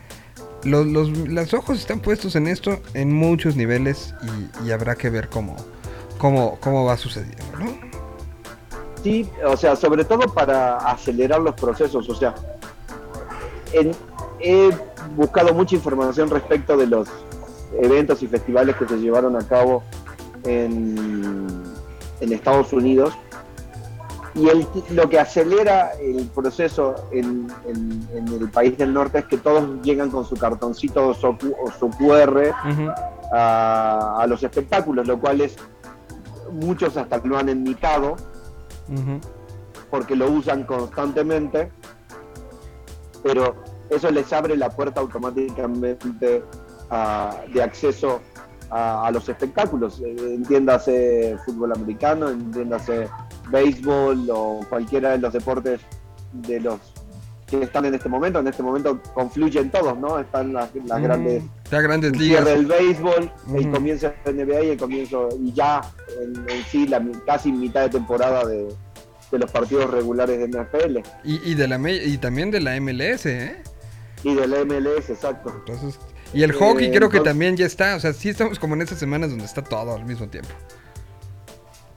los, los, los ojos están puestos en esto en muchos niveles y, y habrá que ver cómo, cómo, cómo va sucediendo, ¿no? Sí, o sea, sobre todo para acelerar los procesos. O sea, en- he buscado mucha información respecto de los eventos y festivales que se llevaron a cabo en, en Estados Unidos. Y el- lo que acelera el proceso en, en- en el país del norte es que todos llegan con su cartoncito o su, o su QR a, a los espectáculos, lo cual es, muchos hasta lo han porque lo usan constantemente, pero eso les abre la puerta automáticamente a- de acceso a, a los espectáculos. Eh, Entiéndase fútbol americano, entiéndase béisbol o cualquiera de los deportes de los que están en este momento. En este momento confluyen todos, ¿no? Están las, las Mm, grandes ya grandes el ligas. del béisbol, el Ujú. comienzo de NBA y el comienzo, y ya en, en sí la casi mitad de temporada de, de los partidos regulares de NFL Y, y, de la, y también de la MLS, ¿eh? y del MLS, exacto. Entonces, y el hockey Eh, creo que también ya está, o sea, sí estamos como en esas semanas donde está todo al mismo tiempo.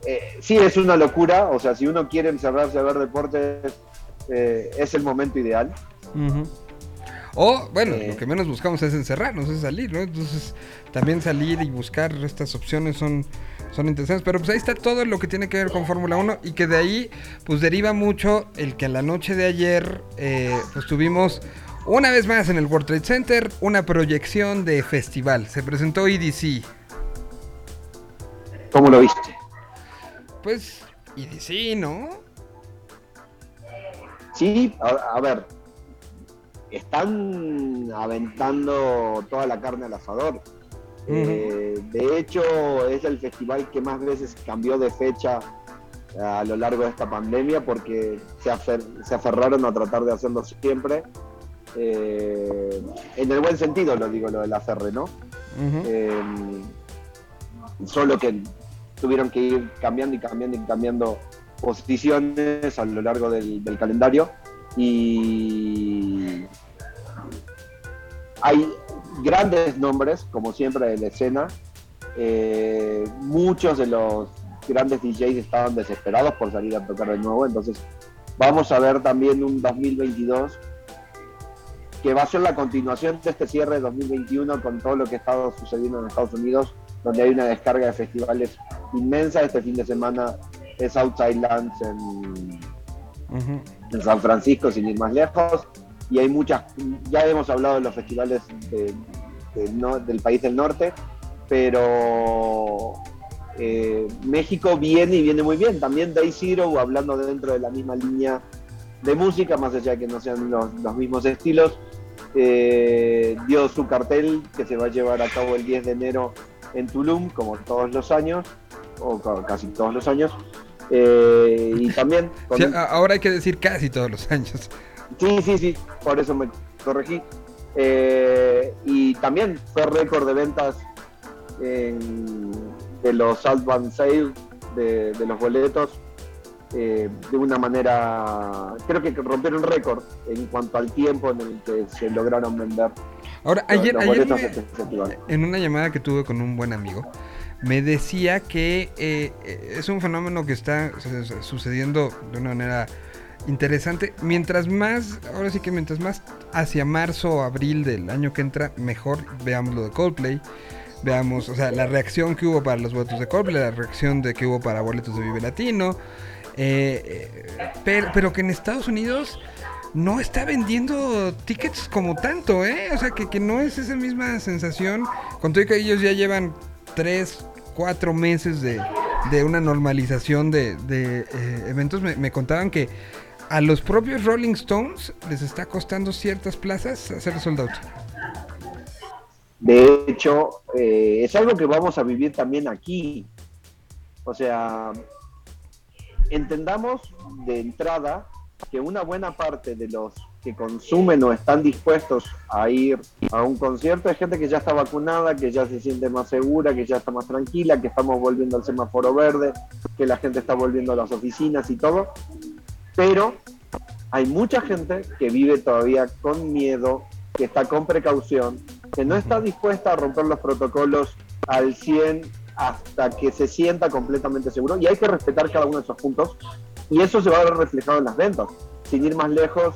Eh, sí, es una locura, o sea, si uno quiere encerrarse a ver deportes, eh, es el momento ideal. O, bueno, Eh. lo que menos buscamos es encerrarnos, es salir, ¿no? Entonces, también salir y buscar estas opciones son, son interesantes. Pero pues ahí está todo lo que tiene que ver con Fórmula 1 y que de ahí, pues deriva mucho el que en la noche de ayer, eh, pues tuvimos una vez más en el World Trade Center una proyección de festival. Se presentó EDC. ¿Cómo lo viste? Pues, EDC, ¿no? Sí, a, a ver, están aventando toda la carne al asador. Eh, de hecho, es el festival que más veces cambió de fecha a lo largo de esta pandemia porque se, afer- se aferraron a tratar de hacerlo siempre. Eh, en el buen sentido lo digo, lo del aferre, ¿no? Eh, solo que tuvieron que ir cambiando y cambiando y cambiando posiciones a lo largo del, calendario y hay grandes nombres, como siempre, en la escena. Eh, muchos de los grandes DJs estaban desesperados por salir a tocar de nuevo, entonces vamos a ver también un 2022 que va a ser la continuación de este cierre de 2021 con todo lo que ha estado sucediendo en Estados Unidos, donde hay una descarga de festivales inmensa. Este fin de semana es Outside Lands en, en San Francisco, sin ir más lejos. Y hay muchas, ya hemos hablado de los festivales de- del no- del país del norte, pero eh, México viene y viene muy bien. También Day Zero, hablando dentro de la misma línea de música, más allá de que no sean los, los mismos estilos, eh, dio su cartel que se va a llevar a cabo el 10 de enero en Tulum, como todos los años, o ca- casi todos los años. Eh, y también con Sí, ahora hay que decir casi todos los años. Sí, sí, sí, por eso me corregí. Eh, y también fue récord de ventas en- de los Advance Sales, de, de los boletos, eh, de una manera, creo que rompieron récord en cuanto al tiempo en el que se lograron vender Ahora, los- ayer, los me- en una llamada que tuve con un buen amigo, me decía que eh, eh, es un fenómeno que está su- su- sucediendo de una manera interesante. Mientras más, ahora sí que mientras más hacia marzo o abril del año que entra, mejor veamos lo de Coldplay. Veamos, o sea, la reacción que hubo para los boletos de Coldplay, la reacción de que hubo para boletos de Vive Latino. eh, eh, pero, pero que en Estados Unidos no está vendiendo tickets como tanto, ¿eh? O sea, que, que no es esa misma sensación. Con todo que ellos ya llevan 3, 4 meses de, de una normalización de, de, eh, eventos, me, me contaban que a los propios Rolling Stones les está costando ciertas plazas hacer sold out. De hecho, eh, es algo que vamos a vivir también aquí. O sea, entendamos de entrada que una buena parte de los que consumen o están dispuestos a ir a un concierto es gente que ya está vacunada, que ya se siente más segura, que ya está más tranquila, que estamos volviendo al semáforo verde, que la gente está volviendo a las oficinas y todo. Pero hay mucha gente que vive todavía con miedo, que está con precaución, que no está dispuesta a romper los protocolos al 100 hasta que se sienta completamente seguro y hay que respetar cada uno de esos puntos y eso se va a ver reflejado en las ventas. Sin ir más lejos,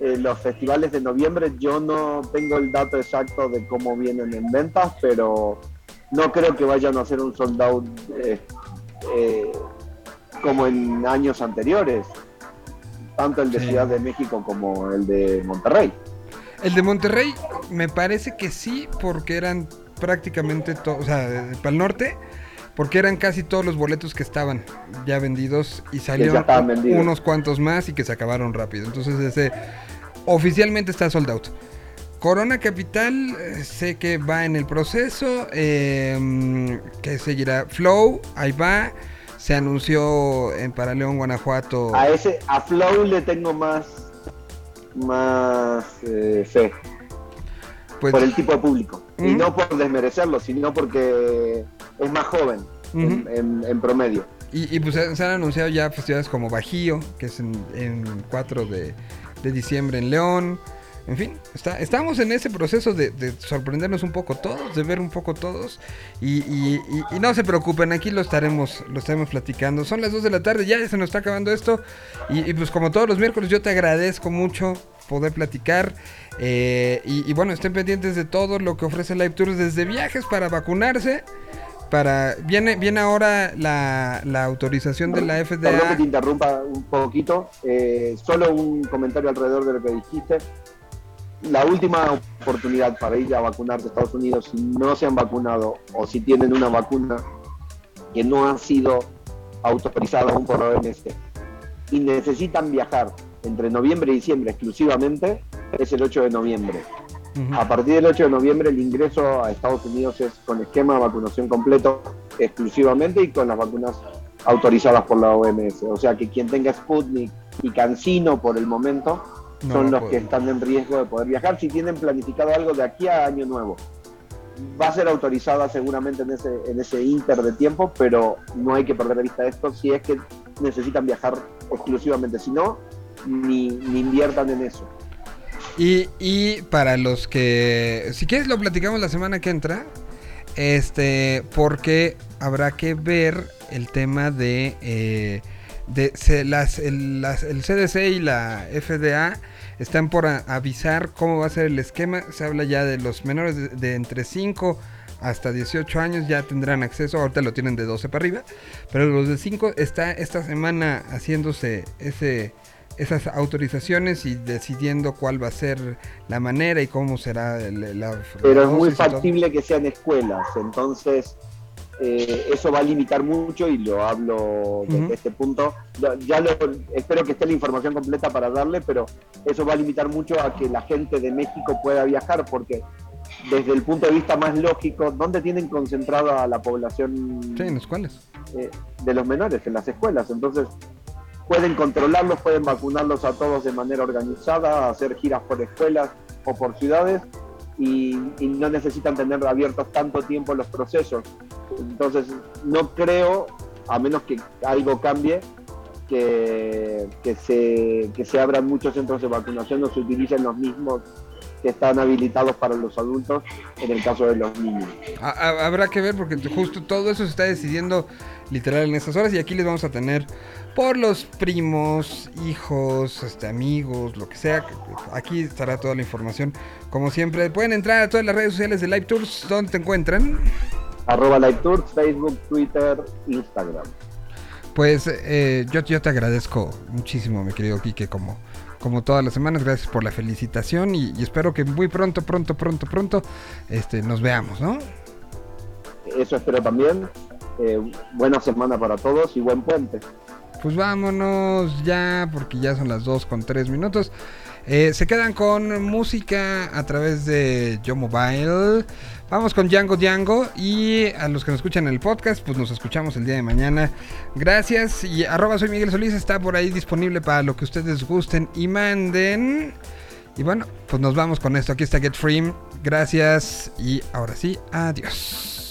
eh, los festivales de noviembre, yo no tengo el dato exacto de cómo vienen en ventas, pero no creo que vayan a hacer un sold out eh, eh, como en años anteriores, tanto el de Sí. Ciudad de México como el de Monterrey. El de Monterrey me parece que sí, porque eran prácticamente todos, o sea, para el norte, porque eran casi todos los boletos que estaban ya vendidos y salieron vendidos. unos cuantos más y que se acabaron rápido. Entonces ese oficialmente está sold out. Corona Capital, eh, sé que va en el proceso, eh, que seguirá Flow, ahí va. Se anunció en para León, Guanajuato. A ese, a Flow le tengo más, más eh, fe. Pues- por el tipo de público. Y no por desmerecerlo, sino porque es más joven en, Ujú. en- en promedio. Y, y, pues se han anunciado ya festivales como Bajío, que es en, en 4 de, de diciembre en León. En fin, está, estamos en ese proceso de, de sorprendernos un poco todos, de ver un poco todos. Y, y- y- y no se preocupen, aquí lo estaremos, lo estaremos platicando. Son las 2 de la tarde, ya se nos está acabando esto. Y pues como todos los miércoles, yo te agradezco mucho poder platicar. eh, y, bueno, estén pendientes de todo lo que ofrece Live Tours, desde viajes para vacunarse. Para, viene, viene ahora la, la autorización de la Perdón que FDA. te interrumpa un poquito. eh, solo un comentario alrededor de lo que dijiste. La última oportunidad para ir a vacunarse a Estados Unidos, si no se han vacunado o si tienen una vacuna que no ha sido autorizada aún por OMS y necesitan viajar entre noviembre y diciembre exclusivamente, es el 8 de noviembre. A partir del 8 de noviembre el ingreso a Estados Unidos es con esquema de vacunación completo exclusivamente y con las vacunas autorizadas por la OMS. O sea que quien tenga Sputnik y Cancino por el momento No son los que están en riesgo de poder viajar si tienen planificado algo de aquí a Año Nuevo. Va a ser autorizada seguramente en ese, en ese inter de tiempo, pero no hay que perder de vista esto si es que necesitan viajar exclusivamente. Si no, ni, inviertan en eso. Y, y para los que, si quieres lo platicamos la semana que entra, este, porque habrá que ver el tema de, eh, de las, el, el CDC y la FDA están por avisar cómo va a ser el esquema. Se habla ya de los menores de, de entre 5 hasta 18 años ya tendrán acceso, ahorita lo tienen de 12 para arriba, pero los de 5 está esta semana haciéndose ese esas autorizaciones y decidiendo cuál va a ser la manera y cómo será el- la pero la es muy factible que sean escuelas, entonces eh, eso va a limitar mucho y lo hablo desde este punto. Ya, ya lo, espero que esté la información completa para darle, pero eso va a limitar mucho a que la gente de México pueda viajar, porque desde el punto de vista más lógico, ¿dónde tienen concentrada la población Sí, en las cuales. eh, de los menores? En las escuelas. Entonces, pueden controlarlos, pueden vacunarlos a todos de manera organizada, hacer giras por escuelas o por ciudades y, no necesitan tener abiertos tanto tiempo los procesos. Entonces, no creo, a menos que algo cambie, que, que, se, que se abran muchos centros de vacunación o se utilicen los mismos que están habilitados para los adultos en el caso de los niños. Ha- ha- habrá que ver porque justo todo eso se está decidiendo literal en estas horas y aquí les vamos a tener por los primos, hijos, este, amigos, lo que sea. Aquí estará toda la información. Como siempre, pueden entrar a todas las redes sociales de Live Tours. ¿Dónde te encuentran? Arroba Live Tours, Facebook, Twitter, Instagram. Pues eh, yo, yo te agradezco muchísimo, mi querido Quique, como, como todas las semanas. Gracias por la felicitación y, y espero que muy pronto, pronto, pronto, pronto este, nos veamos, ¿no? Eso espero también. Eh, buena semana para todos y buen puente. Pues vámonos ya, porque ya son las 2 con 3 minutos. Eh, se quedan con música a través de Yo Mobile. Vamos con Django Django y a los que nos escuchan en el podcast, pues nos escuchamos el día de mañana. Gracias y arroba soy Miguel Solís está por ahí disponible para lo que ustedes gusten y manden. Y bueno, pues nos vamos con esto. Aquí está Get Free. Gracias y ahora sí, adiós.